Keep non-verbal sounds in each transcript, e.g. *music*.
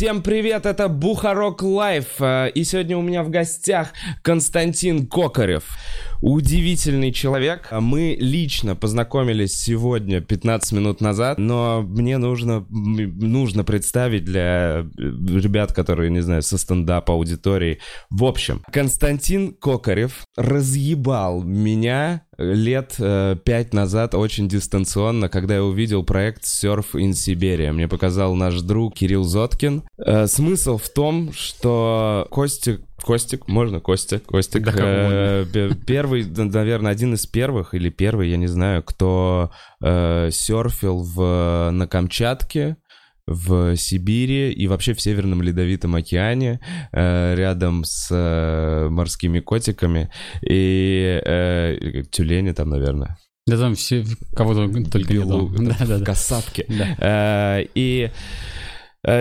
Всем привет, это Бухарог Лайв, э, и сегодня у меня в гостях Константин Кокорев. Удивительный человек. Мы лично познакомились сегодня, 15 минут назад, но мне нужно, нужно представить для ребят, которые, не знаю, со стендапа аудитории. В общем, Константин Кокорев разъебал меня лет э, пять назад очень дистанционно, когда я увидел проект Surf in Siberia. Мне показал наш друг Кирилл Зоткин. Э, смысл в том, что Костик Костик, можно Костя, Костик. Да, э, первый, наверное, один из первых или первый, я не знаю, кто э, серфил в, на Камчатке, в Сибири и вообще в Северном Ледовитом океане э, рядом с э, морскими котиками и э, тюлени там, наверное. Да там все, кого только Белу, да, да, да. касатки. Да. И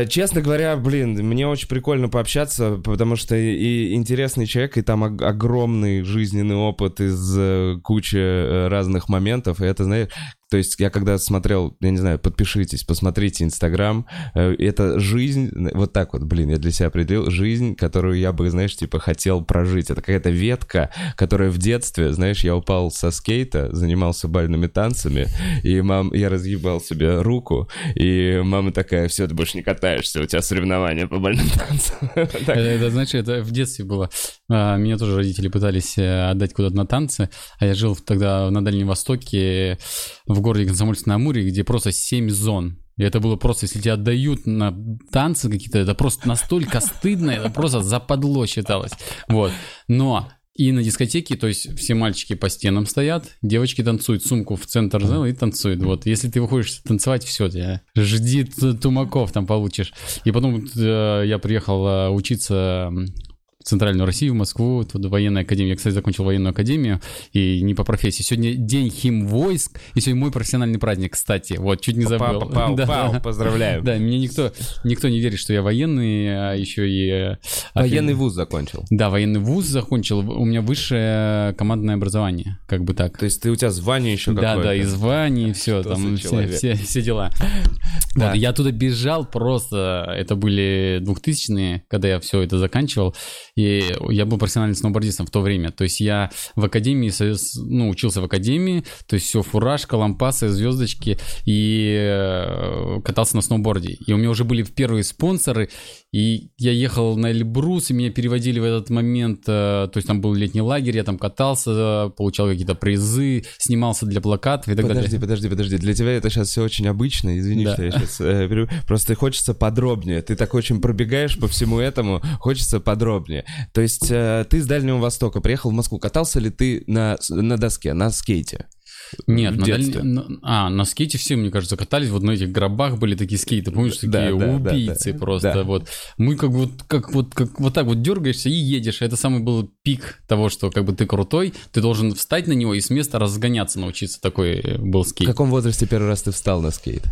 честно говоря, блин, мне очень прикольно пообщаться, потому что и интересный человек, и там огромный жизненный опыт из кучи разных моментов. И это, знаешь, то есть я когда смотрел, я не знаю, подпишитесь, посмотрите Инстаграм, э, это жизнь, вот так вот, блин, я для себя определил, жизнь, которую я бы, знаешь, типа хотел прожить. Это какая-то ветка, которая в детстве, знаешь, я упал со скейта, занимался бальными танцами, и мам, я разъебал себе руку, и мама такая, все, ты больше не катаешься, у тебя соревнования по бальным танцам. *laughs* Это, значит, это в детстве было. А, меня тоже родители пытались э, отдать куда-то на танцы, а я жил тогда на Дальнем Востоке, в в городе Комсомольск-на-Амуре, где просто 7 зон. И это было просто, если тебя отдают на танцы какие-то, это просто настолько стыдно, это просто западло считалось. Вот. Но и на дискотеке, то есть все мальчики по стенам стоят, девочки танцуют, сумку в центр зала и танцуют. Вот, если ты выходишь танцевать, все, тебя жди тумаков там получишь. И потом э, я приехал э, учиться центральную Россию, в Москву, туда военная академия. Я, кстати, закончил военную академию, и не по профессии. Сегодня день химвойск, и сегодня мой профессиональный праздник, кстати. Вот, чуть не забыл. Пау, *laughs* да. пау, поздравляю. Да, мне никто, никто не верит, что я военный, а еще и... Э, военный вуз закончил. Да, военный вуз закончил. У меня высшее командное образование, как бы так. То есть ты у тебя звание еще какое-то? Да, да, и звание, и все, там все, все, все дела. Да. Вот, я оттуда бежал просто, это были 2000-е, когда я все это заканчивал, и я был профессиональным сноубордистом в то время. То есть я в академии, ну, учился в академии, то есть все, фуражка, лампасы, звездочки, и э, катался на сноуборде. И у меня уже были первые спонсоры, и я ехал на Эльбрус, и меня переводили в этот момент, э, то есть там был летний лагерь, я там катался, получал какие-то призы, снимался для плакатов и так подожди, далее. Подожди, подожди, для тебя это сейчас все очень обычно, извини, да. что я сейчас... Э, просто хочется подробнее. Ты так очень пробегаешь по всему этому, хочется подробнее. То есть э, ты с Дальнего Востока приехал в Москву. Катался ли ты на, на доске, на скейте? Нет, на, даль... на, а, на скейте все, мне кажется, катались, вот на этих гробах были такие скейты, помнишь, такие да, да, убийцы да, просто, да. вот. Мы как вот, как вот, как вот так вот дергаешься и едешь, это самый был пик того, что как бы ты крутой, ты должен встать на него и с места разгоняться научиться, такой был скейт. В каком возрасте первый раз ты встал на скейт?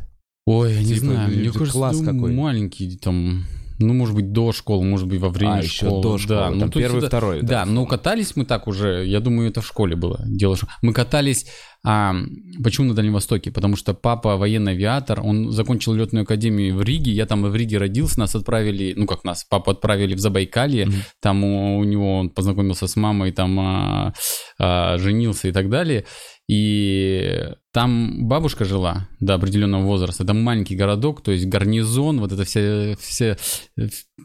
Ой, я не типа, знаю, мне кажется, класс ну, какой? маленький, там, ну, может быть, до школы, может быть, во время а, школы. еще до школы, да, ну, там первый, это, второй. Да, да, но катались мы так уже, я думаю, это в школе было. Дело, мы катались, а, почему на Дальнем Востоке? Потому что папа военный авиатор, он закончил летную академию в Риге, я там в Риге родился, нас отправили, ну как нас, папу отправили в Забайкалье, mm-hmm. там у, у него он познакомился с мамой, там а, а, женился и так далее. И там бабушка жила до определенного возраста. Это маленький городок, то есть гарнизон, вот это все, все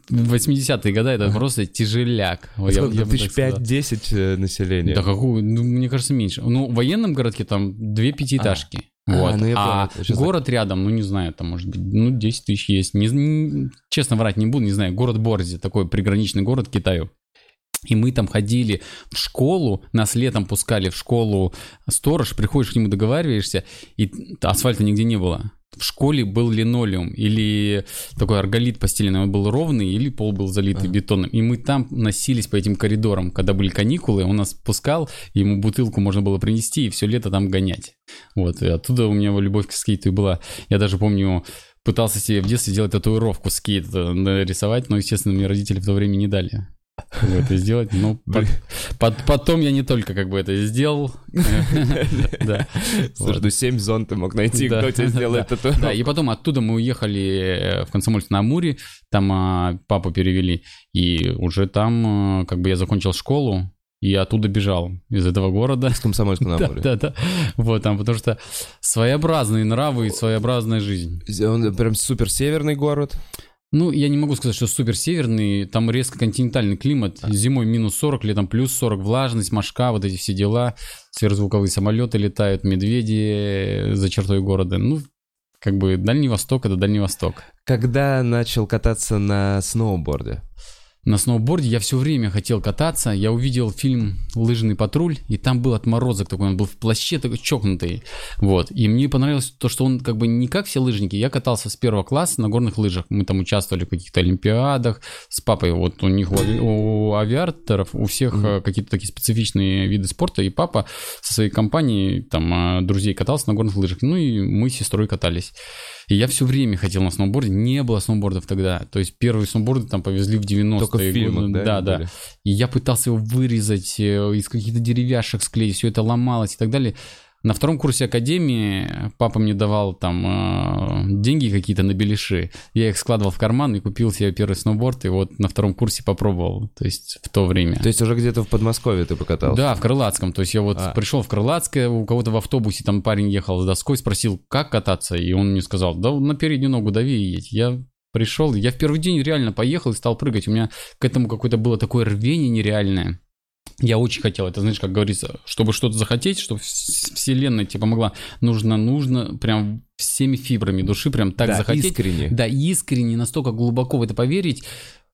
80-е годы, это просто тяжеляк. Я, я тысяч пять-десять э, населения. Да какую? Ну, мне кажется, меньше. Ну, в военном городке там две пятиэтажки. А. Вот. А, ну а город так... рядом, ну не знаю, там может быть, ну 10 тысяч есть. Не, не, честно врать не буду, не знаю. Город Борзи, такой приграничный город Китаю. И мы там ходили в школу, нас летом пускали в школу сторож, приходишь к нему, договариваешься, и асфальта нигде не было. В школе был линолеум или такой арголит постеленный, он был ровный, или пол был залитый а. бетоном. И мы там носились по этим коридорам. Когда были каникулы, он нас пускал, ему бутылку можно было принести и все лето там гонять. Вот, и оттуда у меня любовь к скейту и была. Я даже помню, пытался себе в детстве сделать татуировку скейт э, нарисовать, но, естественно, мне родители в то время не дали. Как *laughs* бы это сделать. Ну, под- под- потом я не только как бы это сделал. *laughs* Да. Слушай, ну 7 зон ты мог найти, Да, кто тебе сделает *laughs* да. татуировку. Да, и потом оттуда мы уехали э, в Комсомольск на Амуре, там а, папу перевели, и уже там а, как бы я закончил школу, и оттуда бежал из этого города. С Комсомольска на Да, Амуре. да, да. Вот там, потому что своеобразные нравы и своеобразная жизнь. Он прям супер северный город. Ну, я не могу сказать, что супер северный, там резко континентальный климат. Зимой минус 40, летом плюс 40, влажность, мошка, вот эти все дела. Сверхзвуковые самолеты летают, медведи за чертой города. Ну, как бы Дальний Восток — это Дальний Восток. Когда начал кататься на сноуборде? На сноуборде я все время хотел кататься. Я увидел фильм «Лыжный патруль», и там был отморозок такой, он был в плаще такой чокнутый. Вот. И мне понравилось то, что он как бы не как все лыжники. Я катался с первого класса на горных лыжах. Мы там участвовали в каких-то олимпиадах с папой. Вот у них, у, ави- у авиаторов, у всех э, какие-то такие специфичные виды спорта. И папа со своей компанией, там, э, друзей катался на горных лыжах. Ну и мы с сестрой катались. И я все время хотел на сноуборде. Не было сноубордов тогда. То есть первые сноуборды там повезли в 90-е Только в фильмах, годы. да? Да, были? И я пытался его вырезать, э, из каких-то деревяшек склеить, все это ломалось и так далее. На втором курсе академии папа мне давал там э, деньги какие-то на беляши. Я их складывал в карман и купил себе первый сноуборд, и вот на втором курсе попробовал, то есть в то время. То есть уже где-то в Подмосковье ты покатался? Да, в Крылатском. То есть я вот А. пришел в Крылатское, у кого-то в автобусе там парень ехал с доской, спросил, как кататься, и он мне сказал, да на переднюю ногу дави и едь. Я пришел, я в первый день реально поехал и стал прыгать. У меня к этому какое-то было такое рвение нереальное. Я очень хотел, это знаешь, как говорится, чтобы что-то захотеть, чтобы вс- вселенная тебе помогла, нужно, нужно прям всеми фибрами души прям так Да, захотеть. искренне. Да, искренне, настолько глубоко в это поверить.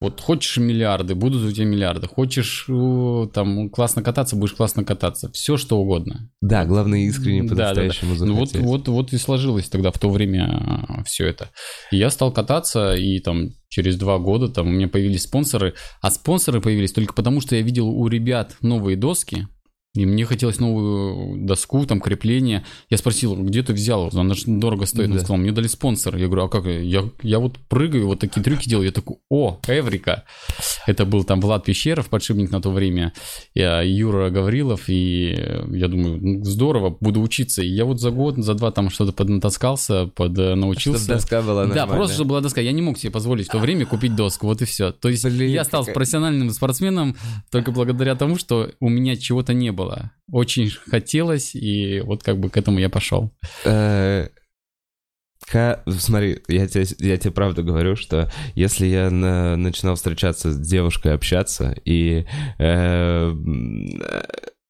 Вот хочешь миллиарды, будут у тебя миллиарды. Хочешь э, там классно кататься, будешь классно кататься. Все что угодно. Да, главное искренне Да, да, да. по-настоящему Ну вот, вот, вот и сложилось тогда в то время все это. И я стал кататься, и там через два года там у меня появились спонсоры. А спонсоры появились только потому, что я видел у ребят новые доски, и мне хотелось новую доску, там, крепление. Я спросил, где ты взял? Она же дорого стоит. Он Да. сказал, мне дали спонсор. Я говорю, а как? Я, я вот прыгаю, вот такие трюки делаю. Я такой, о, Эврика. Это был там Влад Пещеров, подшипник на то время, я, Юра Гаврилов, и я думаю, ну, здорово, буду учиться. И я вот за год, за два там что-то поднатаскался, под, э, научился. Чтобы доска была Да, нормальная. просто чтобы была доска. Я не мог себе позволить в то время купить доску, вот и все. То есть Блин, я стал какая- профессиональным спортсменом только благодаря тому, что у меня чего-то не было. Очень хотелось, и вот как бы к этому я пошел. Э, Смотри, я тебе, я тебе правду говорю, что если я на- начинал встречаться с девушкой, общаться, и э, э,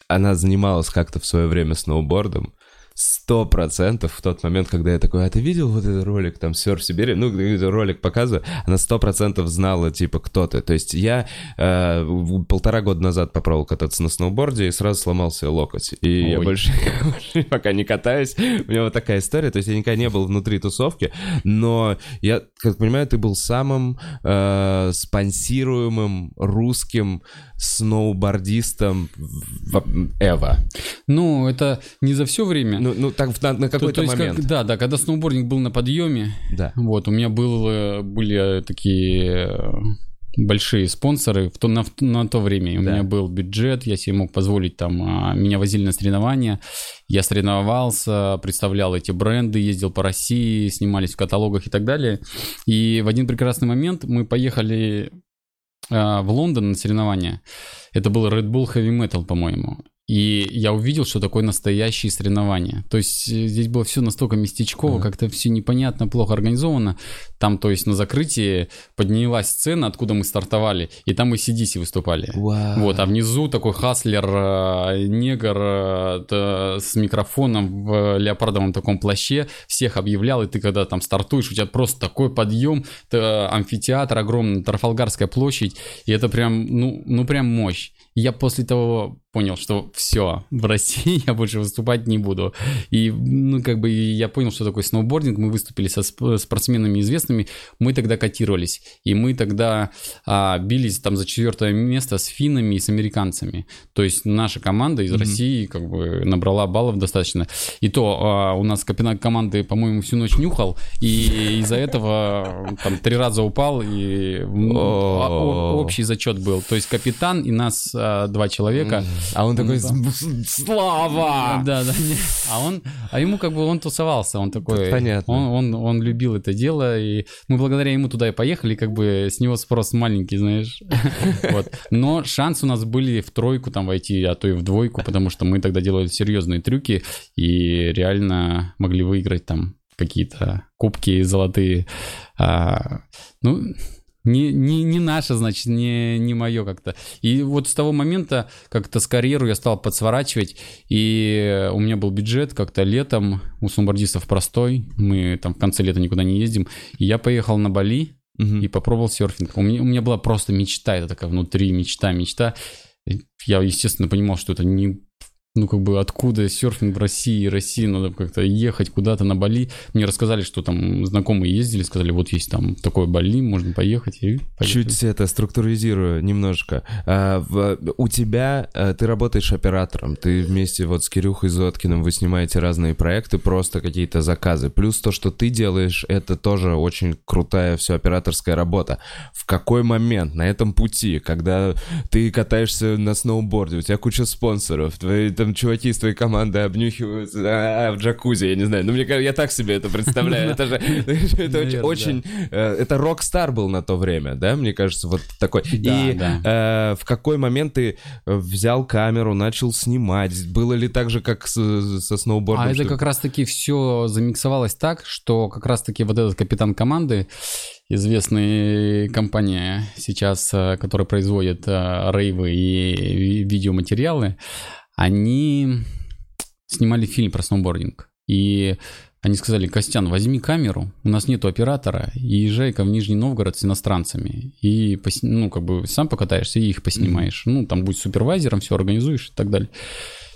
она занималась как-то в свое время сноубордом, сто процентов в тот момент, когда я такой, а ты видел вот этот ролик, там, Серф Сибири, ну, ролик показываю, она сто процентов знала, типа, кто ты. То есть я э, полтора года назад попробовал кататься на сноуборде и сразу сломал себе локоть. И я Ой. больше, *laughs* больше пока не катаюсь. У меня вот такая история, то есть я никогда не был внутри тусовки, но я, как понимаю, ты был самым э, спонсируемым русским сноубордистом Эва. Ну, это не за все время. Ну, ну так на, на То- какой-то то есть, как- момент. да, да, когда сноубординг был на подъеме, Да. вот, у меня был, э, были такие э, большие спонсоры в то, на, на то время. У Да. меня был бюджет, я себе мог позволить там, а, меня возили на соревнования, я соревновался, представлял эти бренды, ездил по России, снимались в каталогах и так далее. И в один прекрасный момент мы поехали в Лондон на соревнования. Это был Red Bull Heavy Metal, по-моему. И я увидел, что такое настоящие соревнования. То есть э, здесь было все настолько местечково, Ага. как-то все непонятно, плохо организовано. Там, то есть на закрытии поднялась сцена, откуда мы стартовали, и там мы CDC выступали. Вау. Вот, а внизу такой хаслер, э, негр э, с микрофоном в леопардовом таком плаще всех объявлял, и ты когда там стартуешь, у тебя просто такой подъем, амфитеатр огромный, Трафалгарская площадь, и это прям, ну, ну прям мощь. Я после того понял, что все, в России *laughs* я больше выступать не буду. И, ну, как бы я понял, что такое сноубординг. Мы выступили со спортсменами известными, мы тогда котировались. И мы тогда а, бились там за четвертое место с финнами и с американцами. То есть наша команда из mm-hmm. России как бы набрала баллов достаточно. И то а, у нас капитан команды, по-моему, всю ночь нюхал, и из-за этого там три раза упал, и общий зачет был. То есть капитан и нас а, два человека. А он такой, слава! Да, да. А он, а ему как бы он тусовался, он такой... Понятно. Он, он, он любил это дело, и мы благодаря ему туда и поехали, как бы с него спрос маленький, знаешь. *laughs* Вот. Но шанс у нас были в тройку там войти, а то и в двойку, потому что мы тогда делали серьезные трюки и реально могли выиграть там какие-то кубки золотые. А, ну, не, не, не наше, значит, не, не мое как-то. И вот с того момента как-то с карьеру я стал подсворачивать, и у меня был бюджет как-то летом, у сумбардистов простой, мы там в конце лета никуда не ездим, и я поехал на Бали угу. и попробовал серфинг. У меня, у меня была просто мечта, это такая внутри мечта, мечта. Я, естественно, понимал, что это не ну, как бы, откуда серфинг в России, России, надо как-то ехать куда-то на Бали. Мне рассказали, что там знакомые ездили, сказали, вот есть там такое Бали, можно поехать. И Чуть это структуризирую немножко. А, в, у тебя, а, ты работаешь оператором, ты вместе вот с Кирюхой Зоткиным, вы снимаете разные проекты, просто какие-то заказы. Плюс то, что ты делаешь, это тоже очень крутая все операторская работа. В какой момент на этом пути, когда ты катаешься на сноуборде, у тебя куча спонсоров, твои там чуваки из твоей команды обнюхиваются а, в джакузи, я не знаю. Ну, мне кажется, я так себе это представляю. Это же это очень... Э, это рок-стар был на то время, да, мне кажется, вот такой. И э, в какой момент ты взял камеру, начал снимать? Было ли так же, как со сноубордом? А это как раз-таки все замиксовалось так, что как раз-таки вот этот капитан команды, известная компания сейчас, э, которая производит рейвы и видеоматериалы, они снимали фильм про сноубординг. И они сказали, Костян, возьми камеру, у нас нету оператора, и езжай-ка в Нижний Новгород с иностранцами. И, пос... ну, как бы сам покатаешься и их поснимаешь. Ну, там будь супервайзером, все организуешь и так далее.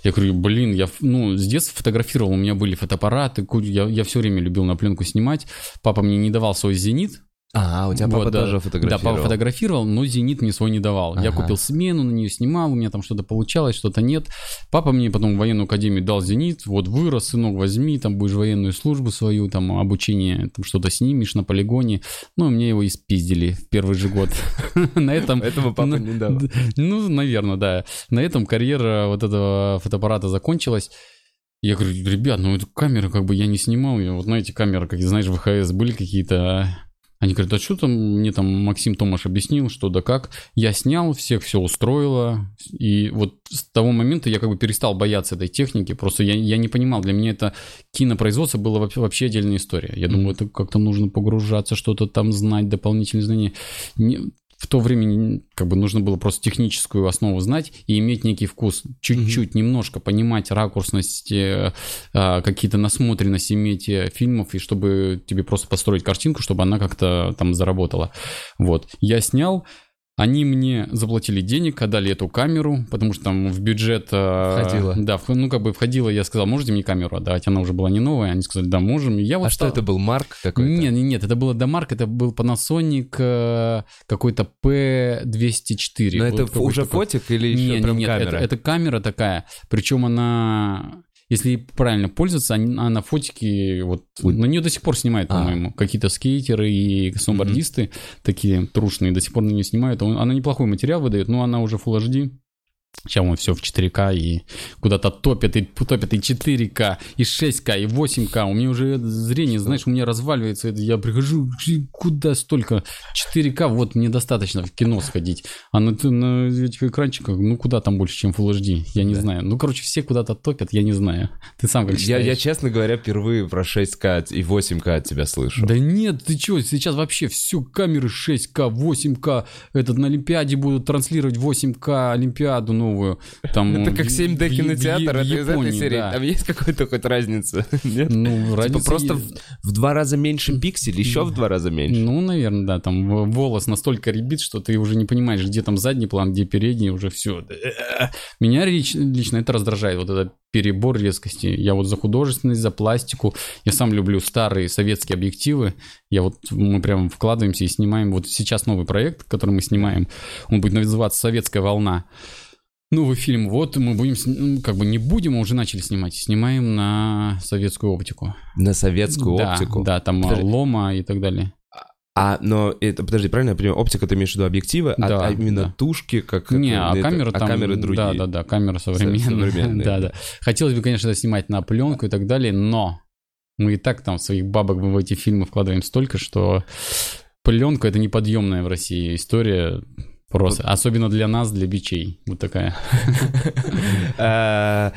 Я говорю, блин, я ну, с детства фотографировал, у меня были фотоаппараты, я, я все время любил на пленку снимать. Папа мне не давал свой «Зенит», а, у тебя папа вот, тоже фотографировал. Да, папа фотографировал, но «Зенит» мне свой не давал. Ага. Я купил смену, на нее снимал, у меня там что-то получалось, что-то нет. Папа мне потом в военную академию дал «Зенит», вот вырос, сынок, возьми, там будешь военную службу свою, там обучение, там что-то снимешь на полигоне. Ну, мне его испиздили в первый же год. *laughs* На этом... Поэтому папа не дал. Ну, наверное, да. На этом карьера вот этого фотоаппарата закончилась. Я говорю, ребят, ну эту камеру как бы я не снимал. Я, вот знаете, камеры, как знаешь, ВХС были какие-то они говорят, а что там, мне там Максим Томаш объяснил, что да как. Я снял, всех все устроило. И вот с того момента я как бы перестал бояться этой техники. Просто я, я не понимал, для меня это кинопроизводство было вообще, вообще отдельная история. Я mm-hmm. думаю, это как-то нужно погружаться, что-то там знать, дополнительные знания. Не, в то время как бы нужно было просто техническую основу знать и иметь некий вкус, чуть-чуть, mm-hmm. немножко понимать ракурсность, э, э, какие-то насмотренности иметь э, фильмов, и чтобы тебе просто построить картинку, чтобы она как-то там заработала. Вот. Я снял, они мне заплатили денег, отдали эту камеру, потому что там в бюджет... Э, входила. Да, ну как бы входила, я сказал, можете мне камеру отдать? Она уже была не новая, они сказали, да, можем. И я вот а стал... что это был, Марк какой-то? Нет, нет, нет, это было до Марк, это был Panasonic э, какой-то P204. Но это уже фотик или еще нет, прям нет, камера? Это, это камера такая, причем она если правильно пользоваться, она на фотике, вот, на нее до сих пор снимают, а. по-моему, какие-то скейтеры и сноубордисты, mm-hmm. такие трушные, до сих пор на нее снимают. Она неплохой материал выдает, но она уже Full HD. Сейчас он все в 4К и куда-то топит, и топит и 4К, и 6К, и 8К. У меня уже зрение, знаешь, у меня разваливается. Я прихожу, куда столько? 4К, вот мне достаточно в кино сходить. А на, на этих экранчиках, ну куда там больше, чем Full HD? Я не да. знаю. Ну, короче, все куда-то топят, я не знаю. Ты сам как считаешь? Я, я, честно говоря, впервые про 6К и 8К от тебя слышу. Да нет, ты что, сейчас вообще все камеры 6К, 8К. Этот на Олимпиаде будут транслировать 8К Олимпиаду, но новую. Там, Это как в- 7D в- в- кинотеатр, это из этой серии. Там есть какой-то хоть разница? *laughs* Нет? Ну, Типа разница просто в, два раза меньше пикселей, еще в два раза меньше. Ну, наверное, да, там волос настолько ребит, что ты уже не понимаешь, где там задний план, где передний, уже все. Меня лич- лично это раздражает, вот этот перебор резкости. Я вот за художественность, за пластику. Я сам люблю старые советские объективы. Я вот, мы прям вкладываемся и снимаем. Вот сейчас новый проект, который мы снимаем, он будет называться «Советская волна». Новый фильм. Вот мы будем, ну, как бы не будем, а уже начали снимать. Снимаем на советскую оптику. На советскую да, оптику. Да, там а, Подожди. лома и так далее. А, но это, подожди, правильно я понимаю, оптика ты имеешь в виду объективы, а- Да, а, именно да. тушки, как... Не, это- а это- камеры а там... камеры другие. Да, да, *laughs* да, камера современная. современные. да, да. Хотелось бы, конечно, это снимать на пленку и так далее, но мы и так там своих бабок в эти фильмы вкладываем столько, что пленка это неподъемная в России история. Просто. Особенно для нас, для бичей. Вот такая. Э,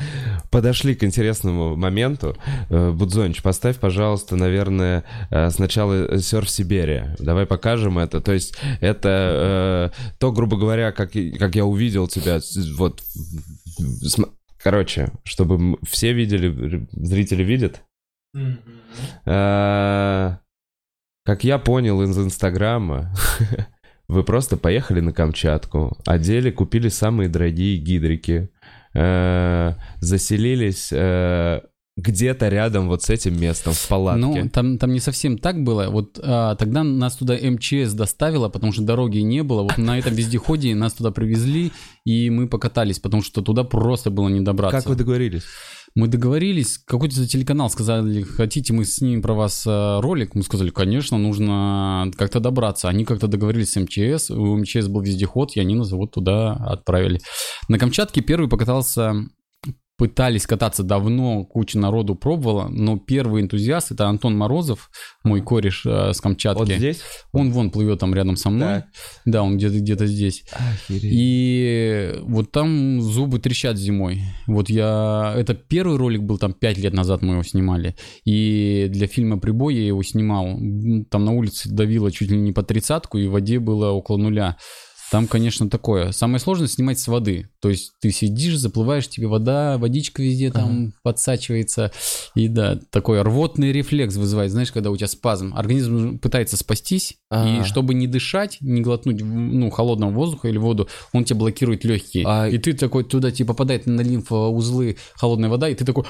Подошли к интересному моменту. Э, Будзонч, поставь, пожалуйста, наверное, э, сначала «Серф Сибири». Давай покажем это. То есть это то, грубо говоря, как, я увидел тебя, вот... Короче, чтобы все видели, зрители видят. Как я понял из Инстаграма, *laughs* вы просто поехали на Камчатку, одели, купили самые дорогие гидрики, э, заселились э, где-то рядом вот с этим местом, в палатке. Ну, там, там не совсем так было. Вот а, тогда нас туда МЧС доставила, потому что дороги не было. Вот на этом вездеходе нас туда привезли, и мы покатались, потому что туда просто было не добраться. как вы договорились? Мы договорились, какой-то телеканал сказали, хотите мы снимем про вас э, ролик? Мы сказали, конечно, нужно как-то добраться. Они как-то договорились с МЧС, у МЧС был вездеход, и они нас вот туда отправили. На Камчатке первый покатался, пытались кататься давно, куча народу пробовала, но первый энтузиаст, это Антон Морозов, мой кореш э, с Камчатки. Вот здесь? Он вон плывет там рядом со мной. Так. Да, он где-то где здесь. Охереть. И вот там зубы трещат зимой. Вот я... Это первый ролик был, там 5 лет назад мы его снимали. И для фильма «Прибой» я его снимал. Там на улице давило чуть ли не по тридцатку, и в воде было около нуля. Там, конечно, такое. Самое сложное снимать с воды. То есть ты сидишь, заплываешь, тебе вода, водичка везде там подсачивается. И да, такой рвотный рефлекс вызывает. Знаешь, когда у тебя спазм. Организм пытается спастись, А. и чтобы не дышать, не глотнуть ну, холодного воздуха или воду, он тебе блокирует легкие. А- И ты такой туда тебе попадает на лимфоузлы холодная вода, и ты такой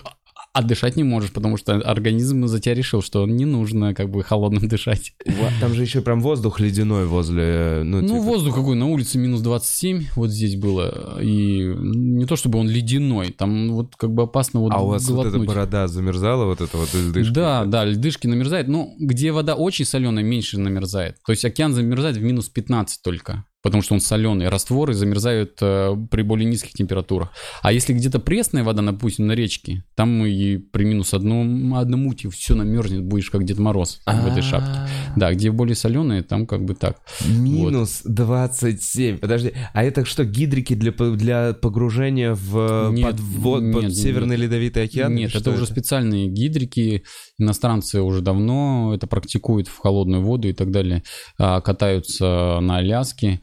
а дышать не можешь, потому что организм за тебя решил, что не нужно как бы холодным *laughs* дышать. Там же еще прям воздух ледяной возле... Ну, Ну, типа, воздух какой, на улице минус 27, вот здесь было, и не то чтобы он ледяной, там вот как бы опасно вот А у вас вот эта глотнуть. борода замерзала, вот это вот льдышки? Да, да, льдышки намерзают. Ну, где вода очень соленая, меньше намерзает. То есть океан замерзает в минус 15 только. Потому что он соленый. Растворы замерзают э, при более низких температурах. А если где-то пресная вода, допустим, на речке, там и при минус одном, одному тебе все намерзнет, будешь как Дед Мороз в этой шапке. Да, где более соленые, там как бы так. Минус 27. Подожди, а это что, гидрики для, для погружения в Нет, подвод, под нет, Северный Ледовитый океан? Нет, Что это уже специальные гидрики. Иностранцы уже давно это практикуют в холодную воду и так далее. А, Катаются на Аляске.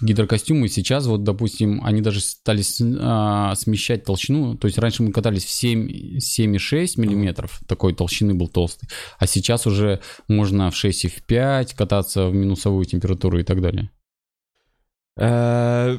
Гидрокостюмы сейчас, вот, допустим, они даже стали а, смещать толщину. То есть раньше мы катались в 7, 7,6 миллиметров, такой толщины был толстый. А сейчас уже можно в 6 и в 5 кататься в минусовую температуру и так далее. Э,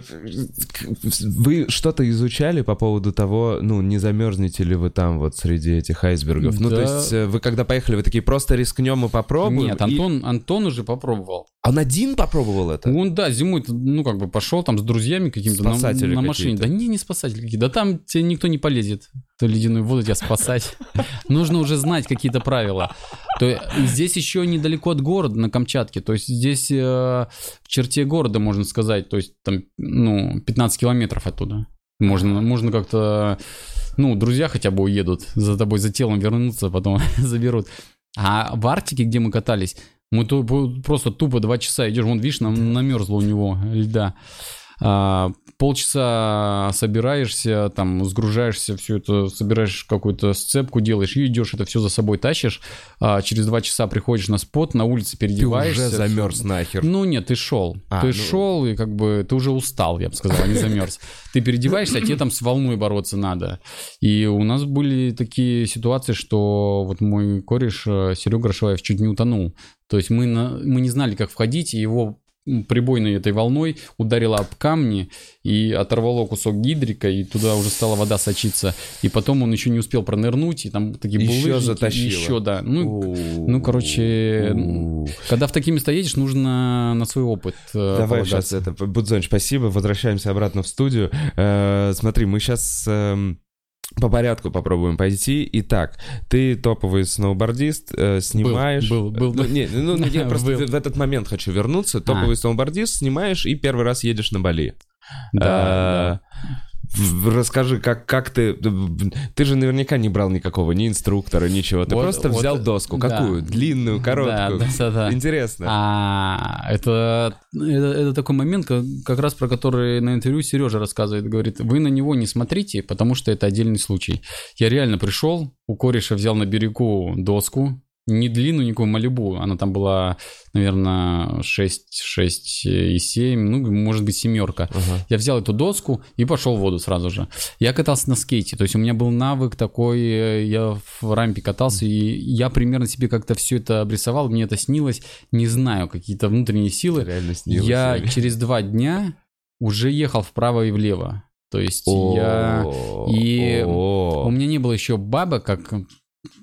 Вы что-то изучали по поводу того, ну, не замерзнете ли вы там вот среди этих айсбергов? Ну, то Да. есть э, вы когда поехали, вы такие, просто рискнем и попробуем? Нет, И- Антон, Антон уже попробовал. Он один попробовал это? Он, да, зимой, ну, как бы пошел там с друзьями какими-то на, на машине. Да не, не спасатели какие. Да там тебе никто не полезет. То ледяную воду тебя спасать. *laughs* Нужно уже знать какие-то правила. То здесь еще недалеко от города, на Камчатке. То есть здесь э, в черте города, можно сказать. То есть там, ну, 15 километров оттуда. Можно, можно как-то, ну, друзья хотя бы уедут за тобой, за телом вернутся, потом *laughs* заберут. А в Арктике, где мы катались, мы ту- просто тупо два часа идешь, вон, видишь, нам намерзло у него льда. А, полчаса собираешься, там, сгружаешься, все это, собираешь какую-то сцепку, делаешь и идешь, это все за собой тащишь. А, через два часа приходишь на спот, на улице переодеваешься. Ты уже замерз нахер. Ну нет, ты шел. А, ты ну- шел, и как бы ты уже устал, я бы сказал, а не замерз. Ты переодеваешься, а тебе там с волной бороться надо. И у нас были такие ситуации, что вот мой кореш э, Серега Рашеваев чуть не утонул. То есть мы, на- мы не знали, как входить, и его прибойной этой волной ударило об камни и оторвало кусок гидрика, и туда уже стала вода сочиться. И потом он еще не успел пронырнуть, и там такие Еще булыжники. затащило. Еще, да. Ну, ну, короче, когда в такие места едешь, нужно на свой опыт э, Давай сейчас это, Будзонч, спасибо, возвращаемся обратно в студию. Э, смотри, мы сейчас по порядку попробуем пойти. Итак, ты топовый сноубордист, э, снимаешь... был, был, Ну, был. не, ну, ну, я *laughs* просто Был. в этот момент хочу вернуться. Топовый сноубордист, снимаешь и первый раз едешь на Бали. Да, Э, в- Расскажи, как, как ты... Ты же наверняка не брал никакого, ни инструктора, ничего. Ты Вот- просто вот, взял доску. да. Какую? Длинную, короткую? Да, да, да. Интересно. А, это, это, это такой момент, как, как раз про который на интервью Сережа рассказывает. Говорит, вы на него не смотрите, потому что это отдельный случай. Я реально пришел, у кореша взял на берегу доску, не длинную никакую малюбу, она там была, наверное, 6, 6 и 7, ну, может быть, семерка. Ага. Я взял эту доску и пошел в воду сразу же. Я катался на скейте, то есть у меня был навык такой, э, я в рампе катался, и я примерно себе как-то все это обрисовал, мне это снилось, не знаю, какие-то внутренние силы. Реально снилось. Я реально. через два дня уже ехал вправо и влево. То есть я... И. У меня не было еще как,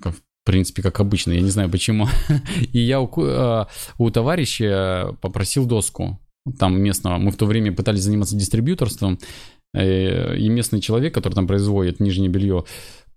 как, в принципе, как обычно, я не знаю почему. *laughs* И я у, э, у товарища попросил доску, там местного. Мы в то время пытались заниматься дистрибьюторством, э, и местный человек, который там производит нижнее белье,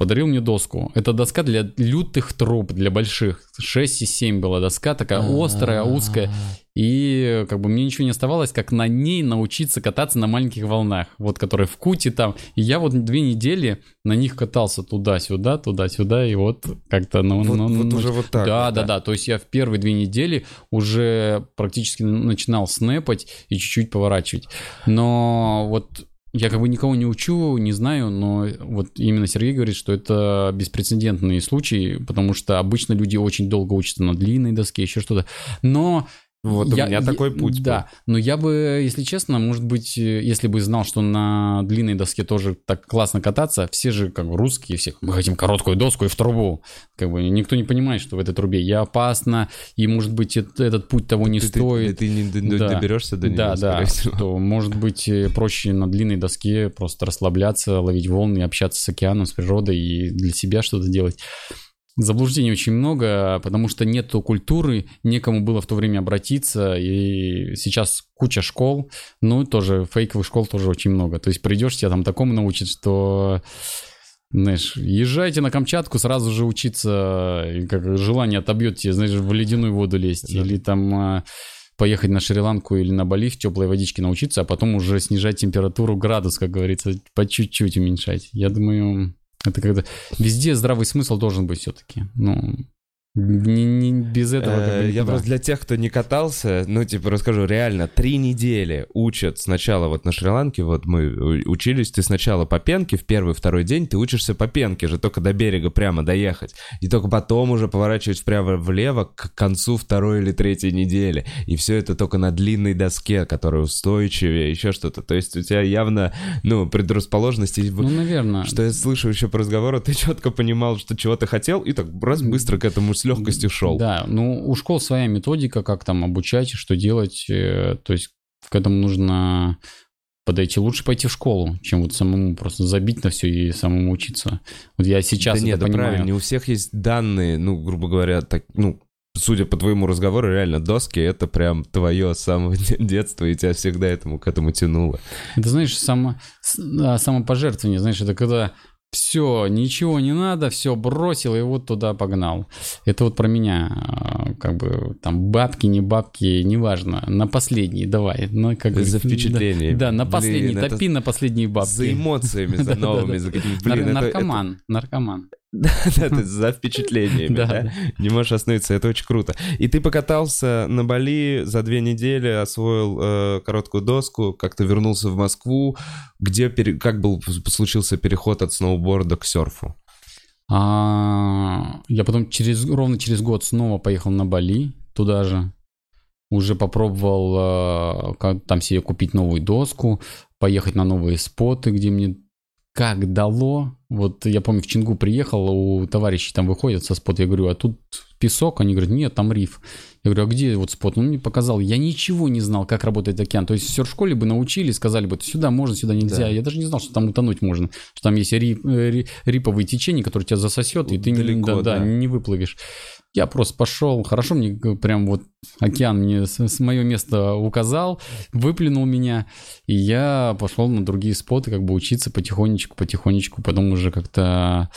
подарил мне доску. Это доска для лютых труб, для больших. 6 и 7 была доска, такая острая, узкая. И как бы мне ничего не оставалось, как на ней научиться кататься на маленьких волнах, вот которые в Куте там. И я вот две недели на них катался туда-сюда, туда-сюда, и вот как-то... Ну, Вот, ну, вот ну, уже вот так. да, да, да. То есть я в первые две недели уже практически начинал снэпать и чуть-чуть поворачивать. Но вот я как бы никого не учу, не знаю, но вот именно Сергей говорит, что это беспрецедентный случай, потому что обычно люди очень долго учатся на длинной доске, еще что-то. Но Вот у я- меня я- такой путь Да, но я бы, если честно, может быть, э, если бы знал, что на длинной доске тоже так классно кататься, все же как бы русские, все, мы хотим короткую доску и в трубу. Как бы никто не понимает, что в этой трубе я опасно, и может быть эт- этот путь того не Ты, ты- стоит. ты не д- Да. доберешься до нее, да, да, всего. то может быть э, проще на длинной доске просто расслабляться, ловить волны, общаться с океаном, с природой и для себя что-то делать. Заблуждений очень много, потому что нету культуры, некому было в то время обратиться, и сейчас куча школ, ну, тоже фейковых школ тоже очень много. То есть придешь, тебя там такому научат, что, знаешь, езжайте на Камчатку, сразу же учиться, и как желание отобьет тебе, знаешь, в ледяную воду лезть, Да. или там а, поехать на Шри-Ланку или на Бали в теплой водичке научиться, а потом уже снижать температуру градус, как говорится, по чуть-чуть уменьшать. Я думаю, это когда везде здравый смысл должен быть все-таки. Ну, не, не- без этого как бы Э, Я просто для тех, кто не катался, ну, типа, расскажу, реально, три недели учат сначала вот на Шри-Ланке, вот мы учились, ты сначала по пенке, в первый, второй день ты учишься по пенке же, только до берега прямо доехать, и только потом уже поворачивать вправо-влево к концу второй или третьей недели, и все это только на длинной доске, которая устойчивее, еще что-то, то есть у тебя явно, ну, предрасположенности, Ну, наверное. что я слышу еще по разговору, ты четко понимал, что чего ты хотел, и так раз быстро к этому с легкостью шел. Да, ну у школ своя методика, как там обучать, что делать. э, То есть к этому нужно подойти. Лучше пойти в школу, чем вот самому просто забить на все и самому учиться. Вот я сейчас да нет, это да понимаю. правильно, не у всех есть данные, ну, грубо говоря, так, ну, судя по твоему разговору, реально доски это прям твое с самого де- *laughs* детства, и тебя всегда этому к этому тянуло. Это, знаешь, само, самопожертвование, знаешь, это когда все, ничего не надо, все бросил и вот туда погнал. Это вот про меня, а, как бы там бабки, не бабки, неважно, на последний давай. На, как За говорится, впечатление. Да, на Блин, последний, это топи на последние бабки. За эмоциями, за *laughs* новыми, за какими-то... Блин, наркоман, наркоман. *laughs* Да, да, ты за впечатлениями, Да. Не можешь остановиться, это очень круто. И ты покатался на Бали за две недели, освоил э, короткую доску, как-то вернулся в Москву, где, как был, случился переход от сноуборда к серфу? А, я потом через, ровно через год снова поехал на Бали, туда же. Уже попробовал э, как, там себе купить новую доску, поехать на новые споты, где мне как дало. Вот я помню, в Чингу приехал, у товарищей там выходят со спота, я говорю, а тут песок? Они говорят, нет, там риф. Я говорю, а где вот спот? Он мне показал. Я ничего не знал, как работает океан. То есть в серф-школе бы научили, сказали бы, сюда можно, сюда нельзя. Да. Я даже не знал, что там утонуть можно. Что там есть рип- э, ри- риповые течения, которые тебя засосет, и ты не- Далеко, да, да, да. не выплывешь. Я просто пошел, хорошо мне прям вот океан мне с, с мое место указал, выплюнул меня, и я пошел на другие споты, как бы учиться потихонечку, потихонечку, потом уже как-то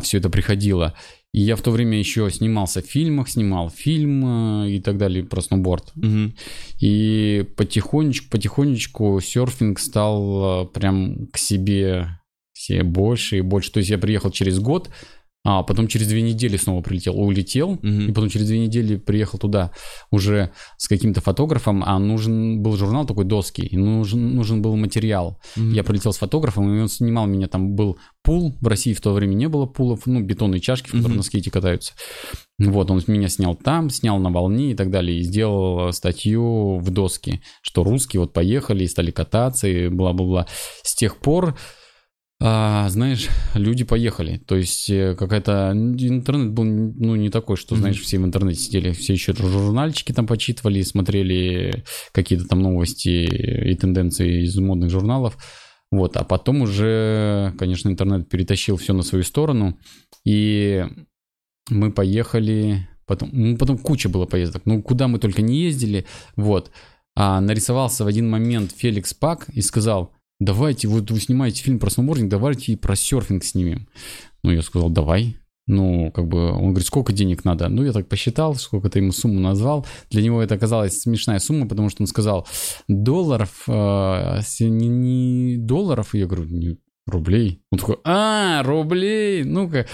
все это приходило. И я в то время еще снимался в фильмах, снимал фильм э, и так далее про сноуборд. Мгм. И потихонечку, потихонечку серфинг стал э, прям к себе все больше и больше. То есть я приехал через год, а потом через две недели снова прилетел, улетел, Мгм. и потом через две недели приехал туда уже с каким-то фотографом, а нужен был журнал такой доски, и нужен, нужен был материал. Мгм. Я прилетел с фотографом, и он снимал меня, там был пул, в России в то время не было пулов, ну, бетонные чашки, в которых Мгм. на скейте катаются. Вот, он меня снял там, снял на волне и так далее, и сделал статью в доске, что русские вот поехали и стали кататься, и бла-бла-бла. С тех пор, а, знаешь, люди поехали. То есть э, какая-то... Интернет был, ну, не такой, что, знаешь, все в интернете сидели, все еще журнальчики там почитывали, смотрели какие-то там новости и тенденции из модных журналов. Вот, а потом уже, конечно, интернет перетащил все на свою сторону, и мы поехали, потом, ну, потом куча было поездок, ну, куда мы только не ездили, вот. А нарисовался в один момент Феликс Пак и сказал, давайте, вот вы снимаете фильм про сноубординг, давайте и про серфинг снимем. Ну, я сказал, давай. Ну, как бы, он говорит, сколько денег надо? Ну, я так посчитал, сколько-то ему сумму назвал. Для него это оказалась смешная сумма, потому что он сказал, долларов, э, не, не долларов, я говорю, «Не, рублей. Он такой, а, рублей, ну-ка,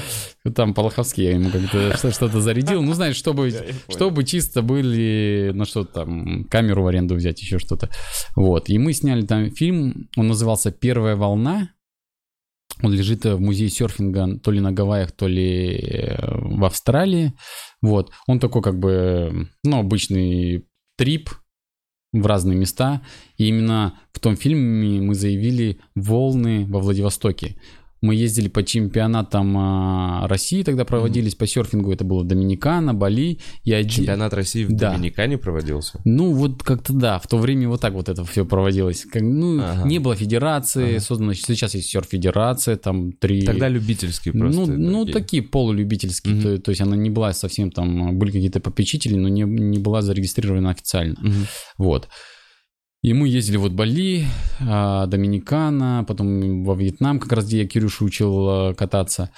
там Полоховский я ему как-то что- что-то зарядил, ну, знаешь, чтобы, *laughs* чтобы чисто были, ну, что там, камеру в аренду взять, еще что-то. Вот, и мы сняли там фильм, он назывался «Первая волна», он лежит э, в музее серфинга то ли на Гавайях, то ли э, в Австралии. Вот. Он такой как бы, ну, обычный трип в разные места. И именно в том фильме мы заявили волны во Владивостоке. Мы ездили по чемпионатам а, России, тогда проводились по серфингу. Это было Доминикана, Бали. Один... Чемпионат России в Да. Доминикане проводился? Ну, вот как-то да, в то время вот так вот это все проводилось. Как, ну, Ага. не было федерации Ага. создано. Сейчас есть серф-федерация, там три... Тогда любительские просто. ну, ну, такие. такие полулюбительские. Мгм. То, то есть она не была совсем там, были какие-то попечители, но не, не была зарегистрирована официально. Мгм. Вот. И мы ездили вот Бали, а, Доминикана, потом во Вьетнам, как раз где я Кирюшу учил а, кататься.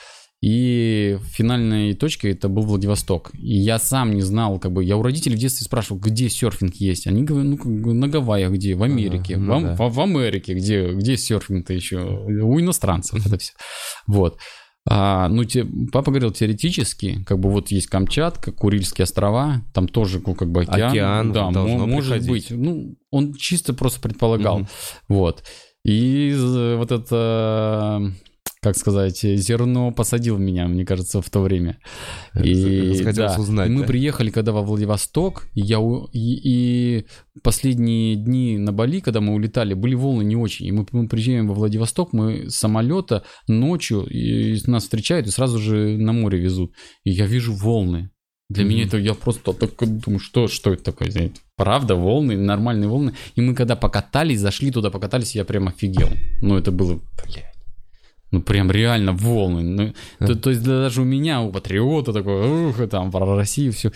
И финальной точкой это был Владивосток. И я сам не знал, как бы, я у родителей в детстве спрашивал, где серфинг есть. Они говорят, ну, как бы, на Гавайях где, в Америке, в, ну Ам- да. в- в Америке, где, где серфинг-то еще? У иностранцев *laughs* это все. Вот. А, ну, те, папа говорил, теоретически, как бы вот есть Камчатка, Курильские острова, там тоже ну, как бы океан. Океан да, должно мо- может приходить. быть. Ну, он чисто просто предполагал. Мгм. Вот. И з- вот это, как сказать, зерно посадил меня, мне кажется, в то время. И, Захотелось да, узнать, и мы да? приехали, когда во Владивосток, и, я, у- и, и последние дни на Бали, когда мы улетали, были волны не очень. И мы, мы приезжаем во Владивосток, мы с самолета ночью, и нас встречают, и сразу же на море везут. И я вижу волны. Для Мгм. меня это, я просто так думаю, что, что это такое? Правда, волны, нормальные волны. И мы когда покатались, зашли туда, покатались, я прям офигел. Ну, это было, блядь. Ну, прям реально волны. Ну, то, то есть даже у меня, у патриота такой, ух, там, про Россию все.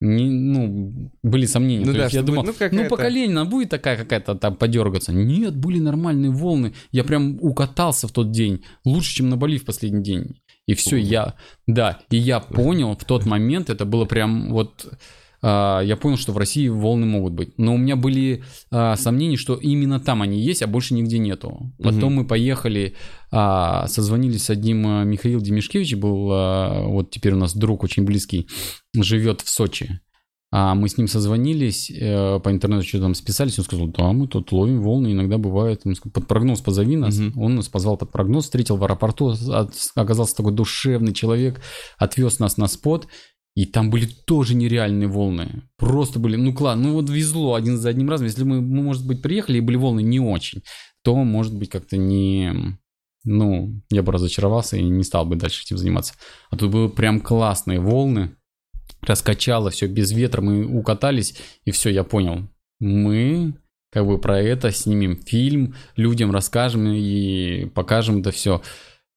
Не, ну, были сомнения. Ну То да, есть я думал, ну, ну, какая-то- по колени она будет такая какая-то там подергаться. Нет, были нормальные волны. Я прям укатался в тот день. Лучше, чем на Бали в последний день. И все, я, да, и я понял в тот момент, это было прям вот я понял, что в России волны могут быть. Но у меня были а, сомнения, что именно там они есть, а больше нигде нету. Потом Мгм. мы поехали, а, созвонились с одним а, Михаил Демишкевич, был а, вот теперь у нас друг очень близкий, живет в Сочи. А мы с ним созвонились, э, по интернету что-то там списались, он сказал, да, мы тут ловим волны, иногда бывает. Под прогноз позови нас. Мгм. Он нас позвал под прогноз, встретил в аэропорту, от- оказался такой душевный человек, отвез нас на спот, и там были тоже нереальные волны. Просто были, ну класс, ну вот везло один за одним разом. Если мы, мы, может быть, приехали и были волны не очень, то, может быть, как-то не... Ну, я бы разочаровался и не стал бы дальше этим заниматься. А тут были прям классные волны, раскачало все без ветра, мы укатались, и все, я понял. Мы как бы про это снимем фильм, людям расскажем и покажем это все.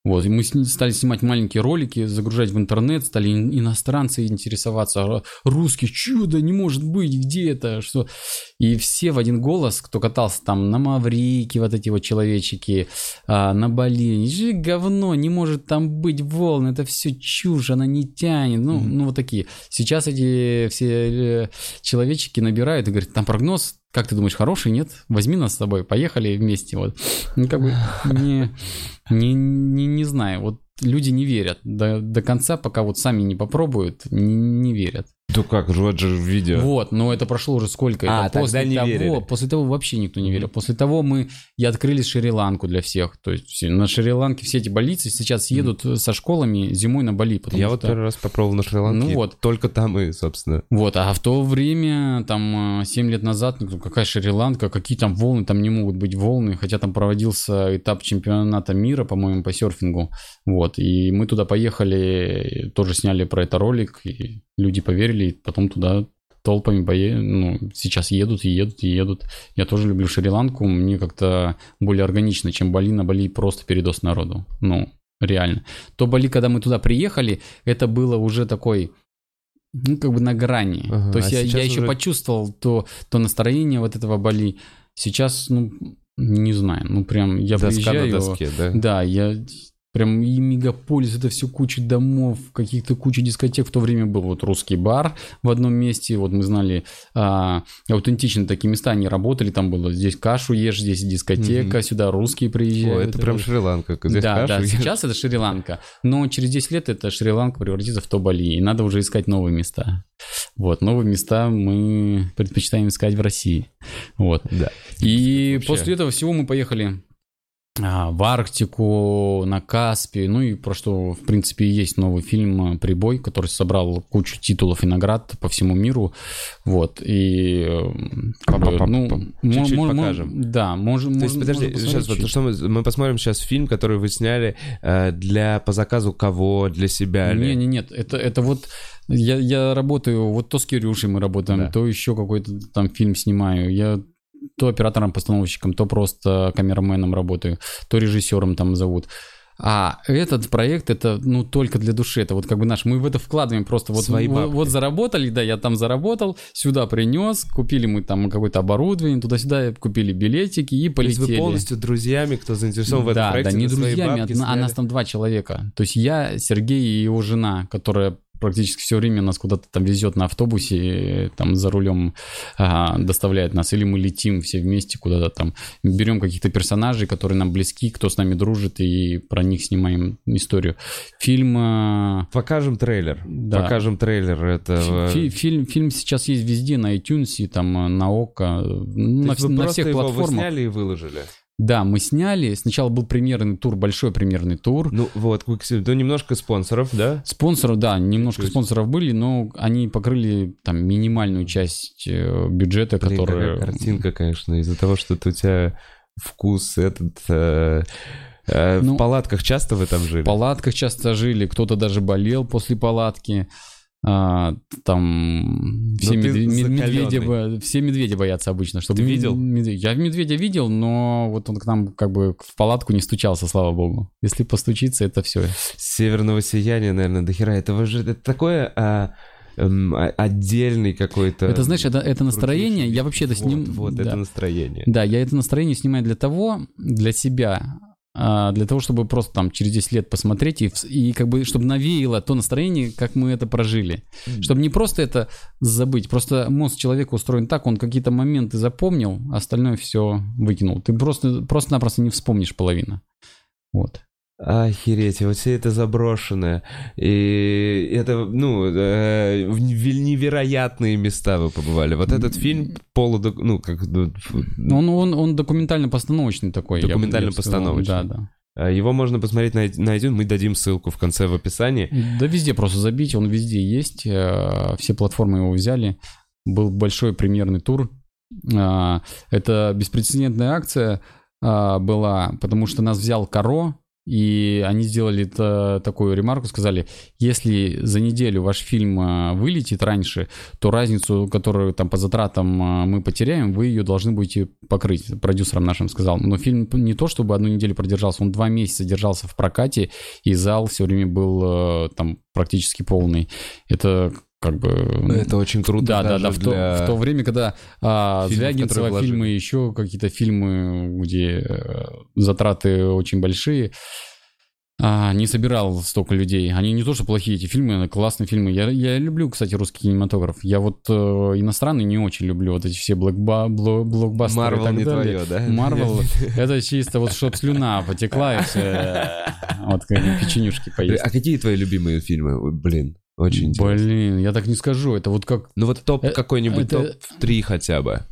Вот, и мы стали снимать маленькие ролики, загружать в интернет, стали ин- иностранцы интересоваться, а русский, чудо, не может быть, где это, что... И все в один голос, кто катался там на Маврике, вот эти вот человечки, а, на Бали, «Же говно, не может там быть волн, это все чушь, она не тянет, ну, Мгм. ну вот такие. Сейчас эти все э, человечки набирают и говорят, там прогноз, как ты думаешь, хороший, нет? Возьми нас с тобой, поехали вместе, вот. Ну, как бы, не, не, не, не знаю, вот люди не верят до, до конца, пока вот сами не попробуют, не, не верят. То как, вот же видео. Вот, но это прошло уже сколько? А, это тогда после не того, верили. После того вообще никто не верил. После того мы и открыли Шри-Ланку для всех. То есть на Шри-Ланке все эти больницы сейчас едут со школами зимой на Бали. Я вот что... первый раз попробовал на Шри-Ланке. Ну вот. Только там и, собственно. Вот, а в то время, там, 7 лет назад, ну, какая Шри-Ланка, какие там волны, там не могут быть волны, хотя там проводился этап чемпионата мира, по-моему, по серфингу, вот, и мы туда поехали, тоже сняли про это ролик, и люди поверили, и потом туда толпами пое... ну, сейчас едут и едут и едут. Я тоже люблю Шри-Ланку, мне как-то более органично, чем Бали. На Бали просто передос народу, ну, реально. То Бали, когда мы туда приехали, это было уже такой ну, как бы на грани. Ага, То есть а я, я сейчас еще уже- почувствовал то, то настроение вот этого Бали. Сейчас, ну, не знаю, ну прям я Доска приезжаю... на доске, да? Да, я прям и мегаполис, это все куча домов, каких-то куча дискотек. В то время был вот русский бар в одном месте, вот мы знали а, аутентичные такие места, они работали, там было здесь кашу ешь, здесь дискотека, Мгм. сюда русские О, приезжают. это прям Шри-Ланка. Здесь да, кашу да, ешь. сейчас это Шри-Ланка, но через 10 лет это Шри-Ланка превратится в то Бали, и надо уже искать новые места. Вот, новые места мы предпочитаем искать в России. Вот. Да. И Вообще. после этого всего мы поехали в Арктику, на Каспий, ну и про что, в принципе, и есть новый фильм э, «Прибой», который собрал кучу титулов и наград по всему миру, вот, и, э, как бы, ну, Чуть-чуть покажем. Да, можем, То есть, подожди, сейчас вот что мы, мы посмотрим сейчас фильм, который вы сняли э, для по заказу кого, для себя? Не, не, нет, это, это вот я, я работаю, вот то с Кирюшей мы работаем, Да. то еще какой-то там фильм снимаю. Я то оператором-постановщиком, то просто камераменом работаю, то режиссером там зовут. А этот проект это ну только для души, это вот как бы наш, мы в это вкладываем просто вот Свои бабки. вот заработали, да, я там заработал, сюда принес, купили мы там какое-то оборудование, туда-сюда купили билетики и То есть полетели. вы полностью друзьями, кто заинтересован в этом Да, проекте, да, не друзьями, одна- а нас там два человека. То есть я, Сергей и его жена, которая практически все время нас куда-то там везет на автобусе, там за рулем а, доставляет нас, или мы летим все вместе куда-то там, берем каких-то персонажей, которые нам близки, кто с нами дружит, и про них снимаем историю. Фильм... а, Покажем трейлер. Да. Покажем трейлер этого. фи- фильм, фильм сейчас есть везде, на iTunes, и там а, на ОККО, То на, на всех его вы платформах. сняли и выложили. Да, мы сняли. Сначала был премьерный тур, большой премьерный тур. Ну вот, ну немножко спонсоров, да? Спонсоров, да, немножко есть- спонсоров были, но они покрыли там минимальную часть э, бюджета, Блин, которая... картинка, конечно, из-за того, что у тебя вкус этот... э, э, Ну, в палатках часто вы там жили? В палатках часто жили, кто-то даже болел после палатки. А, там все, Ну, медве- мед- медведи, бо- все медведи боятся обычно. Чтобы Ты видел? медве- Я медведя видел, но вот он к нам как бы в палатку не стучался, слава богу. Если постучится, это все. Северного сияния, наверное, до хера. Это же это такое а, эм, а- отдельный какой-то... Это, знаешь, это, это настроение, я вообще это вот, сним... Вот, да. это настроение. Да, я это настроение снимаю для того, для себя, для того, чтобы просто там через 10 лет посмотреть и, и как бы, чтобы навеяло то настроение, как мы это прожили. Чтобы не просто это забыть, просто мозг человека устроен так, он какие-то моменты запомнил, остальное все выкинул. Ты просто, просто-напросто не вспомнишь половину. Вот. Охереть, вот все это заброшенное. И это, ну, э, невероятные места вы побывали. Вот этот фильм полудок... Ну, как... Ну, он, он, он документально-постановочный такой. Документально-постановочный. Да, да. А его можно посмотреть на, на iTunes, мы дадим ссылку в конце в описании. Да везде просто забить, он везде есть, э, все платформы его взяли. Был большой премьерный тур. А, это беспрецедентная акция а, была, потому что нас взял Каро, и они сделали это, такую ремарку, сказали, если за неделю ваш фильм а, вылетит раньше, то разницу, которую там по затратам а, мы потеряем, вы ее должны будете покрыть. Продюсером нашим сказал. Но фильм не то, чтобы одну неделю продержался, он два месяца держался в прокате, и зал все время был а, там практически полный. Это как бы... Это очень круто. Да, да, да. В, то, в то время, когда а, Звягинцева фильмы, еще какие-то фильмы, где э, затраты очень большие, а, не собирал столько людей. Они не то, что плохие эти фильмы, но классные фильмы. Я, я люблю, кстати, русский кинематограф. Я вот э, иностранный не очень люблю вот эти все блокба, блок, блокбастеры Марвел и так не далее. твое, да? Марвел, *laughs* это чисто вот, чтоб слюна потекла и все. Вот печенюшки поесть. А какие твои любимые фильмы? Блин. Очень интересно. Блин, я так не скажу. Это вот как... Ну вот топ э, какой-нибудь, это... топ-3 хотя бы.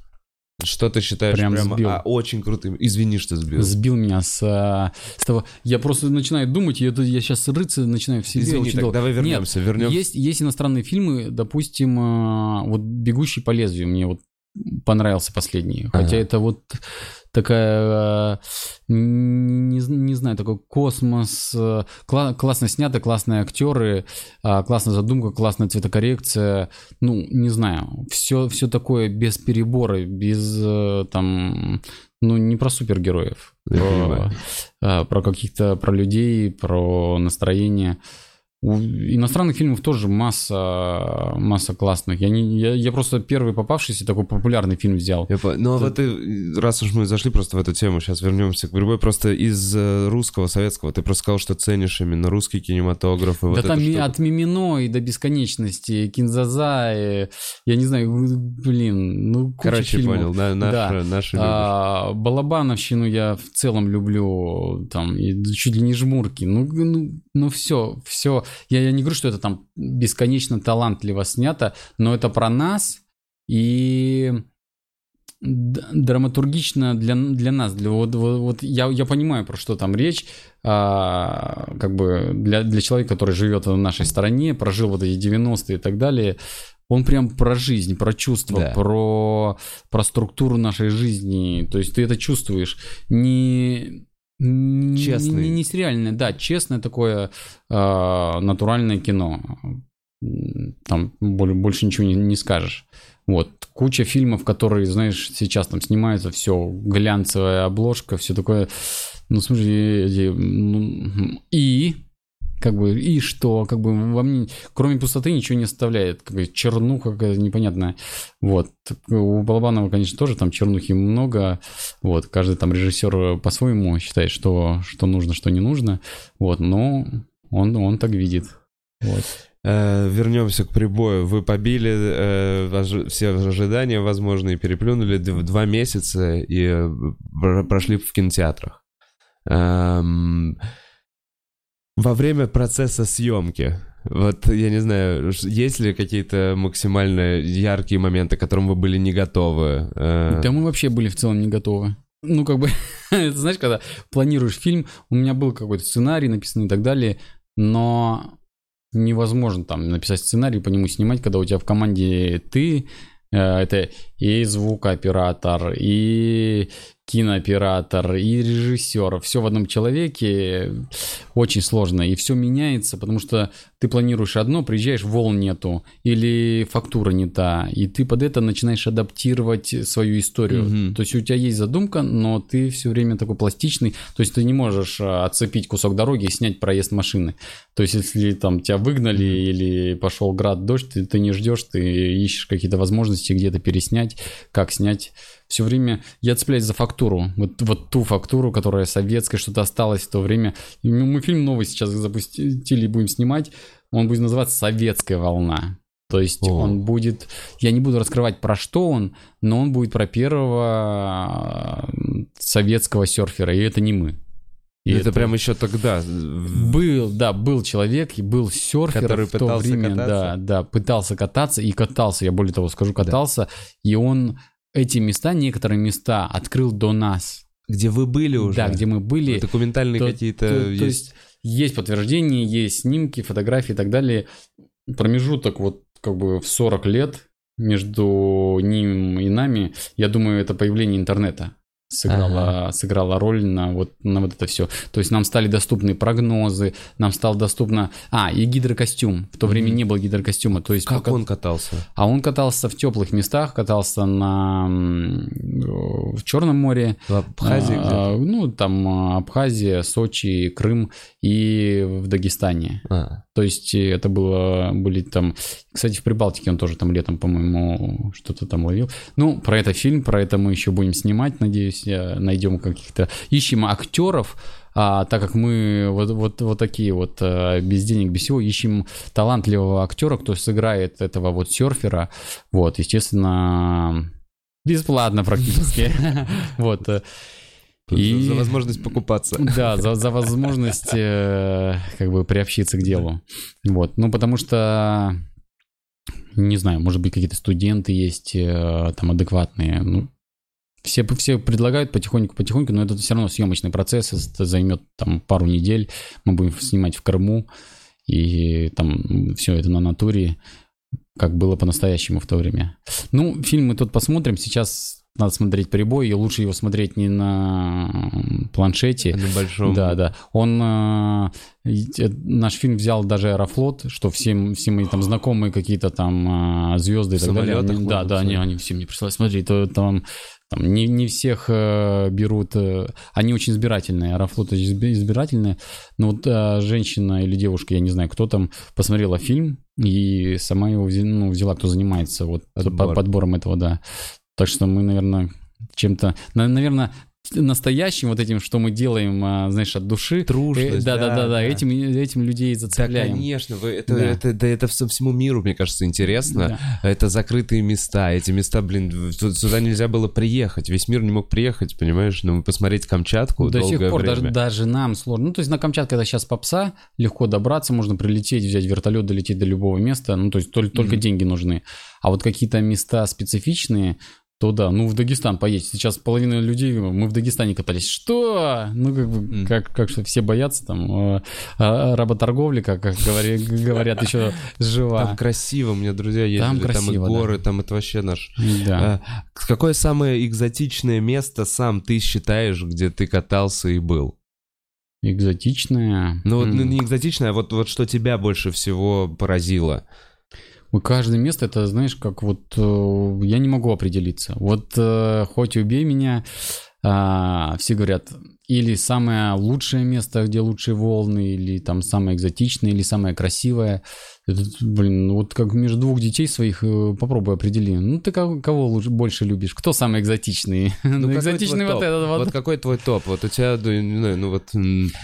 Что ты считаешь прям прямо сбил. А, очень крутым? Извини, что сбил. Сбил меня с, а, с того... Я просто начинаю думать, я, я сейчас рыться начинаю в себе. Извини, так давай вернемся, Нет, вернемся. Есть, есть иностранные фильмы, допустим, а, вот «Бегущий по лезвию» мне вот понравился последний. Хотя ага. это вот такая, не, не знаю, такой космос. Кла- классно снято, классные актеры, а, классная задумка, классная цветокоррекция. Ну, не знаю, все, все такое без перебора, без э, там, ну, не про супергероев, про, про каких-то, про людей, про настроение. У иностранных фильмов тоже масса, масса классных. Я, не, я, я просто первый попавшийся такой популярный фильм взял. Я, ну, а вот ты, раз уж мы зашли просто в эту тему, сейчас вернемся к другой, просто из э, русского, советского, ты просто сказал, что ценишь именно русский кинематограф. И да вот там от Мимино и до бесконечности, Кинзаза, и, я не знаю, блин, ну, куча Короче, фильмов. понял, да, наши, да. наши а, Балабановщину я в целом люблю, там, и чуть ли не жмурки. Ну, ну, ну все, все я, я не говорю, что это там бесконечно талантливо снято, но это про нас и драматургично для, для нас. Для, вот, вот, вот я, я понимаю, про что там речь. А, как бы для, для человека, который живет в нашей стране, прожил вот эти 90-е и так далее, он прям про жизнь, про чувства, да. про, про структуру нашей жизни. То есть ты это чувствуешь. Не Честный. Не, не, сериальное, да, честное такое э, натуральное кино. Там больше ничего не, не скажешь. Вот. Куча фильмов, которые, знаешь, сейчас там снимаются, все, глянцевая обложка, все такое. Ну, слушай, ну, и как бы, и что, как бы во мне, кроме пустоты, ничего не оставляет, как бы чернуха какая-то непонятная, вот, у Балабанова, конечно, тоже там чернухи много, вот, каждый там режиссер по-своему считает, что, что нужно, что не нужно, вот, но он, он так видит, вот. Э, вернемся к прибою. Вы побили э, все ожидания возможные, переплюнули два месяца и э, прошли в кинотеатрах. Эм, во время процесса съемки, вот я не знаю, есть ли какие-то максимально яркие моменты, к которым вы были не готовы? Э? Да мы вообще были в целом не готовы. Ну, как бы, *laughs* знаешь, когда планируешь фильм, у меня был какой-то сценарий написан и так далее, но невозможно там написать сценарий, по нему снимать, когда у тебя в команде ты, э, это и звукооператор, и кинооператор и режиссер. Все в одном человеке очень сложно. И все меняется, потому что ты планируешь одно, приезжаешь, волн нету, или фактура не та, и ты под это начинаешь адаптировать свою историю. Угу. То есть у тебя есть задумка, но ты все время такой пластичный, то есть ты не можешь а, отцепить кусок дороги и снять проезд машины. То есть если там тебя выгнали или пошел град, дождь, ты, ты не ждешь, ты ищешь какие-то возможности где-то переснять, как снять. Все время я цепляюсь за фактуру, вот, вот ту фактуру, которая советская, что-то осталось в то время. И мы фильм новый сейчас запустили и будем снимать, он будет называться «Советская волна». То есть О. он будет, я не буду раскрывать про что он, но он будет про первого э, советского серфера, и это не мы. И это, прям еще тогда. в- был, да, был человек, и был серфер Который в то пытался время, кататься? да, да, пытался кататься и катался, я более того скажу, катался, и он эти места, некоторые места открыл до нас, Где вы были уже? да, где мы были. Документальные То- какие-то то- то есть. есть есть подтверждение, есть снимки, фотографии и так далее. Промежуток вот как бы в 40 лет между ним и нами, я думаю, это появление интернета сыграло, сыграло роль на вот, на вот это все. То есть нам стали доступны прогнозы, нам стало доступно... А, и гидрокостюм. В то время не было гидрокостюма. То есть Как пока- он катался? А он катался в теплых местах, катался на... в Черном море, В Абхазии а? Ну, там а, Абхазия, Сочи, Крым и в Дагестане. А, То есть это было, были там... Кстати, в Прибалтике он тоже там летом, по-моему, что-то там ловил. Ну, про это фильм, про это мы еще будем снимать, надеюсь, найдем каких-то... Ищем актеров, а, так как мы вот, вот, вот такие вот э, без денег, без всего, ищем талантливого актера, кто сыграет этого вот серфера. Вот, естественно, бесплатно практически. *laughs* Вот. э, И- За возможность покупаться. *laughs* да, за, за возможность э, как бы приобщиться к делу. Вот. Ну, потому что, не знаю, может быть, какие-то студенты есть э, там адекватные. Ну, все, все предлагают потихоньку-потихоньку, но это все равно съемочный процесс, это займет там пару недель. Мы будем снимать в Крыму, и там все это на натуре, как было по-настоящему в то время. Ну, фильм мы тут посмотрим. Сейчас надо смотреть прибой, и лучше его смотреть не на планшете, На большом. да, да. Он э, наш фильм взял даже Аэрофлот, что все, все мои там знакомые какие-то там э, звезды и так далее. они- да, да, они, они все мне присылают. Смотри, то там, там не, не всех э, берут. э, они очень избирательные. Аэрофлот избирательные. Но вот э, женщина или девушка, я не знаю, кто там, посмотрела фильм и сама его взя- ну, взяла, кто занимается вот Отбор. по- подбором этого, да. Так что мы, наверное, чем-то, на- наверное, настоящим вот этим, что мы делаем, а, знаешь, от души. Трушность, да, да, да, да, да. этим, этим людей Да, зацепляем. конечно, вы, это, Да. это, да, это всему миру, мне кажется, интересно. Это закрытые места. Эти места, блин, сюда нельзя было приехать. Весь мир не мог приехать, понимаешь? Ну, посмотреть Камчатку До долгое сих пор время. даже, даже нам сложно. Ну, то есть на Камчатке, когда сейчас попса, легко добраться, можно прилететь, взять вертолет, долететь до любого места. Ну, то есть только, только Мгм. деньги нужны. А вот какие-то места специфичные, то да, ну в Дагестан поедь. Сейчас половина людей, мы в Дагестане катались. Что? Ну, как бы, как, как что, все боятся там э, а, работорговли, как, как говори- *laughs* говорят, еще жива. Там красиво, меня друзья ездили, там, красиво, и да. горы, там это вообще наш... Да. А, какое самое экзотичное место сам ты считаешь, где ты катался и был? Экзотичная. Ну, вот, ну, не экзотичное, а вот, вот что тебя больше всего поразило? Каждое место, это, знаешь, как вот... э, я не могу определиться. Вот э, хоть убей меня, а, все говорят, или самое лучшее место, где лучшие волны, или там самое экзотичное, или самое красивое. Это, блин, ну вот как между двух детей своих э, попробуй определи. Ну, ты кого, кого лучше, больше любишь? Кто самый экзотичный? *laughs* Ну, какой экзотичный вот этот вот. Вот какой твой топ? Вот у тебя, ну, ну вот...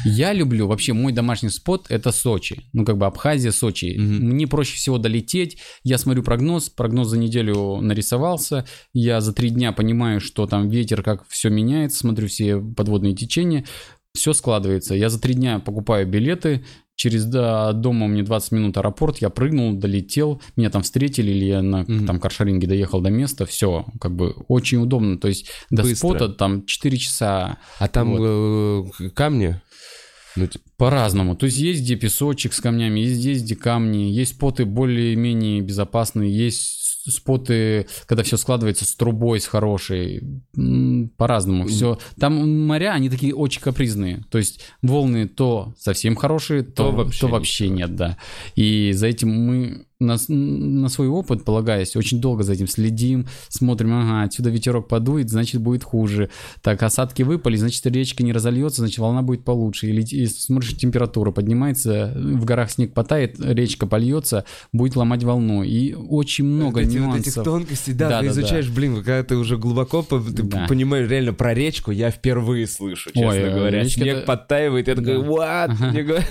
Я люблю, вообще мой домашний спот это Сочи. Ну, как бы Абхазия, Сочи. Мне проще всего долететь. Я смотрю прогноз, прогноз за неделю нарисовался. Я за три дня понимаю, что там ветер, как все меняется, смотрю все подводные течения. Все складывается. Я за три дня покупаю билеты. Через до дома мне 20 минут аэропорт, я прыгнул, долетел, меня там встретили, или я на Мгм. там каршеринге доехал до места, все, как бы очень удобно. То есть до Быстро. спота там 4 часа, А там э, камни? Ну, т- По-разному. То есть есть где песочек с камнями, есть здесь где камни, есть споты более-менее безопасные, есть споты, когда все складывается с трубой, с хорошей. По-разному. Все. Там моря, они такие очень капризные. То есть волны то совсем хорошие, то, То вообще то вообще ничего. нет, да. И за этим мы на, на свой опыт полагаясь, очень долго за этим следим, смотрим, ага, отсюда ветерок подует, значит будет хуже. Так, осадки выпали, значит речка не разольется, значит волна будет получше. Или и смотришь, температура поднимается, в горах снег потает, речка польется, будет ломать волну. И очень много вот эти вот нюансов. этих тонкостей, да, Да, ты да, изучаешь, блин, когда ты уже глубоко ты Да. понимаешь реально про речку, я впервые слышу, честно Ой, э, говоря. Снег это- подтаивает, я такой, Да. what? Ага.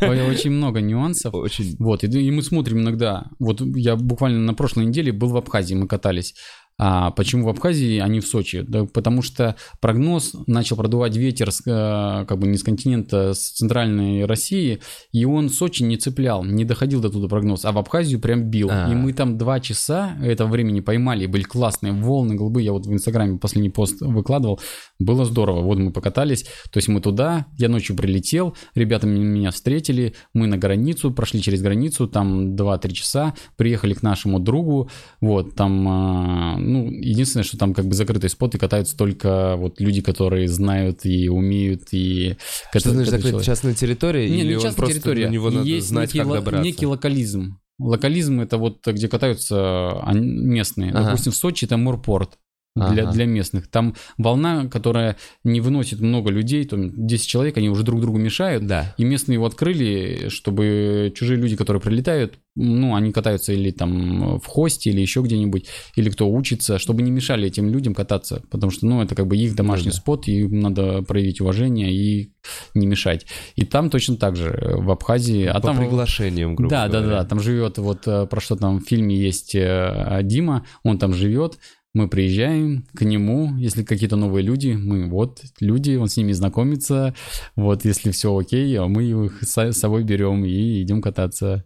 Ой, Очень много нюансов. Очень. Вот, и, и мы смотрим иногда. Вот я буквально на прошлой неделе был в Абхазии, мы катались. А почему в Абхазии, а не в Сочи? Да потому что прогноз начал продувать ветер с, э, как бы не с континента, с центральной России, и он Сочи не цеплял, не доходил до туда прогноз, а в Абхазию прям бил. А. И мы там два часа этого времени поймали, были классные волны голубые, я вот в Инстаграме последний пост выкладывал, было здорово, вот мы покатались, то есть мы туда, я ночью прилетел, ребята меня встретили, мы на границу, прошли через границу, там 2-3 часа, приехали к нашему другу, вот, там, а, ну, единственное, что там как бы закрытый спот, и катаются только вот люди, которые знают и умеют, и... Что значит человек- частная территория? не, или не частная просто территория. на него надо Есть знать, некий, как добраться? некий локализм. Локализм это вот где катаются а, местные. Ага. Допустим, в Сочи это морпорт. Для, Ага. для местных. Там волна, которая не выносит много людей, там 10 человек, они уже друг другу мешают. Да. И местные его открыли, чтобы чужие люди, которые прилетают, ну, они катаются или там в хосте, или еще где-нибудь, или кто учится, чтобы не мешали этим людям кататься. Потому что, ну, это как бы их домашний Ну да. спот, и им надо проявить уважение и не мешать. И там точно так же, э, в Абхазии. А По там приглашениям, грубо да, да, говоря. да, там живет вот э, про что там в фильме есть э, Дима, он там живет, мы приезжаем к нему, если какие-то новые люди, мы вот люди, он с ними знакомится, вот если все окей, а мы их с собой берем и идем кататься.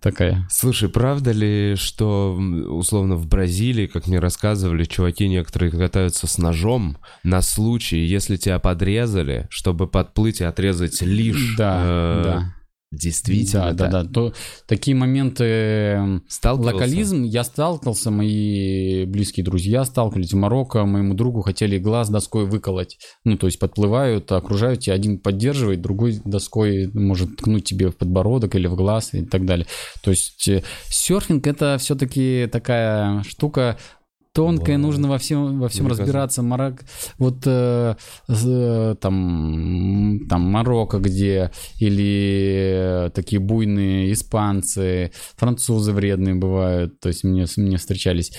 Такая. Слушай, правда ли, что условно в Бразилии, как мне рассказывали, чуваки некоторые катаются с ножом на случай, если тебя подрезали, чтобы подплыть и отрезать лишь... Да, э, да. Действительно, да, да, да. То, такие моменты эм? Локализм, я сталкивался, мои близкие друзья сталкивались в Марокко, моему другу хотели глаз доской выколоть. Ну, то есть подплывают, окружают тебя, один поддерживает, другой доской может ткнуть тебе в подбородок или в глаз и так далее. То есть э, серфинг это все-таки такая штука, тонкая, Вау. нужно во всем, во всем разбираться. Марок... Вот э, э, там, там Марокко где, или э, такие буйные испанцы, французы вредные бывают, то есть мне, мне встречались.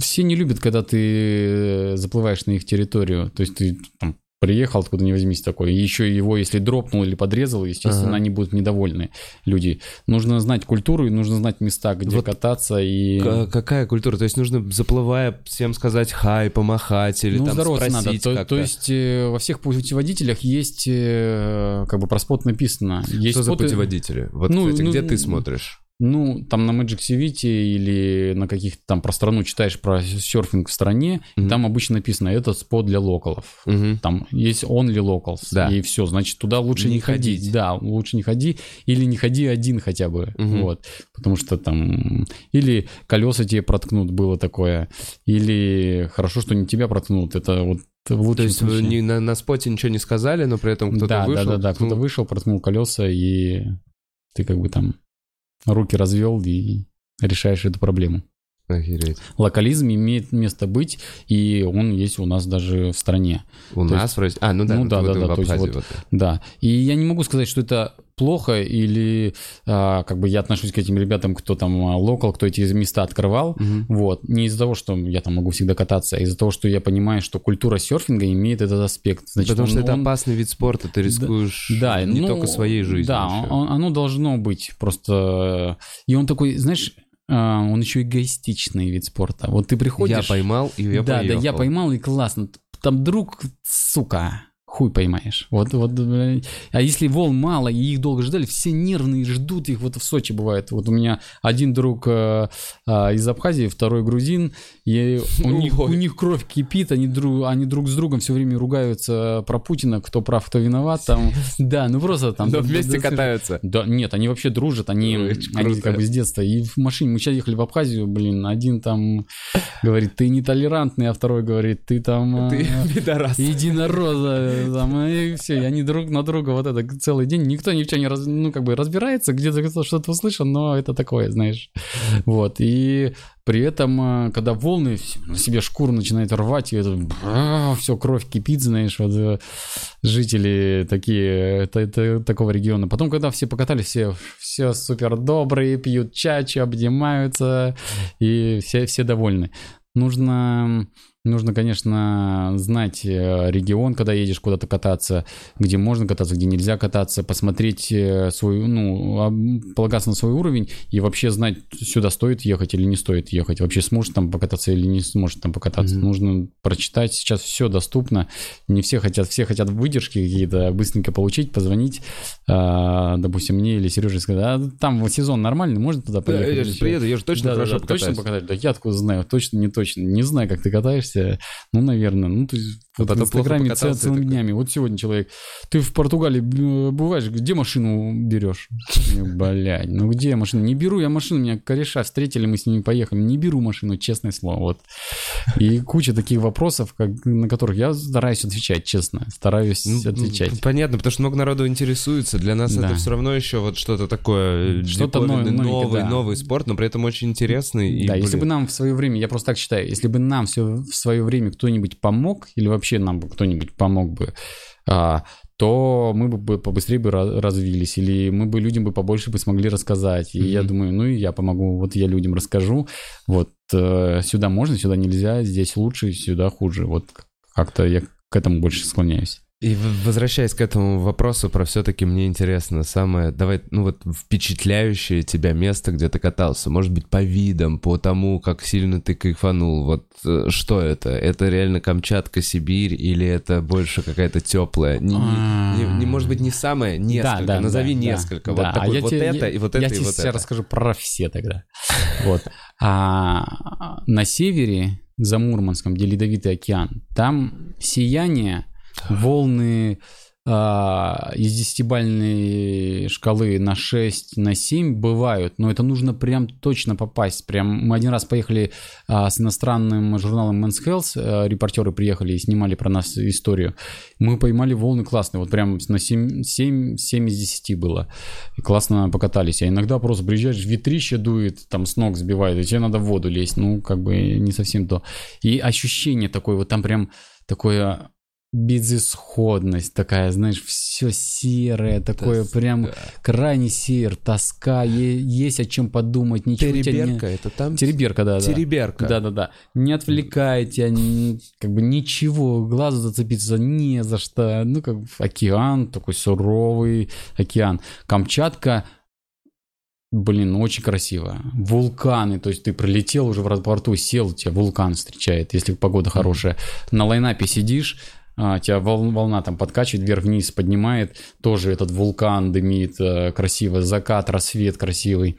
Все не любят, когда ты э, заплываешь на их территорию, то есть ты там приехал откуда ни возьмись такой, и еще его, если дропнул или подрезал, естественно, Ага. они будут недовольны, люди. Нужно знать культуру и нужно знать места, где Вот кататься и... Какая культура? То есть нужно, заплывая, всем сказать хай, помахать или ну, там спросить надо. То, как-то? то есть э, во всех путеводителях есть э, как бы про спот написано. Есть Что за споты- путеводители? Вот, Ну, кстати, ну, где ты ну, смотришь? Ну, там на Magic Civity или на каких-то там про страну читаешь про серфинг в стране, и Мгм. там обычно написано, это спот для локалов. Мгм. Там есть only locals, Да. и все, значит, туда лучше Не не, ходить. ходить. Да, лучше не ходи, или не ходи один хотя бы, Мгм. вот, потому что там, или колеса тебе проткнут, было такое, или хорошо, что не тебя проткнут, это вот в То есть вы случае. не- на, на споте ничего не сказали, но при этом кто-то да, вышел? да, да, да, кто-то ну, вышел, проткнул колеса, и ты как бы там руки развел и решаешь эту проблему. Охереть. Локализм имеет место быть, и он есть у нас даже в стране. У То нас в России... А, ну да, ну ну, да, да, да, то есть вот- вот. Да. И я не могу сказать, что это плохо, или а, как бы я отношусь к этим ребятам, кто там а, локал, кто эти места открывал. Мгм. Вот. Не из-за того, что я там могу всегда кататься, а из-за того, что я понимаю, что культура серфинга имеет этот аспект. Значит, Потому что он- это он- опасный вид спорта, ты рискуешь Да, не ну, только своей жизнью. Да, он- оно должно быть просто... И он такой, знаешь, он еще эгоистичный вид спорта. Вот ты приходишь... Я поймал, и я да, поехал. да, я поймал, и классно. Там друг, сука, хуй поймаешь. Вот, вот. э, А если волн мало, и их долго ждали, все нервные ждут их. Вот в Сочи бывает. Вот у меня один друг э, а, из Абхазии, второй грузин, и у *laughs* них, у них кровь кипит, они друг, они друг с другом все время ругаются про Путина, кто прав, кто виноват. Там, да, ну просто там... Но вместе катаются. да, нет, они вообще дружат, они, они как бы с детства. И в машине, мы сейчас ехали в Абхазию, блин, один там говорит, ты нетолерантный, а второй говорит, ты там... Ты э, *laughs* пидорас. Единороза, там, и все, и они друг на друга вот это целый день, никто ни в чем не раз, ну, как бы разбирается, где-то что-то услышал, но это такое, знаешь, вот, и при этом, э, когда волны на себе шкуру начинают рвать, и это все, кровь кипит, знаешь, вот э, жители такие, это, это, такого региона. Потом, когда все покатались, все, все супер добрые, пьют чачи, обнимаются, и все, все довольны. Нужно Нужно, конечно, знать э, регион, когда едешь куда-то кататься, где можно кататься, где нельзя кататься, посмотреть э, свой, ну, полагаться на свой уровень и вообще знать, сюда стоит ехать или не стоит ехать. Вообще сможет там покататься или не сможет там покататься. Mm-hmm. Нужно прочитать. Сейчас все доступно. Не все хотят, все хотят выдержки какие-то быстренько получить, позвонить, а, допустим, мне или Сереже сказать, а там сезон нормальный, можно туда поехать? Да, я же приеду, я же точно да, хорошо да, да, Точно покатаюсь? Да я откуда знаю, точно, не точно. Не знаю, как ты катаешься, ну, наверное, ну, то есть вот в Инстаграме цел, целыми днями. Вот сегодня человек, ты в Португалии бываешь, где машину берешь? Блядь, ну где машину? Не беру я машину, меня кореша встретили, мы с ними поехали. Не беру машину, честное слово. Вот. И куча таких вопросов, как, на которых я стараюсь отвечать, честно. Стараюсь ну, отвечать. Понятно, потому что много народу интересуется. Для нас да. это все равно еще вот что-то такое что-то новый, новый, да. новый спорт, но при этом очень интересный. Да, и, если бы нам в свое время, я просто так считаю, если бы нам все в свое время кто-нибудь помог, или вообще нам бы кто-нибудь помог бы, а, то мы бы побыстрее бы развились, или мы бы людям бы побольше бы смогли рассказать. И mm-hmm. я думаю, ну и я помогу, вот я людям расскажу, вот э, сюда можно, сюда нельзя, здесь лучше, сюда хуже. Вот как-то я к этому больше склоняюсь. И возвращаясь к этому вопросу, про все-таки мне интересно самое, давай, ну вот впечатляющее тебя место, где ты катался, может быть, по видам, по тому, как сильно ты кайфанул, вот э, что это? Это реально Камчатка, Сибирь или это больше какая-то теплая? Не, не, не, не, может быть, не самое, несколько, да, да, назови да, несколько. Да, вот да. такой, а вот я это тебе, и вот это я и тебе вот это. Я расскажу про все тогда. Вот. А на севере, за Мурманском, где Ледовитый океан, там сияние волны а, из десятибальной шкалы на 6, на 7 бывают, но это нужно прям точно попасть. Прям мы один раз поехали а, с иностранным журналом Men's Health, а, репортеры приехали и снимали про нас историю. Мы поймали волны классные, вот прям на 7, 7, 7 из 10 было. И классно покатались. А иногда просто приезжаешь, ветрище дует, там с ног сбивает, и тебе надо в воду лезть. Ну, как бы не совсем то. И ощущение такое, вот там прям такое безысходность такая, знаешь, все серое, такое Тоска. прям крайне сер, тоска, есть о чем подумать, ничего Тереберка, не... это там? Тереберка, да, Тереберка. Да, да, да. Не отвлекайте, они, как бы ничего, глазу зацепиться не за что. Ну, как океан, такой суровый океан. Камчатка, Блин, очень красиво. Вулканы, то есть ты пролетел уже в аэропорту, сел, тебя вулкан встречает, если погода хорошая. На лайнапе сидишь, а, тебя вол, волна там подкачивает, вверх-вниз поднимает, тоже этот вулкан дымит э, красиво, закат, рассвет красивый.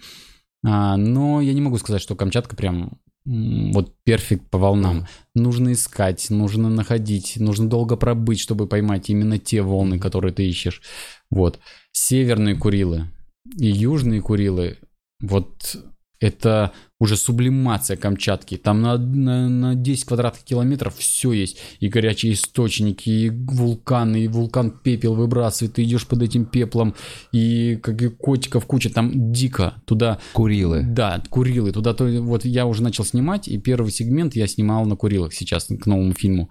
А, но я не могу сказать, что Камчатка прям вот перфект по волнам. Нужно искать, нужно находить, нужно долго пробыть, чтобы поймать именно те волны, которые ты ищешь. Вот. Северные Курилы и южные Курилы, вот это уже сублимация Камчатки. Там на, на, на 10 квадратных километров все есть. И горячие источники, и вулканы, и вулкан пепел выбрасывает. Ты идешь под этим пеплом, и как и котиков куча. Там дико. Туда... Курилы. Да, Курилы. Туда то, вот я уже начал снимать, и первый сегмент я снимал на Курилах сейчас к новому фильму.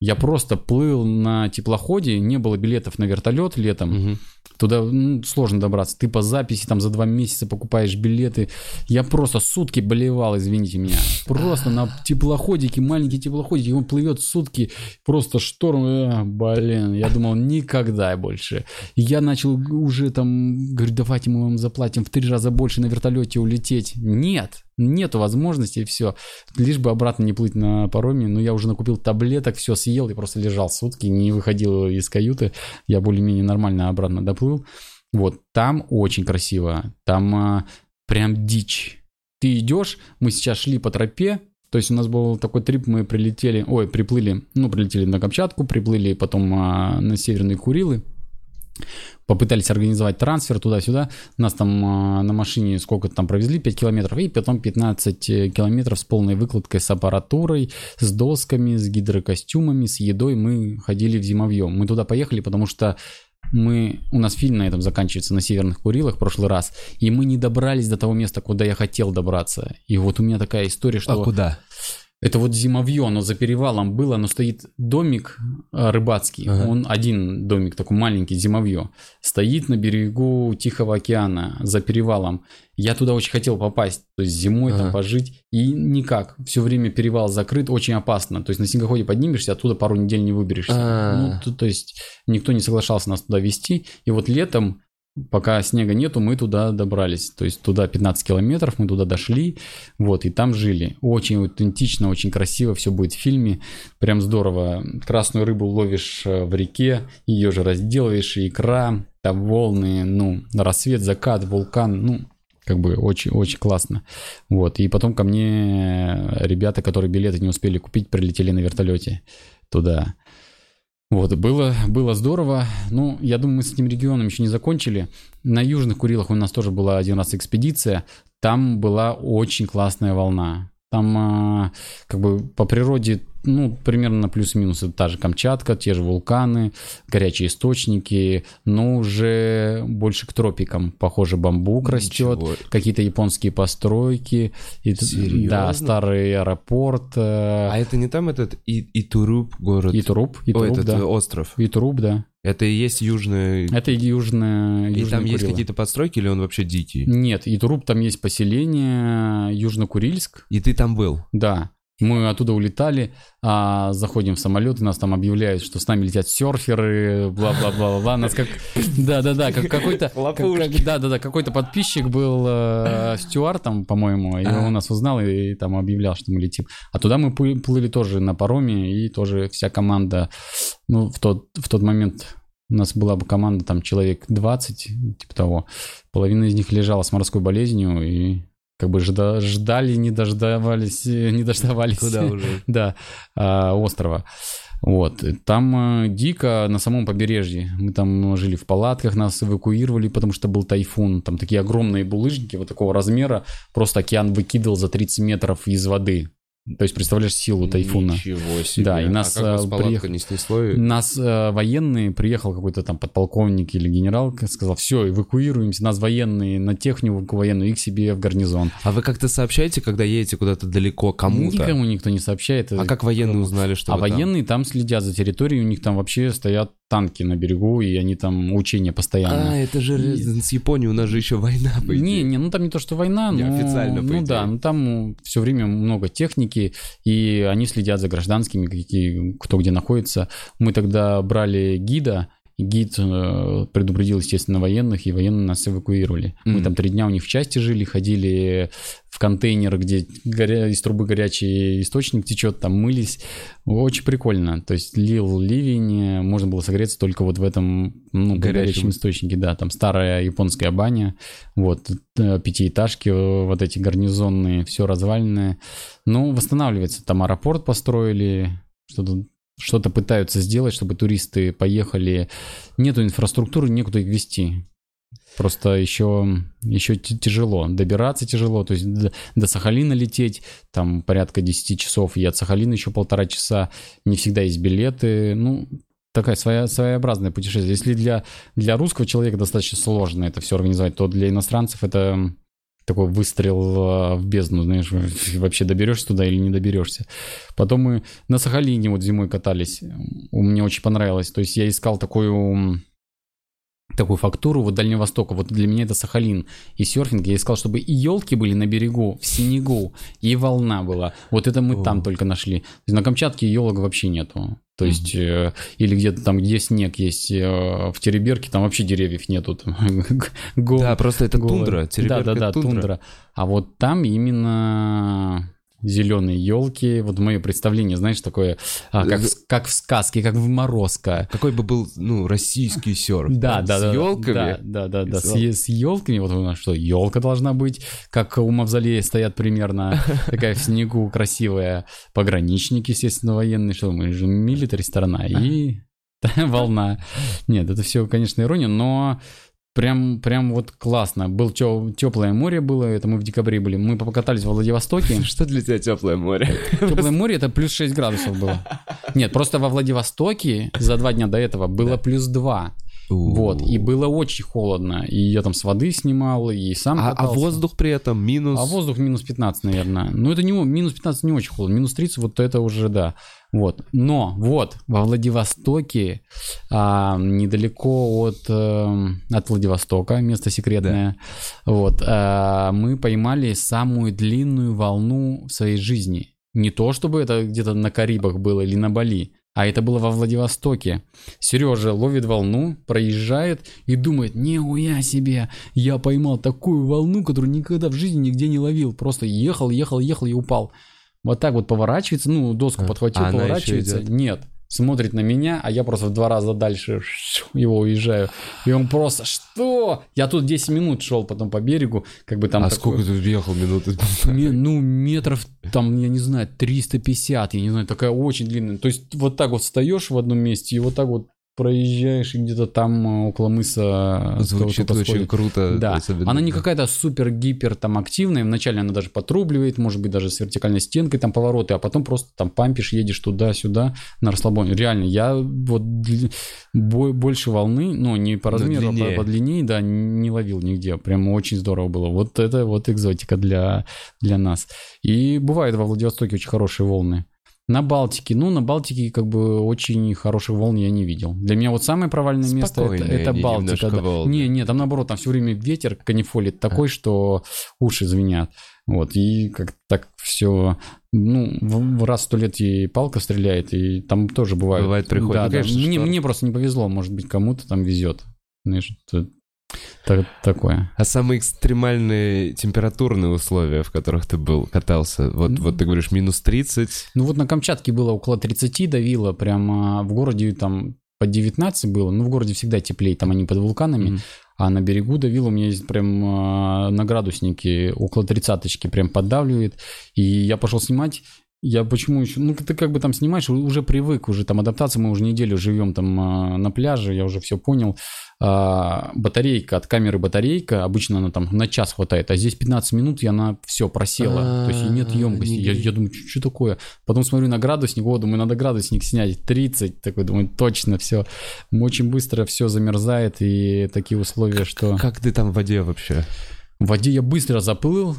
Я просто плыл на теплоходе, не было билетов на вертолет летом. Угу. Туда ну, сложно добраться. Ты по записи там за два месяца покупаешь билеты. Я просто сутки болевал, извините меня. Просто на теплоходике, маленький теплоходик, он плывет сутки, просто шторм. Э, блин, я думал, никогда больше. я начал уже там, говорю, давайте мы вам заплатим в три раза больше на вертолете улететь. Нет, нету возможности, и все. Лишь бы обратно не плыть на пароме. Но я уже накупил таблеток, все съел, и просто лежал сутки, не выходил из каюты. Я более-менее нормально обратно доплыл. Вот, там очень красиво, там а, прям дичь. Ты идешь, мы сейчас шли по тропе, то есть у нас был такой трип, мы прилетели, ой, приплыли, ну, прилетели на Камчатку, приплыли потом а, на Северные Курилы, попытались организовать трансфер туда-сюда. Нас там э, на машине сколько-то там провезли, 5 километров, и потом 15 э, километров с полной выкладкой, с аппаратурой, с досками, с гидрокостюмами, с едой. Мы ходили в зимовьем. Мы туда поехали, потому что мы, у нас фильм на этом заканчивается на Северных Курилах в прошлый раз, и мы не добрались до того места, куда я хотел добраться. И вот у меня такая история, что... А куда? Это вот зимовье, оно за перевалом было, но стоит домик э, рыбацкий. Ага. Он один домик, такой маленький, зимовье. Стоит на берегу Тихого океана, за перевалом. Я туда очень хотел попасть, то есть зимой Ага. там пожить. И никак. Все время перевал закрыт, очень опасно. То есть на снегоходе поднимешься, оттуда пару недель не выберешься. А. Ну, то, то есть никто не соглашался нас туда везти. И вот летом Пока снега нету, мы туда добрались. То есть туда 15 километров, мы туда дошли, вот, и там жили. Очень аутентично, очень красиво, все будет в фильме. Прям здорово. Красную рыбу ловишь э, в реке, ее же разделываешь, и икра, там волны, ну, рассвет, закат, вулкан, ну, как бы очень-очень классно. Вот, и потом ко мне ребята, которые билеты не успели купить, прилетели на вертолете туда. Вот, было, было здорово. Ну, я думаю, мы с этим регионом еще не закончили. На Южных Курилах у нас тоже была один раз экспедиция. Там была очень классная волна. Там а, как бы по природе, ну, примерно плюс-минус это та же Камчатка, те же вулканы, горячие источники, но уже больше к тропикам. Похоже, бамбук растет, Ничего. какие-то японские постройки. И, Серьезно? Да, старый аэропорт. э, А это не там этот И- Итуруп город? Итуруп, Ой, Итуруп, этот да. э, остров. Итуруп, да. Это и есть южный... Это южная, И там есть Курилы. какие-то подстройки или он вообще дикий? Нет, Итуруп там есть поселение, Южно-Курильск, И ты там был? да. Мы оттуда улетали, а, заходим в самолет, и нас там объявляют, что с нами летят серферы, бла-бла-бла-бла. Нас как... Да-да-да, как какой-то... как- как- Да-да-да, какой-то подписчик был э, стюартом, по-моему, и он нас узнал и там объявлял, что мы летим. А туда мы плы- плыли тоже на пароме, и тоже вся команда, ну, в тот, в тот момент у нас была бы команда там человек 20, типа того. Половина из них лежала с морской болезнью и как бы жда- ждали, не дождавались, э, не дождавались. Куда *laughs* уже? Да, а, острова. Вот. Там э, дико на самом побережье. Мы там жили в палатках, нас эвакуировали, потому что был тайфун. Там такие огромные булыжники вот такого размера. Просто океан выкидывал за 30 метров из воды. То есть, представляешь, силу тайфуна. Ничего себе. Да, и нас, а как вас э, приех- не снесло? и- Нас э, военные, приехал какой-то там подполковник или генерал, сказал, все, эвакуируемся, нас военные на технику военную и к себе в гарнизон. А вы как-то сообщаете, когда едете куда-то далеко кому-то? Никому никто не сообщает. А как военные узнали, что А вы там? военные там следят за территорией, у них там вообще стоят танки на берегу, и они там учения постоянно. А, это же И- с Японией, у нас же еще война, по Не, идее. не, ну там не то, что война, Не, но... официально, Ну идее. да, ну там все время много техники, и они следят за гражданскими, какие, кто где находится. Мы тогда брали гида, гид э, предупредил, естественно, военных, и военные нас эвакуировали. Мы Мгм. там три дня у них в части жили, ходили в контейнер, где горя... из трубы горячий источник течет, там мылись. Очень прикольно. То есть лил ливень, можно было согреться только вот в этом ну, Горячем. горячем источнике, да. Там старая японская баня, вот, э, пятиэтажки э, вот эти гарнизонные, все разваленное. Ну, восстанавливается. Там аэропорт построили, что-то что-то пытаются сделать, чтобы туристы поехали. Нету инфраструктуры, некуда их вести. Просто еще, еще тяжело. Добираться тяжело. То есть до, до Сахалина лететь, там порядка 10 часов. И от Сахалина еще полтора часа. Не всегда есть билеты. Ну, такая своя, своеобразное путешествие. Если для, для русского человека достаточно сложно это все организовать, то для иностранцев это такой выстрел в бездну, знаешь, *laughs* вообще доберешься туда или не доберешься. Потом мы на Сахалине вот зимой катались, мне очень понравилось. То есть я искал такую такую фактуру вот Дальнего Востока. Вот для меня это Сахалин и серфинг. Я искал, чтобы и елки были на берегу, в снегу, и волна была. Вот это мы О. там только нашли. На Камчатке елок вообще нету. То есть, э, или где-то там, где снег есть, э, в Тереберке, там вообще деревьев нету. Там, *laughs* гол- Да, просто это голая. тундра. Да, Тереберка да, это да, тундра. А вот там именно зеленые елки. Вот мое представление, знаешь, такое, а, как, в- как в сказке, как в Морозко. Какой бы был, ну, российский серф. Да, да, С да. елками. Да, да, да, С, с с елками, вот у нас что, елка должна быть, как у мавзолея стоят примерно, *laughs* такая в снегу красивая. Пограничники, естественно, военные, что мы же милитари страна. И *laughs* волна. Нет, это все, конечно, ирония, но прям, прям вот классно. Был теплое море было, это мы в декабре были. Мы покатались во Владивостоке. *laughs* Что для тебя теплое море? *laughs* Теплое море это плюс 6 градусов было. Нет, просто во Владивостоке за два дня до этого было плюс 2. Вот, и было очень холодно. И я там с воды снимал, и сам а, а воздух при этом минус... А воздух минус 15, наверное. Ну, это не... Минус 15 не очень холодно. Минус 30, вот это уже, да. Вот. Но вот во Владивостоке, а, недалеко от, а, от Владивостока, место секретное, да. вот, а, мы поймали самую длинную волну в своей жизни. Не то, чтобы это где-то на Карибах было или на Бали, а это было во Владивостоке. Сережа ловит волну, проезжает и думает, не уя себе, я поймал такую волну, которую никогда в жизни нигде не ловил. Просто ехал, ехал, ехал и упал. Вот так вот поворачивается, ну, доску а, подхватил, а поворачивается. Нет, смотрит на меня, а я просто в два раза дальше его уезжаю. И он просто, что? Я тут 10 минут шел потом по берегу, как бы там... А такой... сколько ты ехал минут? Ну, метров там, я не знаю, 350, я не знаю, такая очень длинная. То есть вот так вот встаешь в одном месте и вот так вот проезжаешь и где-то там э, около мыса... Э, Звучит очень круто. Да, она не какая-то супер-гипер там активная, вначале она даже потрубливает, может быть даже с вертикальной стенкой там повороты, а потом просто там пампишь, едешь туда-сюда на расслабоне. Реально, я вот больше волны, ну не по размеру, а по, по длине, да, не ловил нигде. Прям очень здорово было. Вот это вот экзотика для, для нас. И бывает во Владивостоке очень хорошие волны. На Балтике. Ну, на Балтике как бы очень хороших волн я не видел. Для меня вот самое провальное место это, это Балтика. Да. Не, не, там наоборот, там все время ветер канифолит такой, а. что уши звенят. Вот, и как так все, ну, в, в раз сто лет и палка стреляет, и там тоже бывает. Бывает приходит. Да, ну, конечно, мне, мне просто не повезло, может быть, кому-то там везет. Знаешь, так, такое. А самые экстремальные температурные условия, в которых ты был, катался? Вот, ну, вот ты говоришь, минус 30? Ну вот на Камчатке было около 30 давило, прямо в городе там под 19 было, ну в городе всегда теплее, там они под вулканами, mm. а на берегу давило, у меня есть прям э, на градуснике около тридцаточки прям поддавливает, и я пошел снимать, я почему еще... Ну, ты как бы там снимаешь, уже привык, уже там адаптация, мы уже неделю живем там э, на пляже, я уже все понял. А, батарейка, от камеры батарейка, обычно она там на час хватает, а здесь 15 минут, и она все просела, то есть нет емкости. Я, я думаю, что такое? Потом смотрю на градусник, о, думаю, надо градусник снять, 30, такой, думаю, точно, все. Очень быстро все замерзает, и такие условия, что... Как ты там в воде вообще? В воде я быстро заплыл,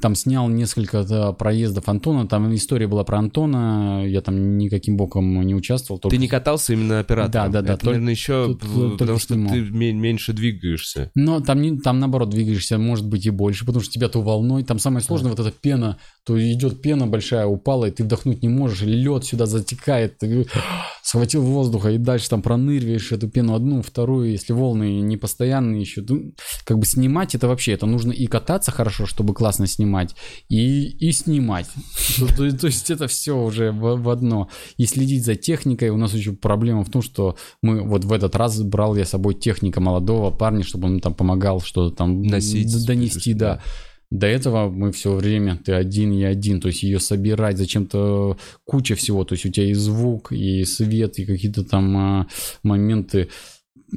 там снял несколько да, проездов Антона, там история была про Антона, я там никаким боком не участвовал. Только... Ты не катался именно оператором? Да, да, да. Это, только, наверное, еще тут, потому что снимал. ты меньше двигаешься. Но там, не, там наоборот двигаешься, может быть, и больше, потому что тебя то волной, там самое сложное, а. вот эта пена, то идет пена большая, упала, и ты вдохнуть не можешь, или лед сюда затекает, ты схватил воздуха, и дальше там пронырваешь эту пену одну, вторую, если волны не постоянные еще, ну, как бы снимать это вообще, это нужно и кататься хорошо, чтобы классно снимать, и, и снимать. *laughs* То, то, есть это все уже в, в одно. И следить за техникой. У нас еще проблема в том, что мы вот в этот раз брал я с собой техника молодого парня, чтобы он там помогал что-то там Носить, донести, да. До этого мы все время, ты один, я один, то есть ее собирать, зачем-то куча всего, то есть у тебя и звук, и свет, и какие-то там а, моменты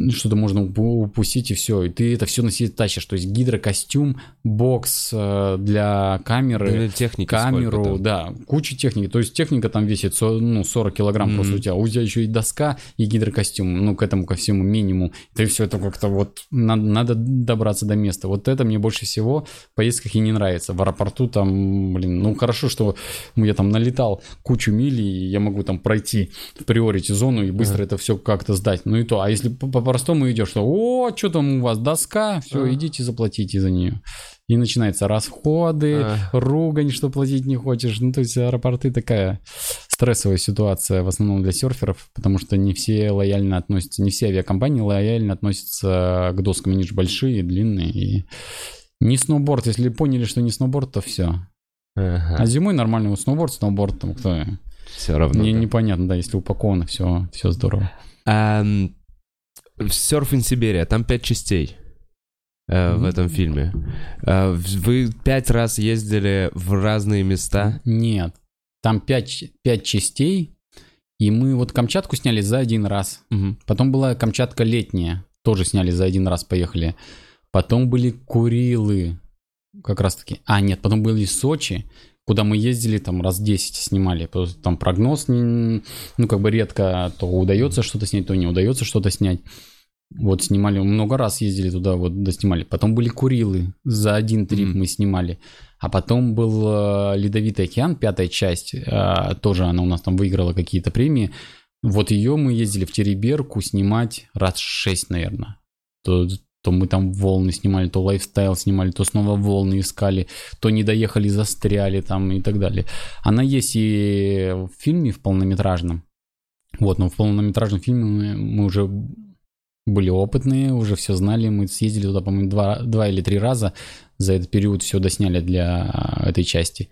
что-то можно упустить и все. И ты это все на себе тащишь. То есть гидрокостюм, бокс э, для камеры, ну, техники камеру, да, куча техники. То есть техника там весит ну, 40 килограмм mm-hmm. просто у тебя. У тебя еще и доска, и гидрокостюм. Ну, к этому ко всему минимум. Ты все это как-то вот надо, надо добраться до места. Вот это мне больше всего в поездках и не нравится. В аэропорту там, блин, ну хорошо, что я там налетал кучу миль, и я могу там пройти в приорити зону и быстро mm-hmm. это все как-то сдать. Ну и то. А если по-простому идешь, что о, что там у вас, доска, все, а. идите заплатите за нее. И начинаются расходы, а. ругань, что платить не хочешь. Ну, то есть аэропорты такая стрессовая ситуация в основном для серферов, потому что не все лояльно относятся, не все авиакомпании лояльно относятся к доскам, они же большие, длинные. И не сноуборд, если поняли, что не сноуборд, то все. Ага. А зимой нормальный вот сноуборд, сноуборд, там кто... Все равно. Не, да. Непонятно, да, если упаковано, все, все здорово. Um, Surfing Сибирия, там пять частей э, в этом фильме. Э, вы пять раз ездили в разные места? Нет, там пять, пять частей, И мы вот Камчатку сняли за один раз. Мгм. Потом была Камчатка летняя, тоже сняли за один раз, поехали. Потом были Курилы, как раз таки. А, нет, потом были Сочи, куда мы ездили, там раз 10 снимали. Что Там прогноз, ну, как бы редко то удается что-то снять, то не удается что-то снять. Вот снимали, много раз ездили туда, вот доснимали. Потом были Курилы, за один трип Мгм. мы снимали. А потом был э, Ледовитый океан, пятая часть, э, тоже она у нас там выиграла какие-то премии. Вот ее мы ездили в Тереберку снимать раз шесть, наверное. То, мы там волны снимали, то лайфстайл снимали, то снова волны искали, то не доехали, застряли там и так далее. Она есть и в фильме, в полнометражном. Вот, но в полнометражном фильме мы, мы уже были опытные, уже все знали. Мы съездили туда, по-моему, два, два или три раза. За этот период все досняли для этой части.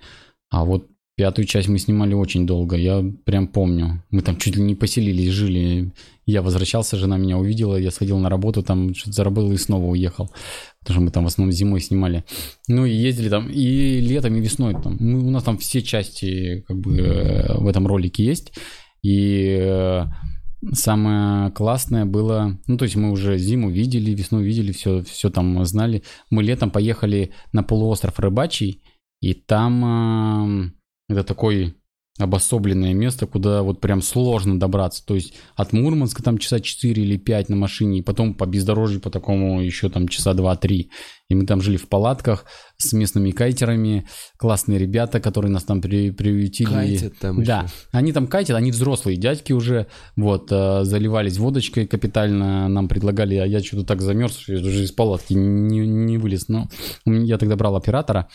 А вот пятую часть мы снимали очень долго. Я прям помню. Мы там чуть ли не поселились, жили. Я возвращался, жена меня увидела, я сходил на работу, там что-то заработал и снова уехал. Потому что мы там в основном зимой снимали. Ну и ездили там и летом, и весной. Там. Мы, у нас там все части как бы э, в этом ролике есть. И э, самое классное было, ну то есть мы уже зиму видели, весну видели, все, все там знали. Мы летом поехали на полуостров Рыбачий, и там э, это такой обособленное место, куда вот прям сложно добраться. То есть от Мурманска там часа 4 или 5 на машине, и потом по бездорожью по такому еще там часа 2-3. И мы там жили в палатках с местными кайтерами, классные ребята, которые нас там при, приютили. Кайтят там Да, еще. они там катят, они взрослые дядьки уже, вот, э, заливались водочкой капитально, нам предлагали, а я что-то так замерз, что я уже из палатки не, не вылез. Но я тогда брал оператора,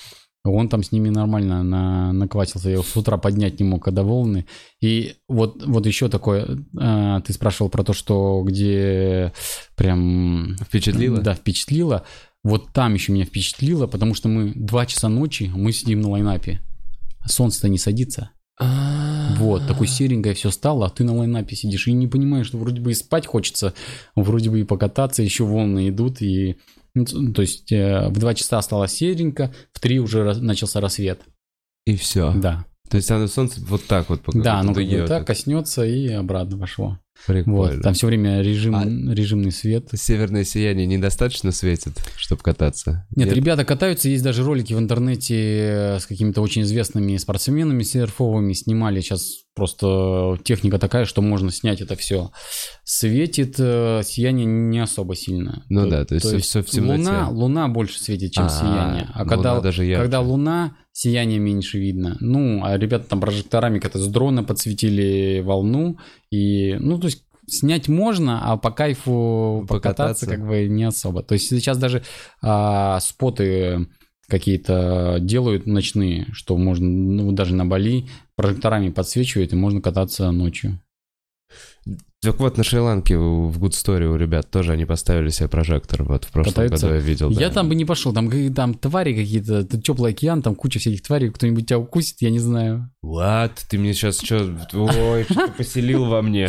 он там с ними нормально на, наквасился, я его с утра поднять не мог, когда волны. И вот, вот еще такое, э, ты спрашивал про то, что где прям... Впечатлило? Да, впечатлило. Вот там еще меня впечатлило, потому что мы два часа ночи, мы сидим на лайнапе. а Солнце-то не садится. А. Вот, такой серенькое все стало, а ты на лайнапе сидишь и не понимаешь, что вроде бы и спать хочется, вроде бы и покататься, еще волны идут, и... ну, То есть э, в два часа стало серенько, в три уже раз- начался рассвет. И все. Да, То есть оно солнце вот так вот по да, оно как бы вот так коснется и обратно пошло. Прикольно. Вот, там все время режим, А- режимный свет. Северное сияние недостаточно светит, чтобы кататься? Нет, ребята катаются, есть даже ролики в интернете с какими-то очень известными спортсменами серфовыми, снимали сейчас просто техника такая, что можно снять это все. Светит э, сияние не особо сильно. Ну да, то есть всё в темноте. Луна, луна больше светит, чем А, сияние. А луна когда, даже ярче. когда луна, сияние меньше видно. Ну, а ребята там прожекторами как-то с дрона подсветили волну. И, ну, то есть снять можно, а по кайфу покататься, Покататься. как бы не особо. То есть сейчас даже а, споты какие-то делают ночные, что можно, ну, даже на Бали прожекторами подсвечивают, и можно кататься ночью. Так вот, на Шри-Ланке в Good Story у ребят тоже они поставили себе прожектор. Вот в прошлом Катаются? году я видел. Я да. там бы не пошел, там, там твари какие-то, теплый океан, там куча всяких тварей, кто-нибудь тебя укусит, я не знаю. What? Ты мне сейчас что? Ой, что ты поселил во мне.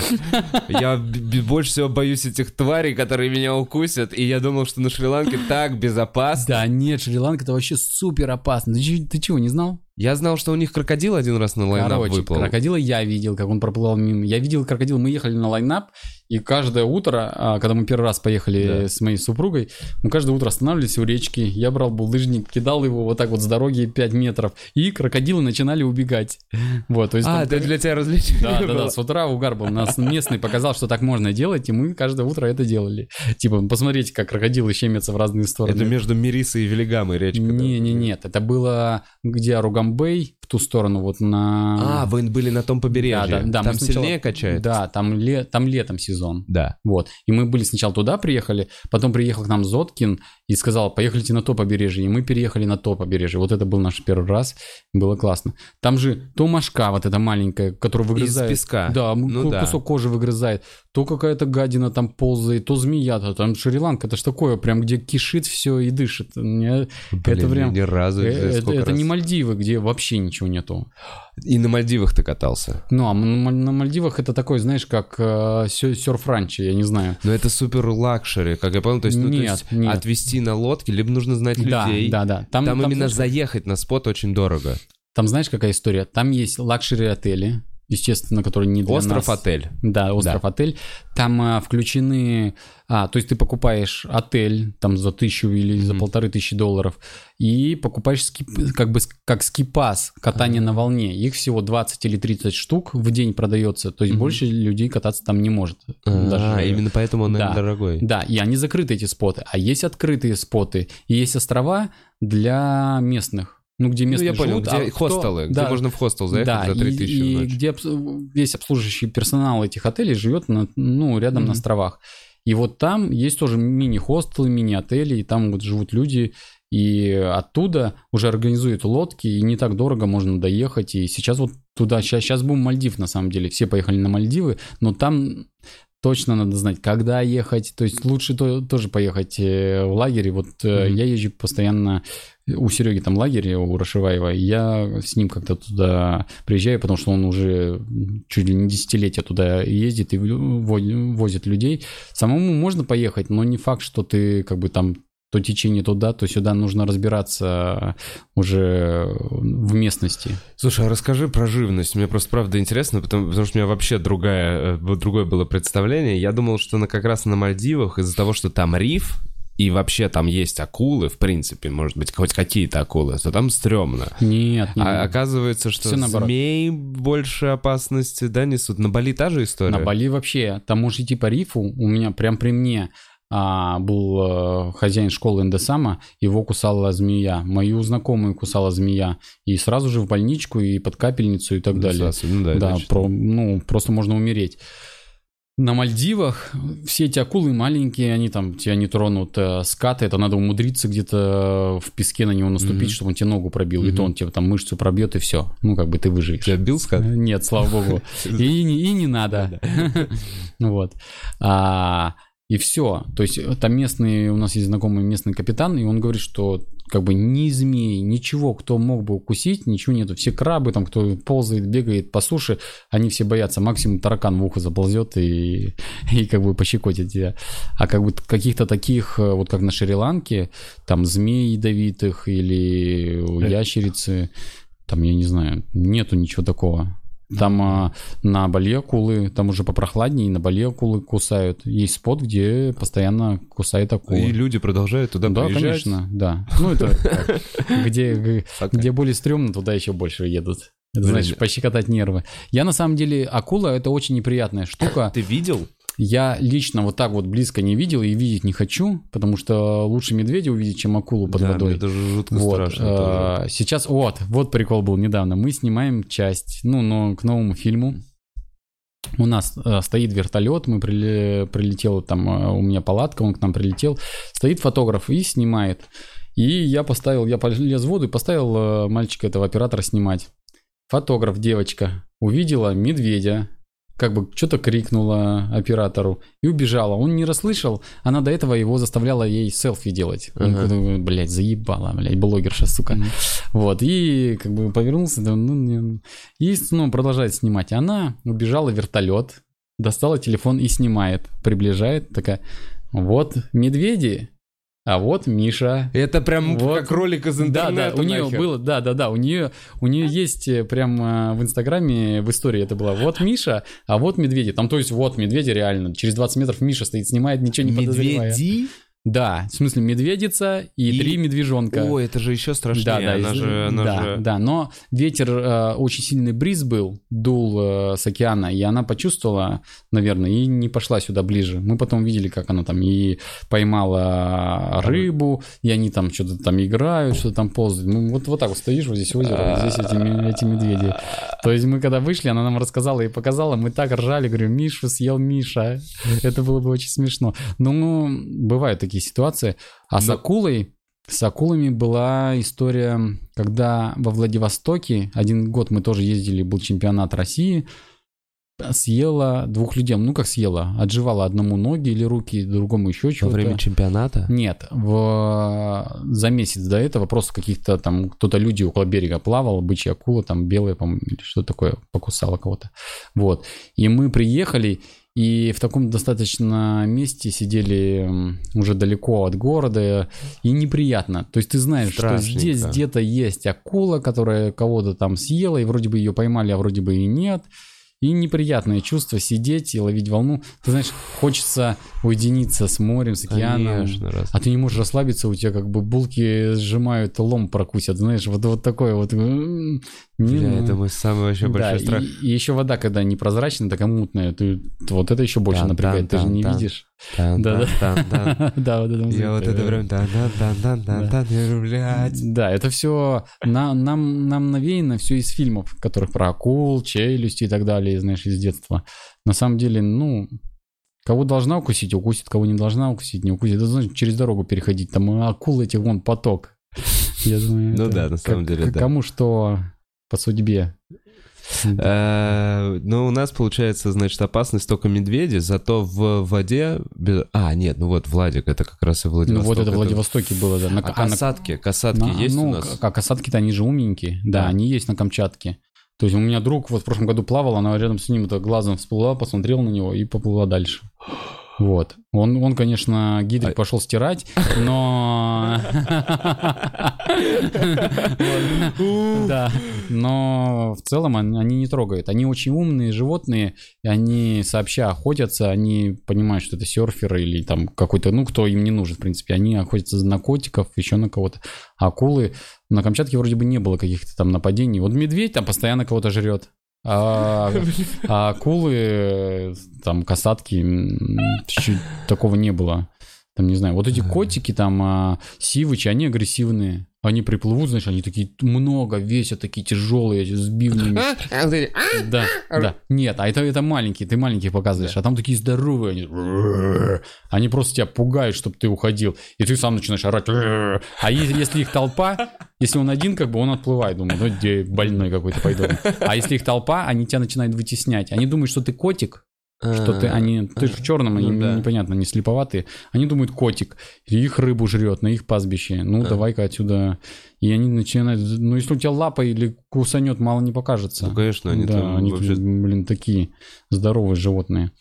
Я больше всего боюсь этих тварей, которые меня укусят, и я думал, что на Шри-Ланке так безопасно. Да нет, Шри-Ланка это вообще супер опасно. Ты, чего, не знал? Я знал, что у них крокодил один раз на лайнап Короче, выплыл. крокодила я видел, как он проплывал мимо. Я видел крокодила, мы ехали на лайнап, lineup и каждое утро, а, когда мы первый раз поехали Да. с моей супругой, мы каждое утро останавливались у речки, я брал булыжник, кидал его вот так вот с дороги 5 метров, и крокодилы начинали убегать. *laughs* Вот, то есть... А, там это для тебя развлечение Да, да, было? да, с утра угар был. Нас местный показал, что так можно делать, и мы каждое утро это делали. Типа, посмотрите, как крокодилы щемятся в разные стороны. Это между Мирисой и Велигамой речка. да? Не, не, нет, это было где Аругамбей, в ту сторону, вот на... А, вы были на том побережье. Да, да, да, Там сначала- сильнее качает? Да, там, ле... там летом сезон. Да. Вот. И мы были сначала туда приехали, потом приехал к нам Зоткин и сказал, поехали на то побережье. И мы переехали на то побережье. Вот это был наш первый раз. Было классно. Там же то мошка вот эта маленькая, которую выгрызает. Из песка. Да, Ну ку- да. кусок кожи выгрызает. То какая-то гадина там ползает, то змея. То там Шри-Ланка, это ж такое, прям где кишит все и дышит. Мне- Блин, это прям... ни разу. э, Это, это раз. не Мальдивы, где вообще ничего нету. И на Мальдивах ты катался. Ну, а на, на Мальдивах это такой, знаешь, как э, сё- серф-ранчо, я не знаю. Но это супер luxury, как я понял. То есть, ну, то Нет, есть нет. отвезти на лодке, либо нужно знать Да, людей. да, да. Там, Там, там, именно знаешь, заехать на спот очень дорого. там знаешь, какая история? Там есть luxury -отели, естественно, который не для Остров нас. отель. Да, остров отель. Там а, включены, а, то есть ты покупаешь отель там за тысячу или за Мгм. полторы тысячи долларов и покупаешь ски- как бы как скипас катание на волне. Их всего 20 или 30 штук в день продается, то есть Мгм. больше людей кататься там не может. А, Даже- именно поэтому он, наверное, Да. дорогой. Да, и они закрыты эти споты, а есть открытые споты и есть острова для местных. Ну, где Ну, местные я понял, живут, где а кто- хостелы, где да, можно в хостел заехать да, за 3000 и, и где весь обслуживающий персонал этих отелей живет на, ну, рядом Мгм. на островах. И вот там есть тоже мини-хостелы, мини-отели, и там вот живут люди, и оттуда уже организуют лодки, и не так дорого можно доехать. И сейчас вот туда, сейчас, сейчас бум Мальдив на самом деле, все поехали на Мальдивы, но там точно надо знать, когда ехать. То есть лучше то- тоже поехать э, в лагере. Вот Мгм. я езжу постоянно у Сереги там лагерь, у Рашиваева, и я с ним как-то туда приезжаю, потому что он уже чуть ли не десятилетия туда ездит и во- возит людей. Самому можно поехать, но не факт, что ты как бы там то течение туда, то сюда нужно разбираться уже в местности. Слушай, а расскажи про живность. Мне просто правда интересно, потому, потому что у меня вообще другая, э, другое было представление. Я думал, что на, как раз на Мальдивах из-за того, что там риф, и вообще там есть акулы, в принципе, может быть, хоть какие-то акулы, то там стрёмно. Нет, нет. А оказывается, что Всё наоборот. змей больше опасности, да, несут. На Бали та же история? На Бали вообще, там можешь идти по рифу, у меня прям при мне а, был э, хозяин школы Эндесама, его кусала змея, мою знакомую кусала змея, и сразу же в больничку, и под капельницу, и так далее. Ну да, Да, про- ну, просто можно умереть. На Мальдивах все эти акулы маленькие, они там тебя не тронут. э, Скаты, это надо умудриться где-то в песке на него наступить, Мгм. чтобы он тебе ногу пробил. И Мгм. то он тебе там мышцу пробьет, и все. Ну, как бы ты выживешь. Тебя бил скат? Нет, слава богу. *laughs* И, не- и не надо. *laughs* Вот. И все. То есть э, там местный, у нас есть знакомый местный капитан, и он говорит, что как бы ни змей, ничего, кто мог бы укусить, ничего нету. Все крабы, там, кто ползает, бегает по суше, они все боятся. Максимум таракан в ухо заползет и, *laughs* и как бы пощекотит тебя. А как бы каких-то таких, э, вот как на Шри-Ланке, там змей ядовитых или ящерицы, там, я не знаю, нету ничего такого. Там а, на Бали акулы, там уже попрохладнее, на Бали акулы кусают. Есть спот, где постоянно кусает акула. И люди продолжают туда да, приезжать. конечно, да. Ну, это *laughs* где, где более стрёмно, туда еще больше едут. Это, значит, пощекотать нервы. Я на самом деле, акула это очень неприятная штука. Ты видел? Я лично вот так вот близко не видел и видеть не хочу, потому что лучше медведя увидеть, чем акулу под да, водой. мне даже жутко Вот, страшно. тоже. а, сейчас, вот, вот прикол был недавно. Мы снимаем часть, ну, но к новому фильму. У нас э, стоит вертолет, мы приле- прилетел, там э, у меня палатка, он к нам прилетел. Стоит фотограф и снимает. И я поставил, я полез в воду и поставил э, мальчика этого оператора снимать. Фотограф, девочка, увидела медведя, как бы что-то крикнула оператору и убежала. Он не расслышал, она до этого его заставляла ей селфи делать. Он, Ага. блядь, заебала, блядь, блогерша, сука. Вот, и как бы повернулся, да, ну, не- и ну, продолжает снимать. Она убежала в вертолет, достала телефон и снимает, приближает, такая, вот медведи, а вот Миша. Это прям Вот. как ролик из Да, интернета. да, у нее нахер. было, да, да, да, у нее, у нее есть э, прям э, в Инстаграме, в истории это было, вот Миша, а вот медведи, там, то есть, вот медведи реально, через 20 метров Миша стоит, снимает, ничего не подозревая. Медведи? Да, в смысле медведица и, И- три медвежонка. Ой, это же еще страшнее. Да, да, она из- же, она да, же... да, но ветер, э, очень сильный бриз был, дул э, с океана, и она почувствовала, наверное, и не пошла сюда ближе. Мы потом видели, как она там и поймала рыбу, и они там что-то там играют, что-то там ползают. Ну, вот, вот так вот стоишь, вот здесь озеро, вот здесь эти, эти медведи. То есть мы когда вышли, она нам рассказала и показала, мы так ржали, говорю, Мишу съел Миша. Это было бы очень смешно. Ну, бывают такие ситуации. А с Но- акулой, с акулами была история, когда во Владивостоке один год мы тоже ездили, был чемпионат России, съела двух людей, ну как съела, отживала одному ноги или руки, другому еще Во чего-то. время чемпионата? Нет, в... за месяц до этого просто каких-то там, кто-то люди около берега плавал, бычья акула, там белая, по-моему, или что такое, покусала кого-то. Вот. И мы приехали, и в таком достаточно месте сидели уже далеко от города, и неприятно. То есть ты знаешь, что Страшненько. здесь где-то есть акула, которая кого-то там съела, и вроде бы ее поймали, а вроде бы и нет. И неприятное чувство сидеть и ловить волну. Ты знаешь, хочется уединиться с морем, с океаном. Конечно, раз. А ты не можешь расслабиться, у тебя как бы булки сжимают, лом прокусят, знаешь, вот, вот такое вот. Не, Бля, ну. это мой самый вообще Да, большой и, страх. и еще вода, когда непрозрачная, такая мутная, ты, вот это еще больше напрягает, ты же не видишь. Да, тан, тан. *laughs* Да, вот это Я вот это прям тан тан тан я говорю, блядь. Да, это все нам, нам, навеяно все из фильмов, которых про акул, челюсти и так далее, знаешь, из детства. На самом деле, ну, кого должна укусить, укусит, кого не должна укусить, не укусит. Это значит через дорогу переходить. Там акул этих вон поток. Я думаю, Ну да, на самом деле, да. Кому что по судьбе. Э, Ну, у нас получается, значит, опасность только медведи, зато в воде... А, нет, ну вот Владик, это как раз и Ну Владивосток. вот это в Владивостоке было, да. А а касатки, касатки есть ну, у нас? к- А касатки-то они же умненькие. Да, Да. они есть на Камчатке. То есть у меня друг вот в прошлом году плавал, она рядом с ним это глазом всплыла, посмотрел на него и поплыла дальше. *gasps* Вот. Он, он конечно, гидрик А- пошел стирать, но... Да. Но в целом он- они не трогают. Они очень умные животные, и они сообща охотятся, они понимают, что это серферы или там какой-то, ну, кто им не нужен, в принципе. Они охотятся на котиков, еще на кого-то. Акулы... На Камчатке вроде бы не было каких-то там нападений. Вот медведь там постоянно кого-то жрет. А, а акулы, там, касатки, чуть такого не было. Там, не знаю, вот эти котики, там, а, сивычи, они агрессивные. Они приплывут, знаешь, они такие много весят, такие тяжелые, с бивнями. Да, да. Нет, а это, это маленькие, ты маленьких показываешь, а там такие здоровые, они, *sniffs* они просто тебя пугают, чтобы ты уходил, и ты сам начинаешь орать. А если их толпа, если он один, как бы он отплывает, думаю, ну где больной какой-то пойду. А если их толпа, они тебя начинают вытеснять. Они думают, что ты котик, что ты, они, ты же в черном, ну им да. непонятно, они слеповатые. Они думают, котик, их рыбу жрет на их пастбище. Ну, А. давай-ка отсюда. И они начинают, ну, если у тебя лапа или кусанет, мало не покажется. Ну, конечно, они да, там они, вообще... блин, такие здоровые животные.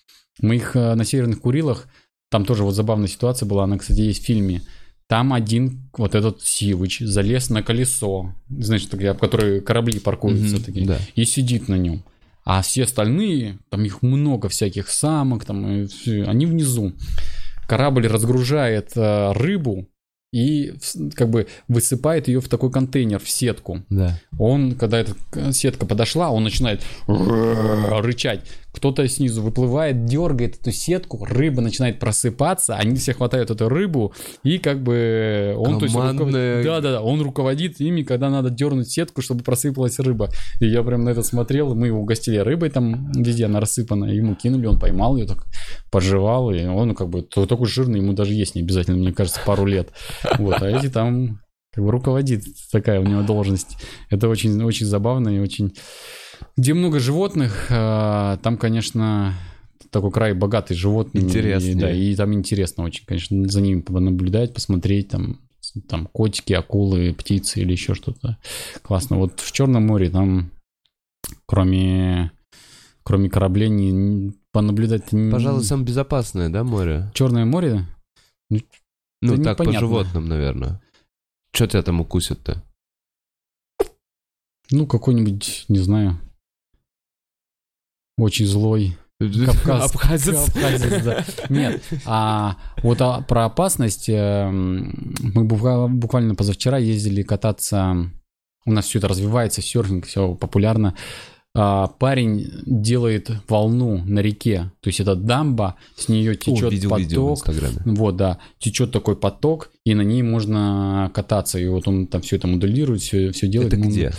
Мы их э, на Северных Курилах, там тоже вот забавная ситуация была, она, кстати, есть в фильме. Там один, вот этот Сивыч, залез на колесо, значит, об которые корабли паркуются Мгм, такие, Да. и сидит на нем. А все остальные, там их много всяких самок, там, и всё, они внизу. Корабль разгружает э, рыбу и как бы высыпает ее в такой контейнер, в сетку. Да. Он, когда эта сетка подошла, он начинает рычать. Кто-то снизу выплывает, дергает эту сетку, рыба начинает просыпаться, они все хватают эту рыбу, и как бы он, то есть, Командная- да, да, да, он руководит ими, когда надо дернуть сетку, чтобы просыпалась рыба. И я прям на это смотрел, мы его угостили рыбой там везде, она рассыпана, ему кинули, он поймал ее, так пожевал, и он как бы такой жирный, ему даже есть не обязательно, мне кажется, пару лет. Вот, а эти там как бы руководит такая у него должность. Это очень, очень забавно и очень... Где много животных, а, там, конечно, такой край богатый животными. Интереснее. И, да, и там интересно очень, конечно, за ними наблюдать, посмотреть, там, там котики, акулы, птицы или еще что-то. Классно. Вот в Черном море там, кроме, кроме кораблей, не- понаблюдать... Пожалуй, самое безопасное, да, море? Черное море? Ну, Да так, по непонятно. животным, наверное. Что тебя там укусят-то? Ну, какой-нибудь, не знаю, очень злой Кавказ. Абхазец. Абхазец, да. Нет, а вот а, про опасность эм, мы буква- буквально позавчера ездили кататься. У нас все это развивается, серфинг, все популярно. А, парень делает волну на реке, то есть это дамба, с нее О, течет видел видео в поток. Инстаграме. Вот, да, течет такой поток, и на ней можно кататься. И вот он там все это моделирует, все, все делает. Это Ну, где?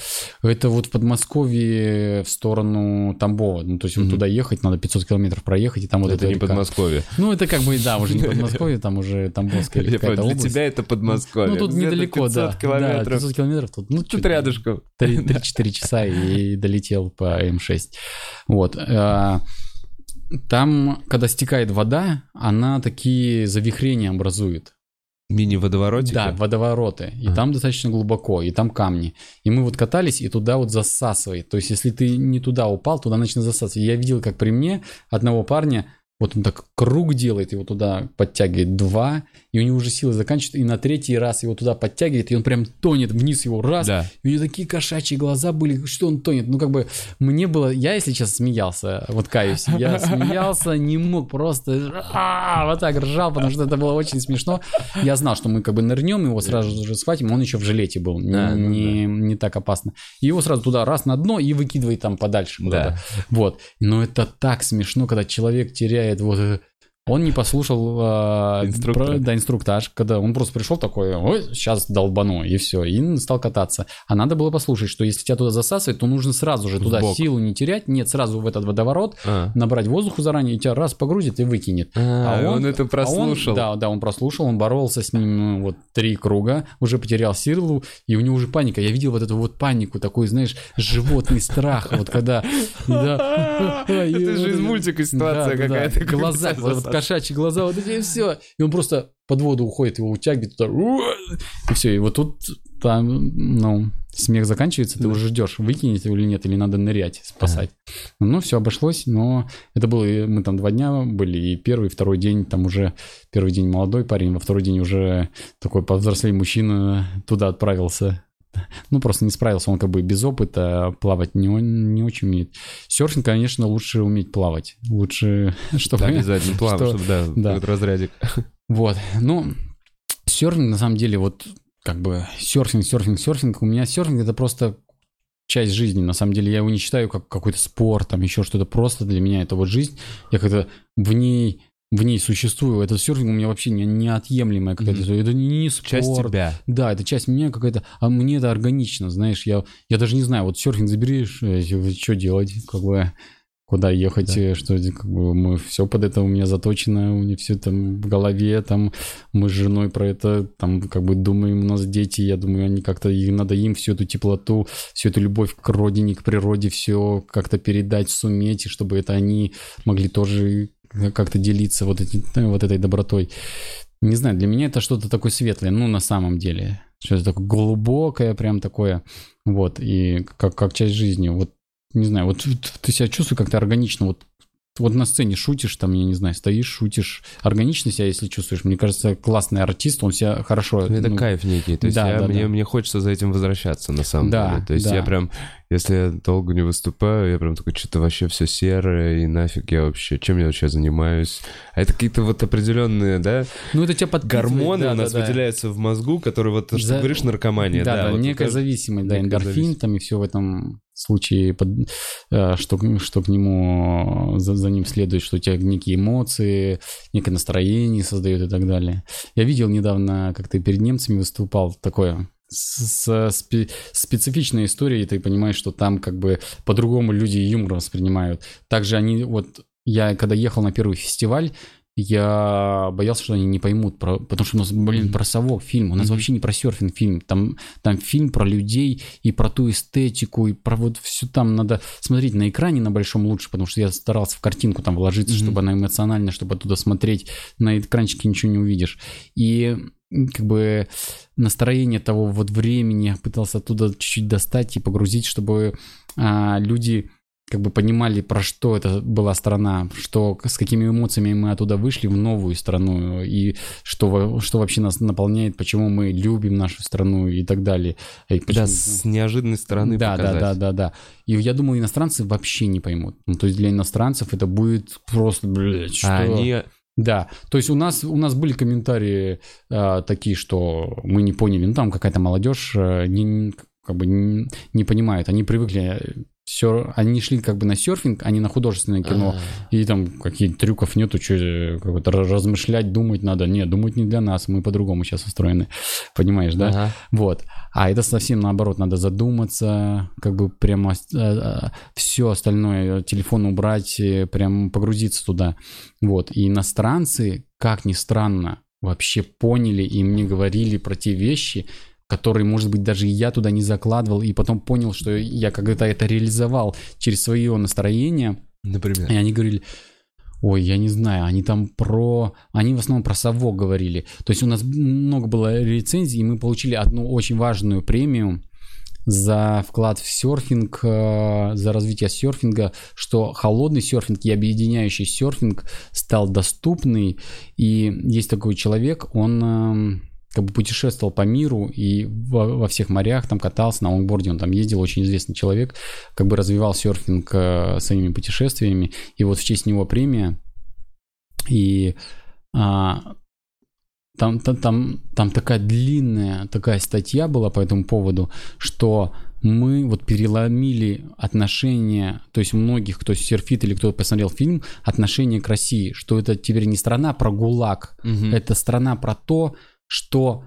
это вот в Подмосковье в сторону Тамбова. Ну, то есть Мгм. туда ехать, надо 500 километров проехать, и там вот это эта не река. Подмосковье. Ну, это как бы, да, уже не Подмосковье, там уже Тамбовская какая-то Для тебя это Подмосковье. Ну, тут недалеко, 500 да. Да, километров. 500 километров тут. Ну, Тут рядышком. 3-4 *laughs* часа и долетел по М6. Вот. а, Там, когда стекает вода, она такие завихрения образует. Мини-водоворотики? Да, водовороты. И Ага. там достаточно глубоко, и там камни. И мы вот катались, и туда вот засасывает. То есть, если ты не туда упал, туда начнет засасывать. Я видел, как при мне одного парня вот он так круг делает, его туда подтягивает два, и у него уже силы заканчиваются, и на третий раз его туда подтягивает, и он прям тонет вниз его раз. Да. И у него такие кошачьи глаза были, что он тонет. Ну, как бы, мне было... Я, если сейчас смеялся, вот каюсь, я *laughs* смеялся, не мог, просто а, вот так ржал, потому что это было очень смешно. Я знал, что мы как бы нырнем, его сразу же схватим, он еще в жилете был, не, Да, не, так опасно. И его сразу туда раз на дно и выкидывает там подальше. Да. Вот. Но это так смешно, когда человек теряет вот... э, Он не послушал а, Инструктора. про- да, инструктаж, когда он просто пришел такой, ой, сейчас долбану, и все, и стал кататься. А надо было послушать, что если тебя туда засасывает, то нужно сразу же туда бок. силу не терять, нет, сразу в этот водоворот, А. набрать воздуху заранее, и тебя раз погрузит и выкинет. А, он это а он- прослушал. да, да, он прослушал, он боролся с ним ну, вот три круга, уже потерял силу, и у него уже паника. Я видел вот эту вот панику, такой, знаешь, животный страх, вот когда... да. *laughs* Это же из мультика ситуация какая-то. как Глаза, кошачьи глаза, вот эти и все. И он просто под воду уходит, его утягивает туда. И все, и вот тут там, ну, смех заканчивается, ты уже ждешь, выкинет его или нет, или надо нырять, спасать. Ну, все обошлось, но это было, мы там два дня были, и первый, и второй день, там уже первый день молодой парень, во второй день уже такой повзрослый мужчина туда отправился. Ну, просто не справился, он как бы без опыта плавать не, он- не очень умеет. Серфинг, конечно, лучше уметь плавать. Лучше, *laughs* чтобы... Да, обязательно плавно, что- чтобы, да, *laughs* да. какой-то разрядик. Вот, ну, серфинг на самом деле вот как бы серфинг, серфинг, серфинг. У меня серфинг это просто часть жизни. На самом деле я его не считаю как какой-то спорт, там еще что-то. Просто для меня это вот жизнь. Я как-то в ней в ней существую. Это серфинг у меня вообще не, неотъемлемая какая-то. Мгм. Это не, не спорт. Часть тебя. Да, это часть меня какая-то, а мне это органично, знаешь, я, я даже не знаю, вот серфинг заберешь, э, что делать, как бы, куда ехать, Да. э, что, как бы, мы все под это у меня заточено, у меня все там в голове, там, мы с женой про это, там, как бы, думаем, у нас дети, я думаю, они как-то, и надо им всю эту теплоту, всю эту любовь к родине, к природе, все как-то передать, суметь, и чтобы это они могли тоже как-то делиться вот, эти, э, вот этой добротой. Не знаю, для меня это что-то такое светлое, ну, на самом деле. Что-то такое глубокое, прям такое. Вот, и как, как часть жизни. Вот, не знаю, вот ты себя чувствуешь как-то органично. Вот, вот на сцене шутишь, там, я не знаю, стоишь, шутишь. Органично себя, если чувствуешь. Мне кажется, классный артист, он себя хорошо... Это ну, кайф некий. То есть да, я- да, мне, да. мне хочется за этим возвращаться, на самом Да, деле. То есть да. я прям, если я долго не выступаю, я прям такой, что-то вообще все серое, и нафиг я вообще, чем я вообще занимаюсь. А это какие-то вот определенные, да, Ну, это тебя подпитывает, гормоны да, у нас да, да. выделяются в мозгу, которые вот, что За- ты говоришь, наркомания. Да, да, вот некая кажд- зависимость, да, эндорфин зависимость. там и все в этом случае, под- э, что, что к нему, за, за ним следует, что у тебя некие эмоции, некое настроение создает и так далее. Я видел недавно, как ты перед немцами выступал, такое с, спе- специфичной историей, ты понимаешь, что там как бы по-другому люди юмор воспринимают. Также они, вот я когда ехал на первый фестиваль, я боялся, что они не поймут, про, потому что у нас, блин, про совок фильм, у нас Мгм. вообще не про серфинг фильм, там, там фильм про людей и про ту эстетику, и про вот все там надо смотреть на экране на большом лучше, потому что я старался в картинку там вложиться, Мгм. чтобы она эмоционально, чтобы оттуда смотреть, на экранчике ничего не увидишь. И как бы настроение того вот времени пытался оттуда чуть-чуть достать и погрузить, чтобы а, люди как бы понимали, про что это была страна, что, с какими эмоциями мы оттуда вышли в новую страну, и что, что вообще нас наполняет, почему мы любим нашу страну и так далее. И Да, почему- с неожиданной стороны да, да, показать. да, да, да. И я думаю, иностранцы вообще не поймут. Ну, то есть для иностранцев это будет просто, блядь, что... Они... Да, то есть у нас, у нас были комментарии э, такие, что мы не поняли, ну там какая-то молодежь э, не, как бы не, не понимает, они привыкли все, они шли как бы на серфинг, а не на художественное кино, А, и там каких трюков нету, что какой-то размышлять, думать надо. Нет, думать не для нас, мы по-другому сейчас устроены, *laughs* понимаешь, да? ага. Вот. А это совсем наоборот, надо задуматься, как бы прямо все остальное, телефон убрать, э, прям погрузиться туда. Вот. И иностранцы, как ни странно, вообще поняли и мне говорили про те вещи, которые, может быть, даже я туда не закладывал, и потом понял, что я когда-то это реализовал через свое настроение. Например. И они говорили, ой, я не знаю, они там про... Они в основном про совок говорили. То есть у нас много было рецензий, и мы получили одну очень важную премию. за вклад в серфинг, э, за развитие серфинга, что холодный серфинг и объединяющий серфинг стал доступный. И есть такой человек, он эм, как бы путешествовал по миру и во, во всех морях там катался на лонгборде, он там ездил, очень известный человек, как бы развивал серфинг э, своими путешествиями, и вот в честь него премия, и а, там, там, там, там такая длинная такая статья была по этому поводу, что мы вот переломили отношения, то есть многих, кто серфит или кто посмотрел фильм, отношение к России, что это теперь не страна про ГУЛАГ, угу. это страна про то, что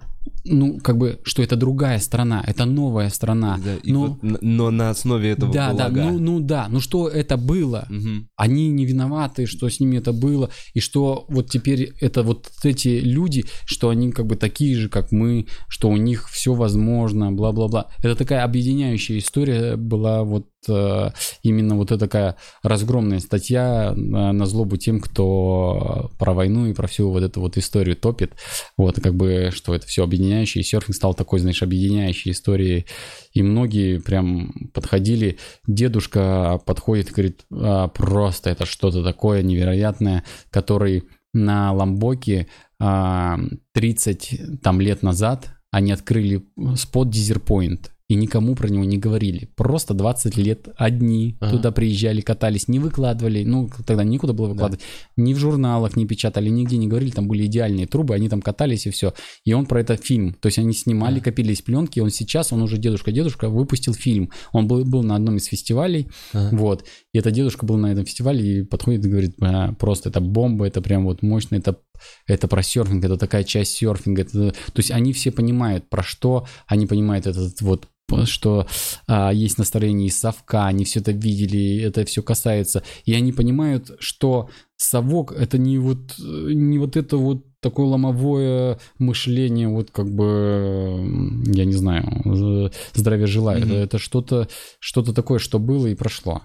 ну, как бы, что это другая страна, это новая страна. Да, но, вот, но на основе этого Да, да, ну, ну да, ну что это было? Угу. Они не виноваты, что с ними это было, и что вот теперь это вот эти люди, что они как бы такие же, как мы, что у них все возможно, бла-бла-бла. Это такая объединяющая история была вот Э, именно вот эта такая разгромная статья на злобу тем, кто про войну и про всю вот эту вот историю топит. Вот, как бы, что это все объединяющее. И серфинг стал такой, знаешь, объединяющей историей. И многие прям подходили. Дедушка подходит и говорит, а, просто это что-то такое невероятное, который на Ламбоке 30 а, там лет назад они открыли спот Дизерпоинт и никому про него не говорили. Просто 20 лет одни ага. туда приезжали, катались, не выкладывали, ну, тогда никуда было выкладывать, да. ни в журналах не печатали, нигде не говорили, там были идеальные трубы, они там катались и все. И он про это фильм, то есть они снимали, ага. копились пленки, он сейчас, он уже дедушка-дедушка, выпустил фильм. Он был, был на одном из фестивалей, ага. вот, и этот дедушка был на этом фестивале и подходит и говорит, а, просто это бомба, это прям вот мощно, это, это про серфинг, это такая часть серфинга, это, то есть они все понимают, про что, они понимают этот вот что а, есть настроение из совка, они все это видели, это все касается, и они понимают, что совок это не вот не вот это вот такое ломовое мышление, вот как бы я не знаю, здравия желаю, mm-hmm. это, это что-то что-то такое, что было и прошло.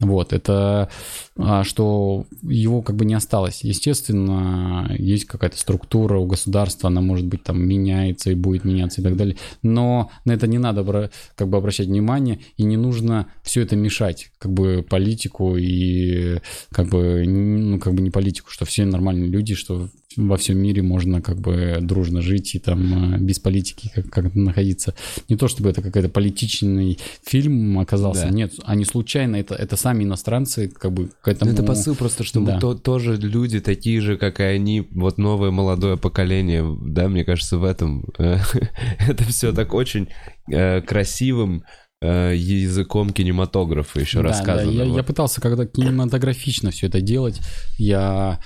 Вот, это а, что его как бы не осталось. Естественно, есть какая-то структура у государства, она может быть там меняется и будет меняться и так далее. Но на это не надо как бы обращать внимание и не нужно все это мешать, как бы политику и как бы, ну, как бы не политику, что все нормальные люди, что во всем мире можно как бы дружно жить и там э, без политики как, как находиться. Не то чтобы это какой-то политичный фильм оказался, да. нет, они случайно, это, это сами иностранцы как бы к этому... Это посыл просто, что да. мы то, тоже люди такие же, как и они, вот новое молодое поколение, да, мне кажется, в этом э, *laughs* это все так очень э, красивым, языком кинематографа еще да, рассказано. Да, я, я пытался когда кинематографично все это делать. Я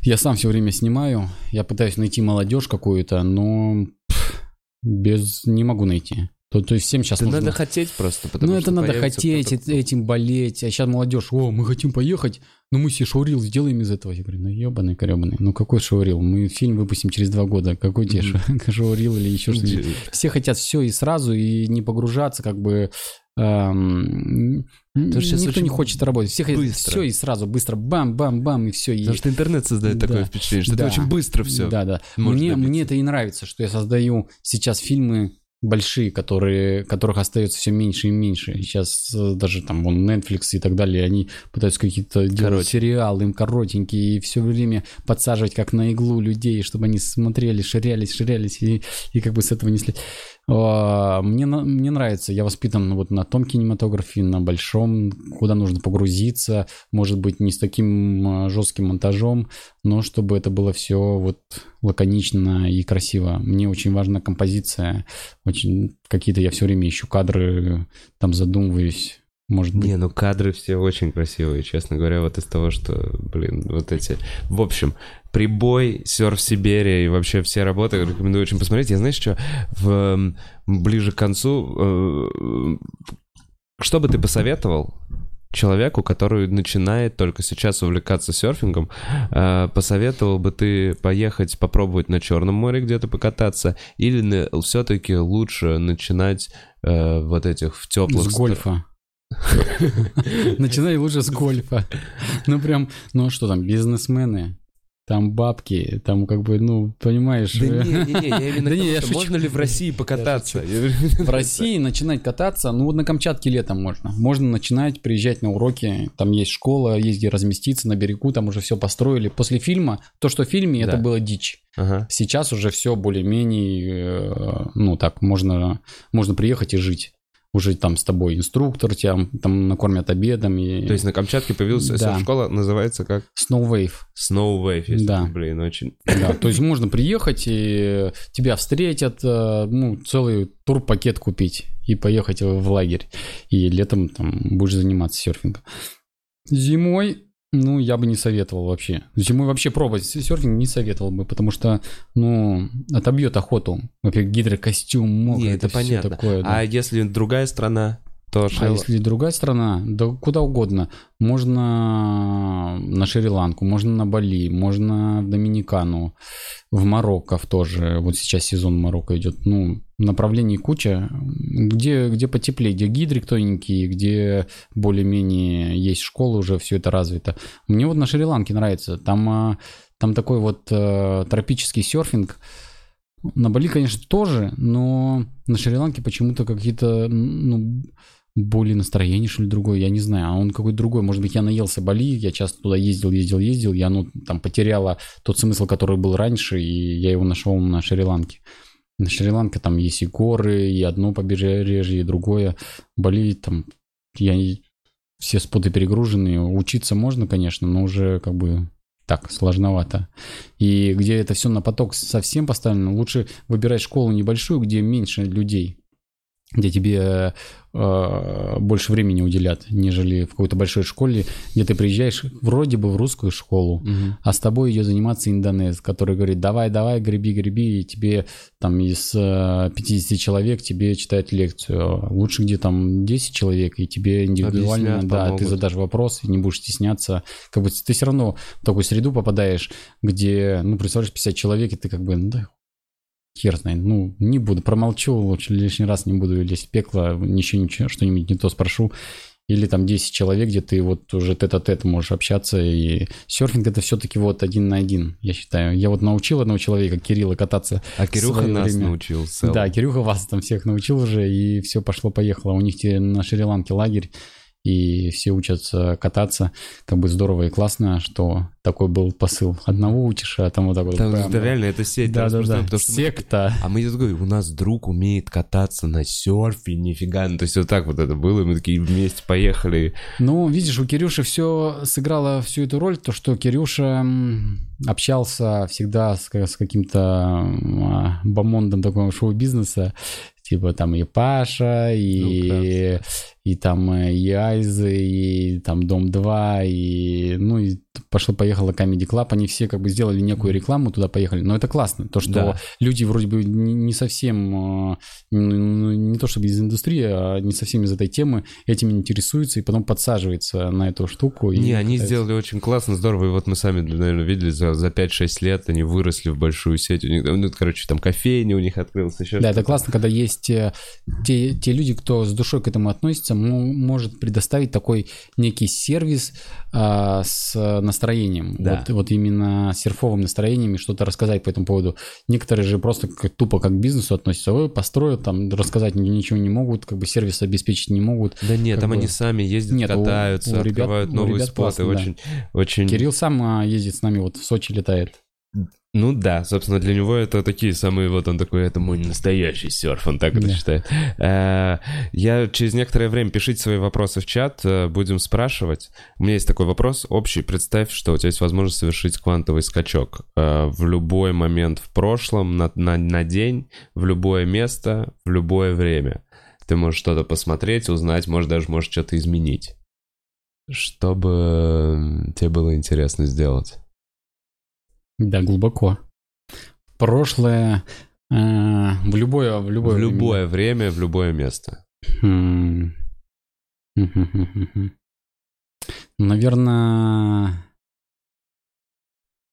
я сам все время снимаю, я пытаюсь найти молодежь какую-то, но без не могу найти. То, то есть всем сейчас нужно... надо хотеть просто, потому Ну, это надо хотеть, кто этим болеть. А сейчас молодежь, о, мы хотим поехать, ну мы себе шоурил сделаем из этого. Я говорю, ну ебаный коребаный, ну какой шоурил? Мы фильм выпустим через два года, какой тебе mm-hmm. шоурил *laughs* или еще что-нибудь? Все хотят все и сразу, и не погружаться, как бы Эм, Потому что никто не хочет работать. Все хотят все и сразу быстро бам-бам-бам и все. Потому и... что интернет создает да. такое впечатление, что да. ты очень быстро все. Да, да. Мне, мне это и нравится, что я создаю сейчас фильмы большие, которые, которых остается все меньше и меньше. Сейчас э, даже там вон Netflix и так далее, они пытаются какие-то делать сериалы, им коротенькие, и все время подсаживать как на иглу людей, чтобы они смотрели, ширялись, ширялись, и, и как бы с этого несли. А, мне, мне нравится, я воспитан вот на том кинематографе, на большом, куда нужно погрузиться, может быть, не с таким а, жестким монтажом, но чтобы это было все вот лаконично и красиво. Мне очень важна композиция, очень какие-то я все время ищу кадры, там задумываюсь, может быть. Не, ну кадры все очень красивые, честно говоря, вот из того, что, блин, вот эти... В общем, прибой, серф Сибири и вообще все работы рекомендую очень посмотреть. Я знаешь что, в, ближе к концу, э, что бы ты посоветовал человеку, который начинает только сейчас увлекаться серфингом, э, посоветовал бы ты поехать попробовать на Черном море где-то покататься, или все-таки лучше начинать э, вот этих в теплых... С гольфа. *laughs* Начинай лучше с гольфа. Ну прям, ну что там, бизнесмены, там бабки, там как бы, ну, понимаешь... Да не, не, не, я именно *laughs* Да не, я шучу. можно ли в России покататься? В России начинать кататься, ну вот на Камчатке летом можно. Можно начинать приезжать на уроки, там есть школа, есть где разместиться на берегу, там уже все построили. После фильма, то, что в фильме, это было дичь. Сейчас уже все более-менее, э, ну так, можно, можно приехать и жить. Уже там с тобой инструктор, тебя там накормят обедом. И... То есть на Камчатке появилась Да. школа, называется как Snow Wave. Snow Wave, если Да. блин, очень... Да, то есть можно приехать и тебя встретят, э, ну, целый турпакет купить и поехать в лагерь. И летом там будешь заниматься серфингом. Зимой, ну, я бы не советовал вообще. Зимой вообще пробовать серфинг не советовал бы, потому что, ну, отобьет охоту. Во-первых, гидрокостюм, мокрый, это всё понятно. такое. да. А если другая страна, то А если другая страна, да куда угодно. Можно на Шри-Ланку, можно на Бали, можно в Доминикану, в Марокко тоже. Вот сейчас сезон Марокко идет. Ну, направлений куча. Где, где потеплее, где гидрик тоненький, где более-менее есть школы, уже все это развито. Мне вот на Шри-Ланке нравится. Там, а, там такой вот э, тропический серфинг. На Бали, конечно, тоже, но на Шри-Ланке почему-то какие-то, ну, более настроение, что ли, другое, я не знаю, а он какой-то другой. Может быть, я наелся Бали, я часто туда ездил, ездил, ездил, я, ну, там, потеряла тот смысл, который был раньше, и я его нашел на Шри-Ланке. На Шри-Ланке там есть и горы, и одно побережье, и другое. Бали там, я все споты перегружены, учиться можно, конечно, но уже как бы так, сложновато. И где это все на поток совсем поставлено, лучше выбирать школу небольшую, где меньше людей, где тебе э, больше времени уделят, нежели в какой-то большой школе, где ты приезжаешь вроде бы в русскую школу, Мгм. а с тобой идет заниматься индонез, который говорит, давай, давай, греби, греби, и тебе там из э, 50 человек тебе читают лекцию. Лучше, где там 10 человек, и тебе индивидуально, Объяснят, да, ты помогут. задашь вопрос, и не будешь стесняться. Как бы ты все равно в такую среду попадаешь, где, ну, представляешь, 50 человек, и ты как бы, ну, да, хер знает, ну, не буду, промолчу, лучше лишний раз не буду лезть в пекло, ничего, ничего, что-нибудь не то спрошу. Или там 10 человек, где ты вот уже тет-а-тет можешь общаться. И серфинг это все-таки вот один на один, я считаю. Я вот научил одного человека, Кирилла, кататься. А Кирюха нас время. научил. целом. Да, Кирюха вас там всех научил уже, и все пошло-поехало. У них на Шри-Ланке лагерь, и все учатся кататься. Как бы здорово и классно, что такой был посыл. Одного учишь, а там вот так вот. Там, бам, да, реально, это сеть Да, да, да. потому что мы Секта. А мы тут говорим, у нас друг умеет кататься на серфе, нифига. Ну, то есть вот так вот это было, и мы такие вместе поехали. Ну, видишь, у Кирюши все сыграло всю эту роль, то, что Кирюша общался всегда с, с каким-то а, бомондом такого шоу-бизнеса, типа там и Паша, и, и там э, и Айзы, и там Дом-2, и, ну, и пошло-поехало Comedy Club, они все как бы сделали некую рекламу, туда поехали, но это классно, то, что Да. люди вроде бы не, совсем, э, ну, не то чтобы из индустрии, а не совсем из этой темы, этим интересуются и потом подсаживается на эту штуку. Не, они катается. сделали очень классно, здорово. И вот мы сами, наверное, видели, за, за 5-6 лет они выросли в большую сеть. У них, ну, короче, там кофейня у них открылась, еще Да, это классно, когда есть э, те, те люди, кто с душой к этому относится, мо- может предоставить такой некий сервис а, с настроением. Да. Вот, вот именно серфовым настроением и что-то рассказать по этому поводу. Некоторые же просто как, тупо как к бизнесу относятся. Ой, построят, там рассказать ни- ничего не могут, как бы сервис обеспечить не могут. Да нет, там бы- они сами ездят, Нет, у- катаются, у ребят- открывают у новые ребят споты. классно, да. очень, очень... Кирилл сам а, ездит с нами, вот в Сочи летает. Ну да, собственно, для него это такие самые, вот он такой, это мой настоящий серф, он так это Да. считает. Э, Я через некоторое время, пишите свои вопросы в чат, э, будем спрашивать. У меня есть такой вопрос общий. Представь, что у тебя есть возможность совершить квантовый скачок э, в любой момент в прошлом, на, на, на день, в любое место, в любое время. Ты можешь что-то посмотреть, узнать, может даже можешь что-то изменить. Что бы тебе было интересно сделать? Да, глубоко. Прошлое э, в любое, в любое, в время. любое время, в любое место. Хм. Наверное,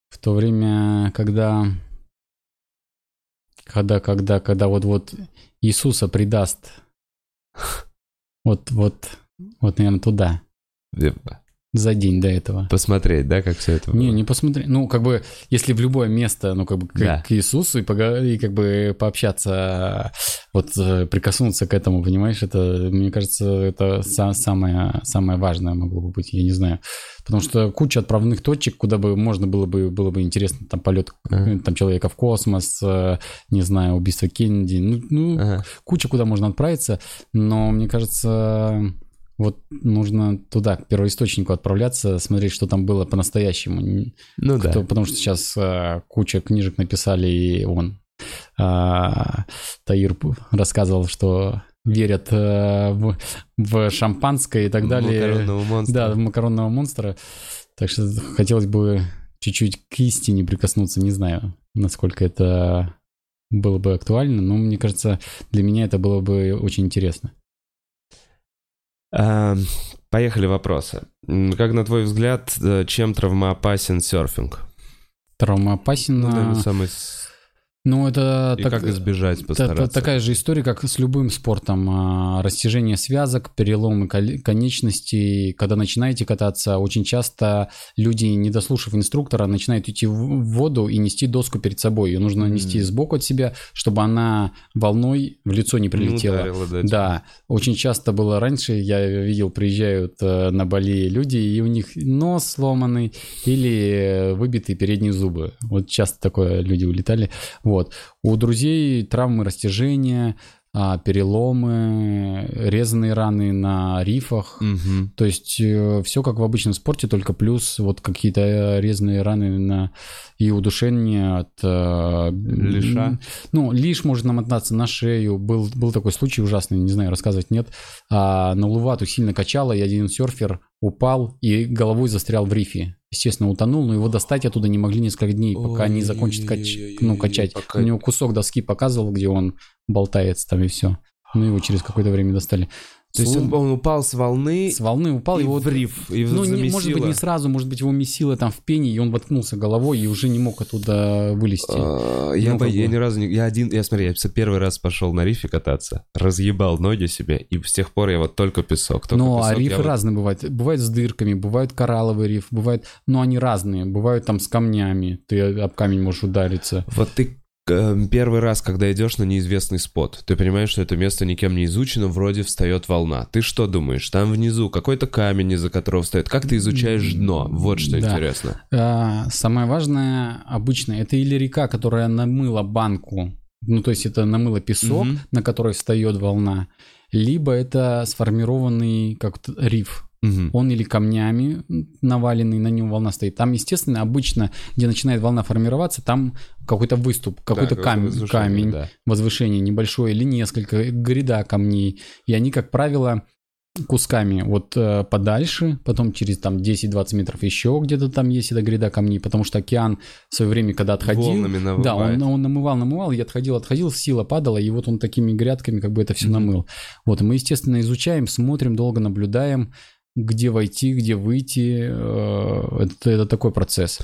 в то время, когда, когда, когда, когда вот вот Иисуса предаст, *laughs* вот, вот, вот, наверное, туда. За день до этого. Посмотреть, да, как все это было? Не, не посмотреть. Ну, как бы, если в любое место, ну, как бы, к, Да. к Иисусу и, поговорить, и как бы пообщаться, вот э, прикоснуться к этому, понимаешь, это, мне кажется, это са- самое, самое важное могло бы быть, я не знаю. Потому что куча отправных точек, куда бы можно было бы, было бы интересно, там, полет Ага. там, человека в космос, э, не знаю, убийство Кеннеди, ну, ну, Ага. куча куда можно отправиться, но мне кажется, вот нужно туда, к первоисточнику отправляться, смотреть, что там было по-настоящему. Ну да. кто- потому что сейчас э, куча книжек написали, и он, а, Таир рассказывал, что верят э, в, в шампанское и так далее. Макаронного монстра. Да, в макаронного монстра. Так что хотелось бы чуть-чуть к истине прикоснуться. Не знаю, насколько это было бы актуально, но мне кажется, для меня это было бы очень интересно. А, Поехали вопросы. Как на твой взгляд, э, чем травмоопасен серфинг? Травмоопасен. Ну, наверное, а, самый... Ну, это... И так- как избежать, Та- та- постараться? такая же история, как с любым спортом. А, Растяжение связок, переломы конечностей. Когда начинаете кататься, очень часто люди, не дослушав инструктора, начинают идти в воду и нести доску перед собой. Ее нужно нести сбоку от себя, чтобы она волной в лицо не прилетела. ударило, да, Да, очень часто было раньше, я видел, приезжают э, на Бали люди, и у них нос сломанный или выбитые передние зубы. Вот часто такое люди улетали. Вот. У друзей травмы растяжения, а, переломы, резанные раны на рифах. Мгм. То есть все как в обычном спорте, только плюс вот какие-то э, резаные раны на и удушение от... э, Лиша? Ну, лишь может намотаться на шею. Был, был такой случай ужасный, не знаю, рассказывать нет. А, на Лувату сильно качало, и один серфер упал и головой застрял в рифе. Естественно, утонул, но его достать оттуда не могли несколько дней, пока не закончит кач... ну, качать. Пока- У него кусок доски показывал, где он болтается там и все. Ну, его через какое-то время достали. То есть он, он упал с волны С волны упал, и его... в риф, и Ну, не- замесило. может быть, не сразу, может быть, его месило там в пене, и он воткнулся головой и уже не мог оттуда вылезти. А, Я, Ну, бо- я ни разу не... Я один... Я, смотри, я первый раз пошел на рифе кататься, разъебал ноги себе, и с тех пор я вот только песок. Только Ну, а песок, я рифы вот- разные бывают. Бывают с дырками, бывают коралловый риф, бывают... Но они разные. Бывают там с камнями. Ты об камень можешь удариться. Вот ты первый раз, когда идешь на неизвестный спот, ты понимаешь, что это место никем не изучено, вроде встает волна. Ты что думаешь? Там внизу какой-то камень, из-за которого встает. Как ты изучаешь дно? Вот что Да. интересно. А, самое важное обычно это или река, которая намыла банку, ну то есть это намыло песок, Мгм. на который встает волна, либо это сформированный как-то риф. Мгм. Он или камнями наваленный, на нем волна стоит. Там, естественно, обычно, где начинает волна формироваться, там какой-то выступ, какой-то Да, камень, возвышение, камень да. возвышение небольшое или несколько, гряда камней. И они, как правило, кусками вот э, подальше, потом через там 10-20 метров еще где-то там есть эта гряда камней, потому что океан в свое время, когда отходил, Волнами да, он, он намывал, намывал, и отходил, отходил, сила падала, и вот он такими грядками как бы это все Мгм. намыл. Вот, и мы, естественно, изучаем, смотрим, долго наблюдаем, где войти, где выйти. э, Это, это такой процесс.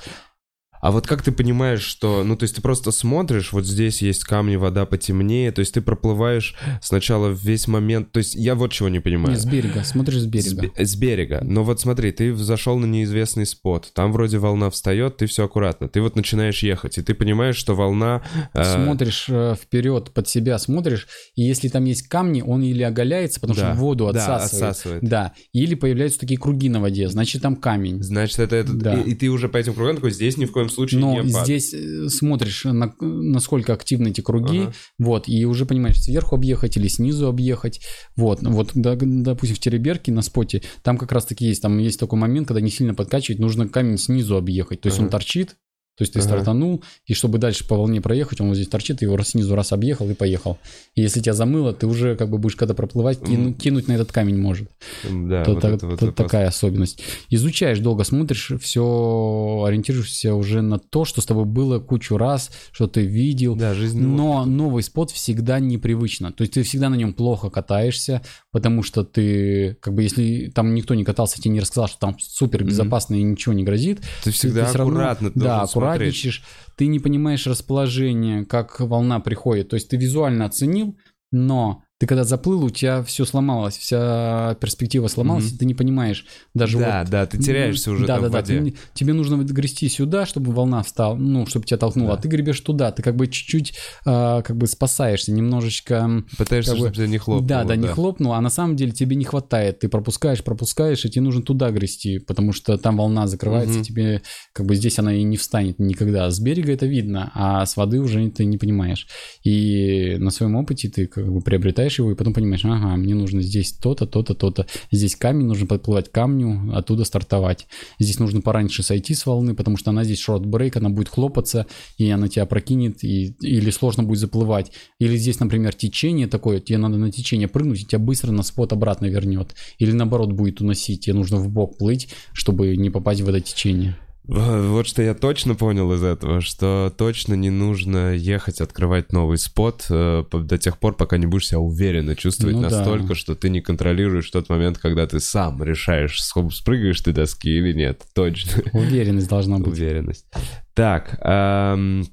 А вот как ты понимаешь, что... Ну, то есть ты просто смотришь, вот здесь есть камни, вода потемнее, то есть ты проплываешь сначала весь момент... То есть я вот чего не понимаю. Не, с берега, смотришь с С, берега. бе- с берега. Но вот смотри, ты зашел на неизвестный спот. Там вроде волна встает, ты все аккуратно. Ты вот начинаешь ехать, и ты понимаешь, что волна... э, Смотришь э, вперед, под себя смотришь, и если там есть камни, он или оголяется, потому да, что воду да, отсасывает. отсасывает. Да, или появляются такие круги на воде, значит там камень. Значит, это... это Да. и, и ты уже по этим кругам такой, здесь ни в коем случае Но не падай. здесь э, смотришь, на- насколько активны эти круги, Ага. вот, и уже понимаешь, сверху объехать или снизу объехать, вот, вот, да, допустим, в Тереберке на споте, там как раз-таки есть, там есть такой момент, когда не сильно подкачивать, нужно камень снизу объехать, то есть Ага. он торчит, то есть ты Ага. стартанул, и чтобы дальше по волне проехать, он вот здесь торчит, ты его снизу раз объехал и поехал. И если тебя замыло, ты уже как бы будешь когда проплывать, кину- кинуть на этот камень может. Да, То- вот та- это вот вопрос. такая особенность. Изучаешь, долго смотришь, все ориентируешься уже на то, что с тобой было кучу раз, что ты видел. Да, жизнь... Но новый спот всегда непривычно. То есть ты всегда на нем плохо катаешься, потому что ты, как бы, если там никто не катался, тебе не рассказал, что там супер безопасно и ничего не грозит, Ты всегда ты равно, аккуратно да, должен аккуратничаешь, ты не понимаешь расположение, как волна приходит. То есть ты визуально оценил, но Ты когда заплыл, у тебя все сломалось, вся перспектива сломалась, Мгм. и ты не понимаешь даже Да, вот... да, ты теряешься уже да, там да, в да, воде. ты- тебе нужно грести сюда, чтобы волна встала, ну, чтобы тебя толкнуло, Да. а ты гребешь туда, ты как бы чуть-чуть а, как бы спасаешься, немножечко... Пытаешься, как бы- чтобы тебя не хлопнуло. да, да, не хлопнул, а на самом деле тебе не хватает. Ты пропускаешь, пропускаешь, и тебе нужно туда грести, потому что там волна закрывается, Мгм. тебе как бы здесь она и не встанет никогда. С берега это видно, а с воды уже ты не понимаешь. И на своем опыте ты как бы приобретаешь его, и потом понимаешь, ага, мне нужно здесь то-то, то-то, то-то. Здесь камень, нужно подплывать к камню, оттуда стартовать. Здесь нужно пораньше сойти с волны, потому что она здесь шорт-брейк, она будет хлопаться, и она тебя прокинет, и, или сложно будет заплывать. Или здесь, например, течение такое, тебе надо на течение прыгнуть, и тебя быстро на спот обратно вернет. Или наоборот будет уносить, тебе нужно в бок плыть, чтобы не попасть в это течение. *laughs* Вот что я точно понял из этого, что точно не нужно ехать открывать новый спот э, до тех пор, пока не будешь себя уверенно чувствовать Ну да. настолько, что ты не контролируешь тот момент, когда ты сам решаешь, спрыгаешь ты доски или нет. Точно. *laughs* Уверенность должна быть. Уверенность. Так, эм,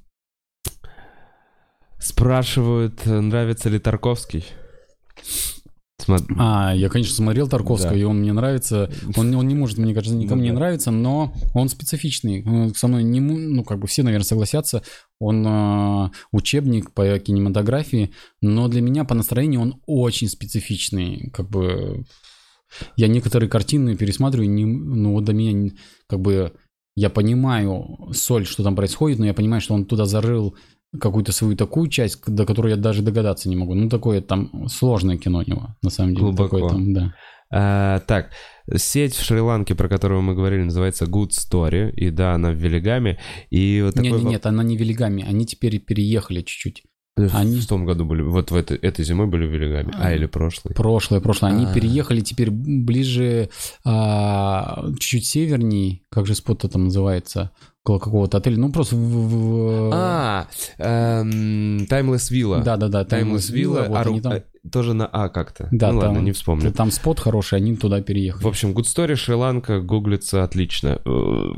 спрашивают, нравится ли Тарковский? Смо- А, я, конечно, смотрел Тарковского, Да. и он мне нравится. Он, он не может, мне кажется, никому Ну не да. нравиться, но он специфичный. Со мной не, ну, как бы все, наверное, согласятся. Он э, учебник по кинематографии, но для меня по настроению он очень специфичный. Как бы я некоторые картины пересматриваю, не, ну вот до меня как бы я понимаю соль, что там происходит, но я понимаю, что он туда зарыл какую-то свою такую часть, до которой я даже догадаться не могу. Ну, такое там сложное кино у него, на самом деле. Глубоко. Такое там, да. А, так, сеть в Шри-Ланке, про которую мы говорили, называется Good Story, и да, она в Велигаме, и вот такой Не, не, воп- нет, она не велигами, они теперь переехали чуть-чуть. в, они- в том году были, вот в этой, этой зимой были в Велигаме, а, А. или прошлый. Прошлое, прошлое. Они А. переехали теперь ближе, а, чуть-чуть северней, как же спот там называется, около какого-то отеля. Ну, просто в... А, эм, Timeless Villa. Да-да-да, Timeless Villa, вот а, они там- а, тоже на А как-то. Да, ну ладно, там- не вспомню. Там спот хороший, они туда переехали. В общем, Good Story, Шри-Ланка, гуглится отлично.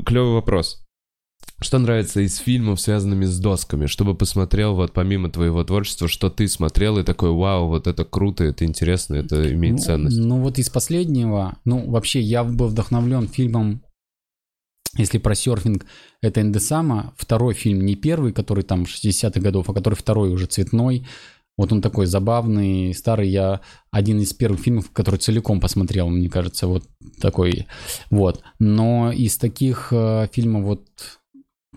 Клевый вопрос. Что нравится из фильмов, связанными с досками? Чтобы посмотрел, вот помимо твоего творчества, что ты смотрел и такой, вау, вот это круто, это интересно, это имеет Ну, ценность. Ну, вот из последнего, ну, вообще, я был вдохновлен фильмом, если про серфинг, это Эндесама, второй фильм, не первый, который там 60-х годов, а который второй уже цветной. Вот он такой забавный, старый. Я один из первых фильмов, который целиком посмотрел, мне кажется, вот такой. Вот. Но из таких э, фильмов вот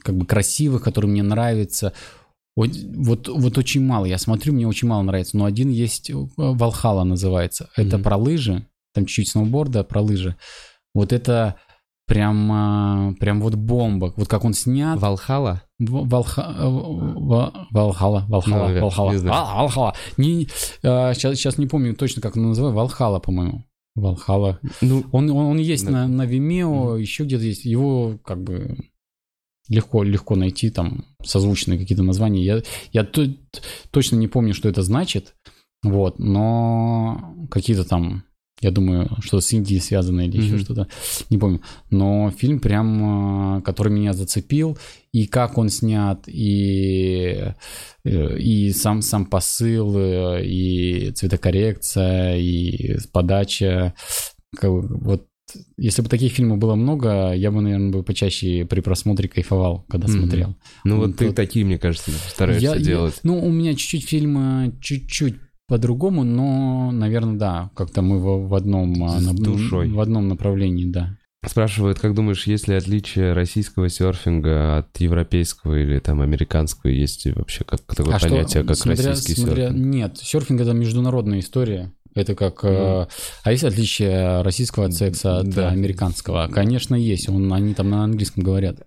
как бы красивых, которые мне нравятся, вот, вот, вот очень мало. Я смотрю, мне очень мало нравится. Но один есть, э, Валхала называется. Это Мгм. про лыжи, там чуть-чуть сноуборда, про лыжи. Вот это прям, а, прям вот бомба. Вот как он снят. Валхала? Валха... э, Ва- Валхала, Валхала, Ну, Валхала. не знаю. А, Валхала. Не, сейчас, сейчас не помню точно, как он называется. Валхала, по-моему. Валхала. Ну, Он, он, он есть Да. на, на Vimeo, еще где-то есть. Его как бы легко, легко найти, там созвучные какие-то названия. Я, я то- точно не помню, что это значит. Вот, но какие-то там, я думаю, что с Индией связано или еще что-то, не помню. Но фильм прям, э, который меня зацепил, и как он снят, и, э, и сам, сам посыл, э, и цветокоррекция, и подача. Как Вот если бы таких фильмов было много, я бы, наверное, бы почаще при просмотре кайфовал, когда Мгм. смотрел. ну вот Вот ты тут- такие, мне кажется, стараешься Я- я- делать. ну, у меня чуть-чуть фильм чуть-чуть по-другому, но, наверное, да, как-то мы в, в одном а, на- в одном направлении, да. Спрашивают, как думаешь, есть ли отличие российского серфинга от европейского или там американского? Есть ли вообще как такое А что, понятие, как смотря- российский смотря- серфинг? Нет, серфинг это международная история. Это как... э, а есть отличие российского секса от Да. американского? Конечно, есть. Он, они там на английском говорят.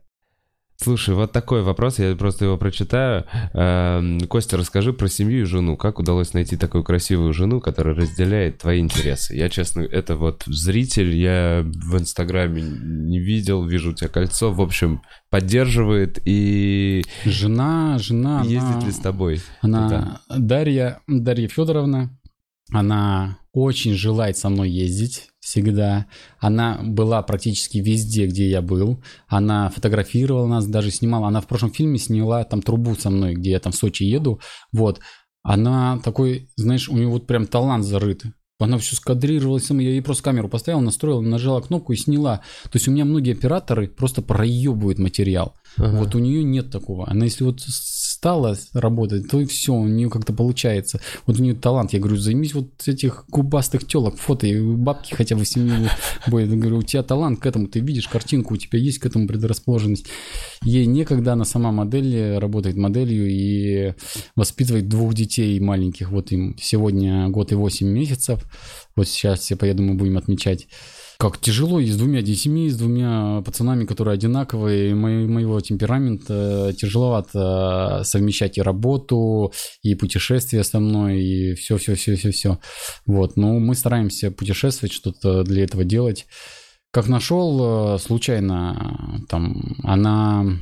Слушай, вот такой вопрос, я просто его прочитаю. Эм, Костя, расскажи про семью и жену. Как удалось найти такую красивую жену, которая разделяет твои интересы? Я, честно, это вот зритель, я в Инстаграме не видел, вижу у тебя кольцо, в общем, поддерживает и Жена, жена... она- ездит ли с тобой? Она Дарья, Дарья Федоровна, она очень желает со мной ездить всегда. Она была практически везде, где я был. Она фотографировала нас, даже снимала. Она в прошлом фильме сняла там трубу со мной, где я там в Сочи еду. Вот. Она такой, знаешь, у нее вот прям талант зарыт. Она все скадрировалась, я ей просто камеру поставила, настроила, нажала кнопку и сняла. То есть у меня многие операторы просто проебывают материал. Ага. Вот у нее нет такого. Она если вот стала работать, то и все, у нее как-то получается. Вот у нее талант. Я говорю, займись вот этих губастых телок, фото, и бабки хотя бы в семью будет. Я говорю, у тебя талант к этому, ты видишь картинку, у тебя есть к этому предрасположенность. Ей некогда, она сама модель, работает моделью и воспитывает двух детей маленьких. Вот им сегодня год и восемь месяцев. Вот сейчас все поеду, мы будем отмечать как тяжело и с двумя детьми, с двумя пацанами, которые одинаковые, и мо- моего темперамента тяжеловато совмещать и работу, и путешествия со мной, и все-все-все-все-все. Вот, но мы стараемся путешествовать, что-то для этого делать. Как нашел, э, случайно, там, она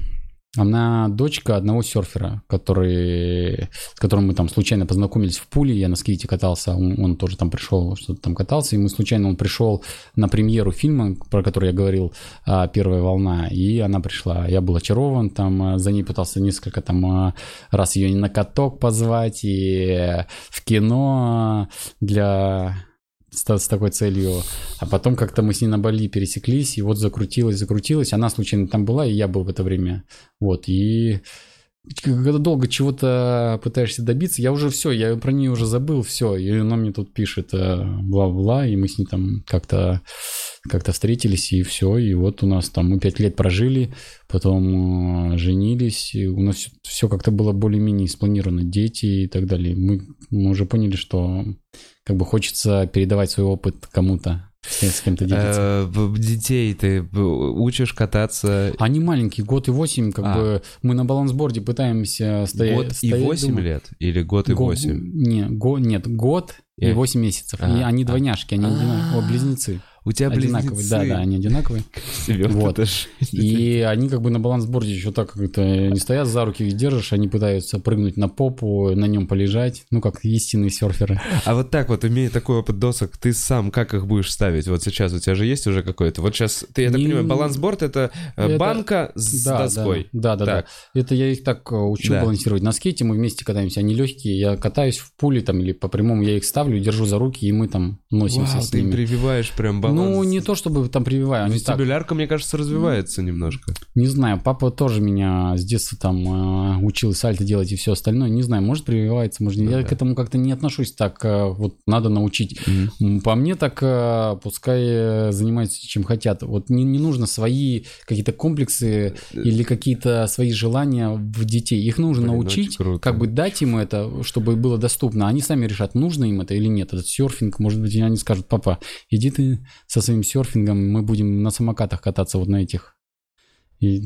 она дочка одного серфера, который, с которым мы там случайно познакомились в Пуле. Я на скейте катался, он, он тоже там пришел, что-то там катался. И мы случайно, он пришел на премьеру фильма, про который я говорил, а, «Первая волна». И она пришла. Я был очарован, там а, за ней пытался несколько там а, раз ее на каток позвать и в кино для с, такой целью. А потом как-то мы с ней на Бали пересеклись, и вот закрутилась, закрутилась. Она случайно там была, и я был в это время. Вот, и когда долго чего-то пытаешься добиться, я уже все, я про нее уже забыл, все, и она мне тут пишет э, бла-бла, и мы с ней там как-то как-то встретились, и все, и вот у нас там мы пять лет прожили, потом э, женились, и у нас все, все как-то было более-менее спланировано, дети и так далее. Мы, мы уже поняли, что как бы хочется передавать свой опыт кому-то, с кем-то делиться. Э, детей ты учишь кататься? Они маленькие, год и восемь, как а. бы мы на балансборде пытаемся стоять. Год и восемь лет? Или год и восемь? Не, го, нет, год и восемь месяцев. А. И они двойняшки, они а. близнецы. У тебя одинаковые, близнецы. Да, да, они одинаковые. *laughs* Вот. И *laughs* они как бы на балансборде еще так как-то не стоят, за руки их держишь, они пытаются прыгнуть на попу, на нем полежать, ну как истинные серферы. *laughs* А вот так вот, имея такой опыт досок, ты сам как их будешь ставить? Вот сейчас у тебя же есть уже какой-то, вот сейчас, ты, я так понимаю, балансборд это, э, это... банка с доской. Да, да, да. Это я их так э, учу балансировать. На скейте мы вместе катаемся, они легкие, я катаюсь в пуле там или по прямому, я их ставлю, держу за руки, и мы там носимся с ними. ты прививаешь прям баланс. Ну, не то, чтобы там прививаю. Вестибулярка, мне кажется, развивается немножко. Не знаю, папа тоже меня с детства там э, учил сальто делать и все остальное. Не знаю, может прививается, может нет. Я к этому как-то не отношусь так, э, вот надо научить. По мне так э, пускай занимаются чем хотят. Вот не, не нужно свои какие-то комплексы или какие-то свои желания в детей. Их нужно Блин, научить, как бы дать им это, чтобы было доступно. Они сами решат, нужно им это или нет. Этот серфинг, может быть, они скажут, папа, иди ты со своим серфингом, мы будем на самокатах кататься вот на этих. И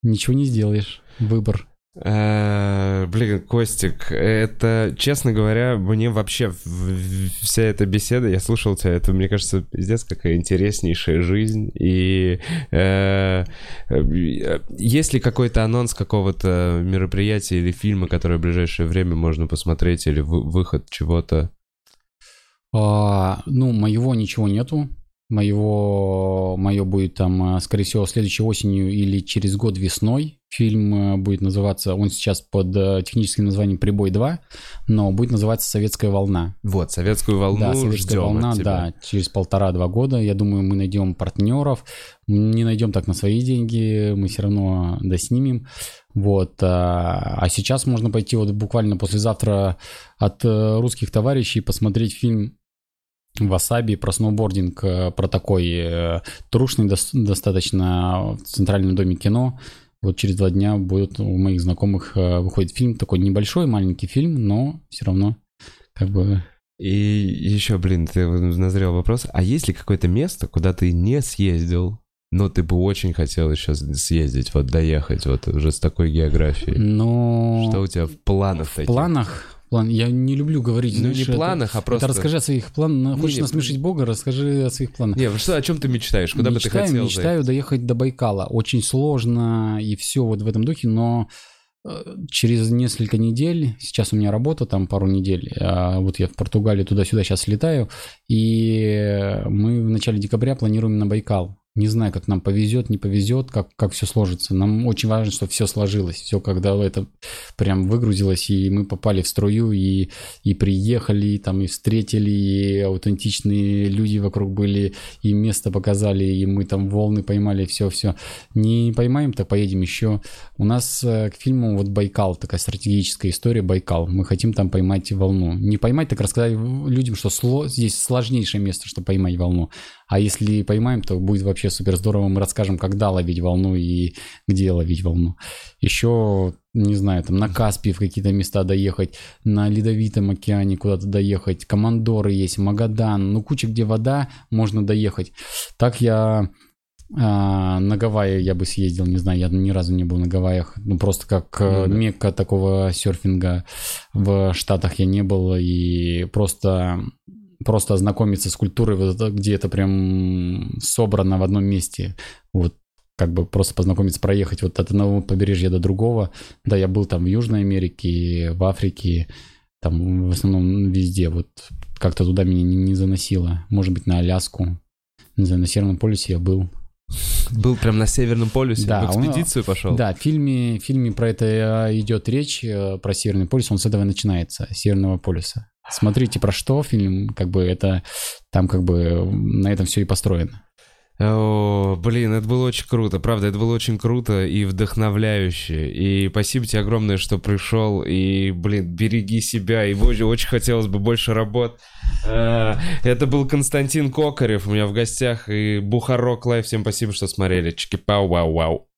ничего не сделаешь. Выбор. Э, блин, Костик, это, честно говоря, мне вообще вся эта беседа, я слушал тебя, это, мне кажется, пиздец, какая интереснейшая жизнь. И э, э, есть ли какой-то анонс какого-то мероприятия или фильма, которое в ближайшее время можно посмотреть, или выход чего-то? А, ну, моего ничего нету моего, мое будет там, э, скорее всего, следующей осенью или через год весной. Фильм э, будет называться, он сейчас под э, техническим названием «Прибой 2», но будет называться «Советская волна». Вот, «Советскую волну» Да, «Советская волна», от тебя. да, через полтора-два года. Я думаю, мы найдем партнеров. Не найдем так на свои деньги, мы все равно доснимем. Вот, а, а сейчас можно пойти вот буквально послезавтра от русских товарищей посмотреть фильм Васаби про сноубординг, э, про такой э, трушный достаточно в Центральном доме кино. Вот через два дня будет у моих знакомых э, выходит фильм, такой небольшой, маленький фильм, но все равно как бы... И еще, блин, ты назрел вопрос, а есть ли какое-то место, куда ты не съездил, но ты бы очень хотел еще съездить, вот доехать, вот уже с такой географией? Но... Что у тебя в планах В таких? планах План. Я не люблю говорить. Ну, знаешь, не планах, это, а просто... Это расскажи о своих планах. Хочешь не, насмешить Бога, расскажи о своих планах. Не, что, о чем ты мечтаешь? Куда мечтаю, бы ты хотел Мечтаю заехать? доехать до Байкала. Очень сложно и все вот в этом духе, но э, через несколько недель, сейчас у меня работа там пару недель, а вот я в Португалии туда-сюда сейчас летаю, и мы в начале декабря планируем на Байкал. Не знаю, как нам повезет, не повезет, как, как все сложится. Нам очень важно, чтобы все сложилось. Все, когда это прям выгрузилось, и мы попали в струю, и, и приехали, и, там, и встретили, и аутентичные люди вокруг были, и место показали, и мы там волны поймали, все-все. Не поймаем, так поедем еще. У нас э, к фильму вот Байкал, такая стратегическая история Байкал. Мы хотим там поймать волну. Не поймать, так рассказать людям, что сло, здесь сложнейшее место, чтобы поймать волну. А если поймаем, то будет вообще супер здорово. Мы расскажем, когда ловить волну и где ловить волну. Еще, не знаю, там на Каспии в какие-то места доехать, на Ледовитом океане куда-то доехать. Командоры есть, Магадан, ну куча где вода, можно доехать. Так я а, на Гавайи я бы съездил, не знаю, я ни разу не был на Гавайях, ну просто как да. мекка такого серфинга в Штатах я не был, и просто просто ознакомиться с культурой, вот где это прям собрано в одном месте. Вот как бы просто познакомиться, проехать вот от одного побережья до другого. Да, я был там в Южной Америке, в Африке, там в основном везде. Вот как-то туда меня не, не заносило. Может быть, на Аляску. На Северном полюсе я был. Был прям на Северном полюсе, да, в экспедицию он, пошел. Да, в фильме, в фильме про это идет речь, э, про Северный полюс, он с этого начинается, Северного полюса. Смотрите, про что фильм, как бы это, там как бы на этом все и построено. О, блин, это было очень круто, правда, это было очень круто и вдохновляюще. И спасибо тебе огромное, что пришел. И, блин, береги себя. И очень хотелось бы больше работ. Э, это был Константин Кокарев у меня в гостях. И Бухарок Лайв. Всем спасибо, что смотрели. Чики-пау-вау-вау.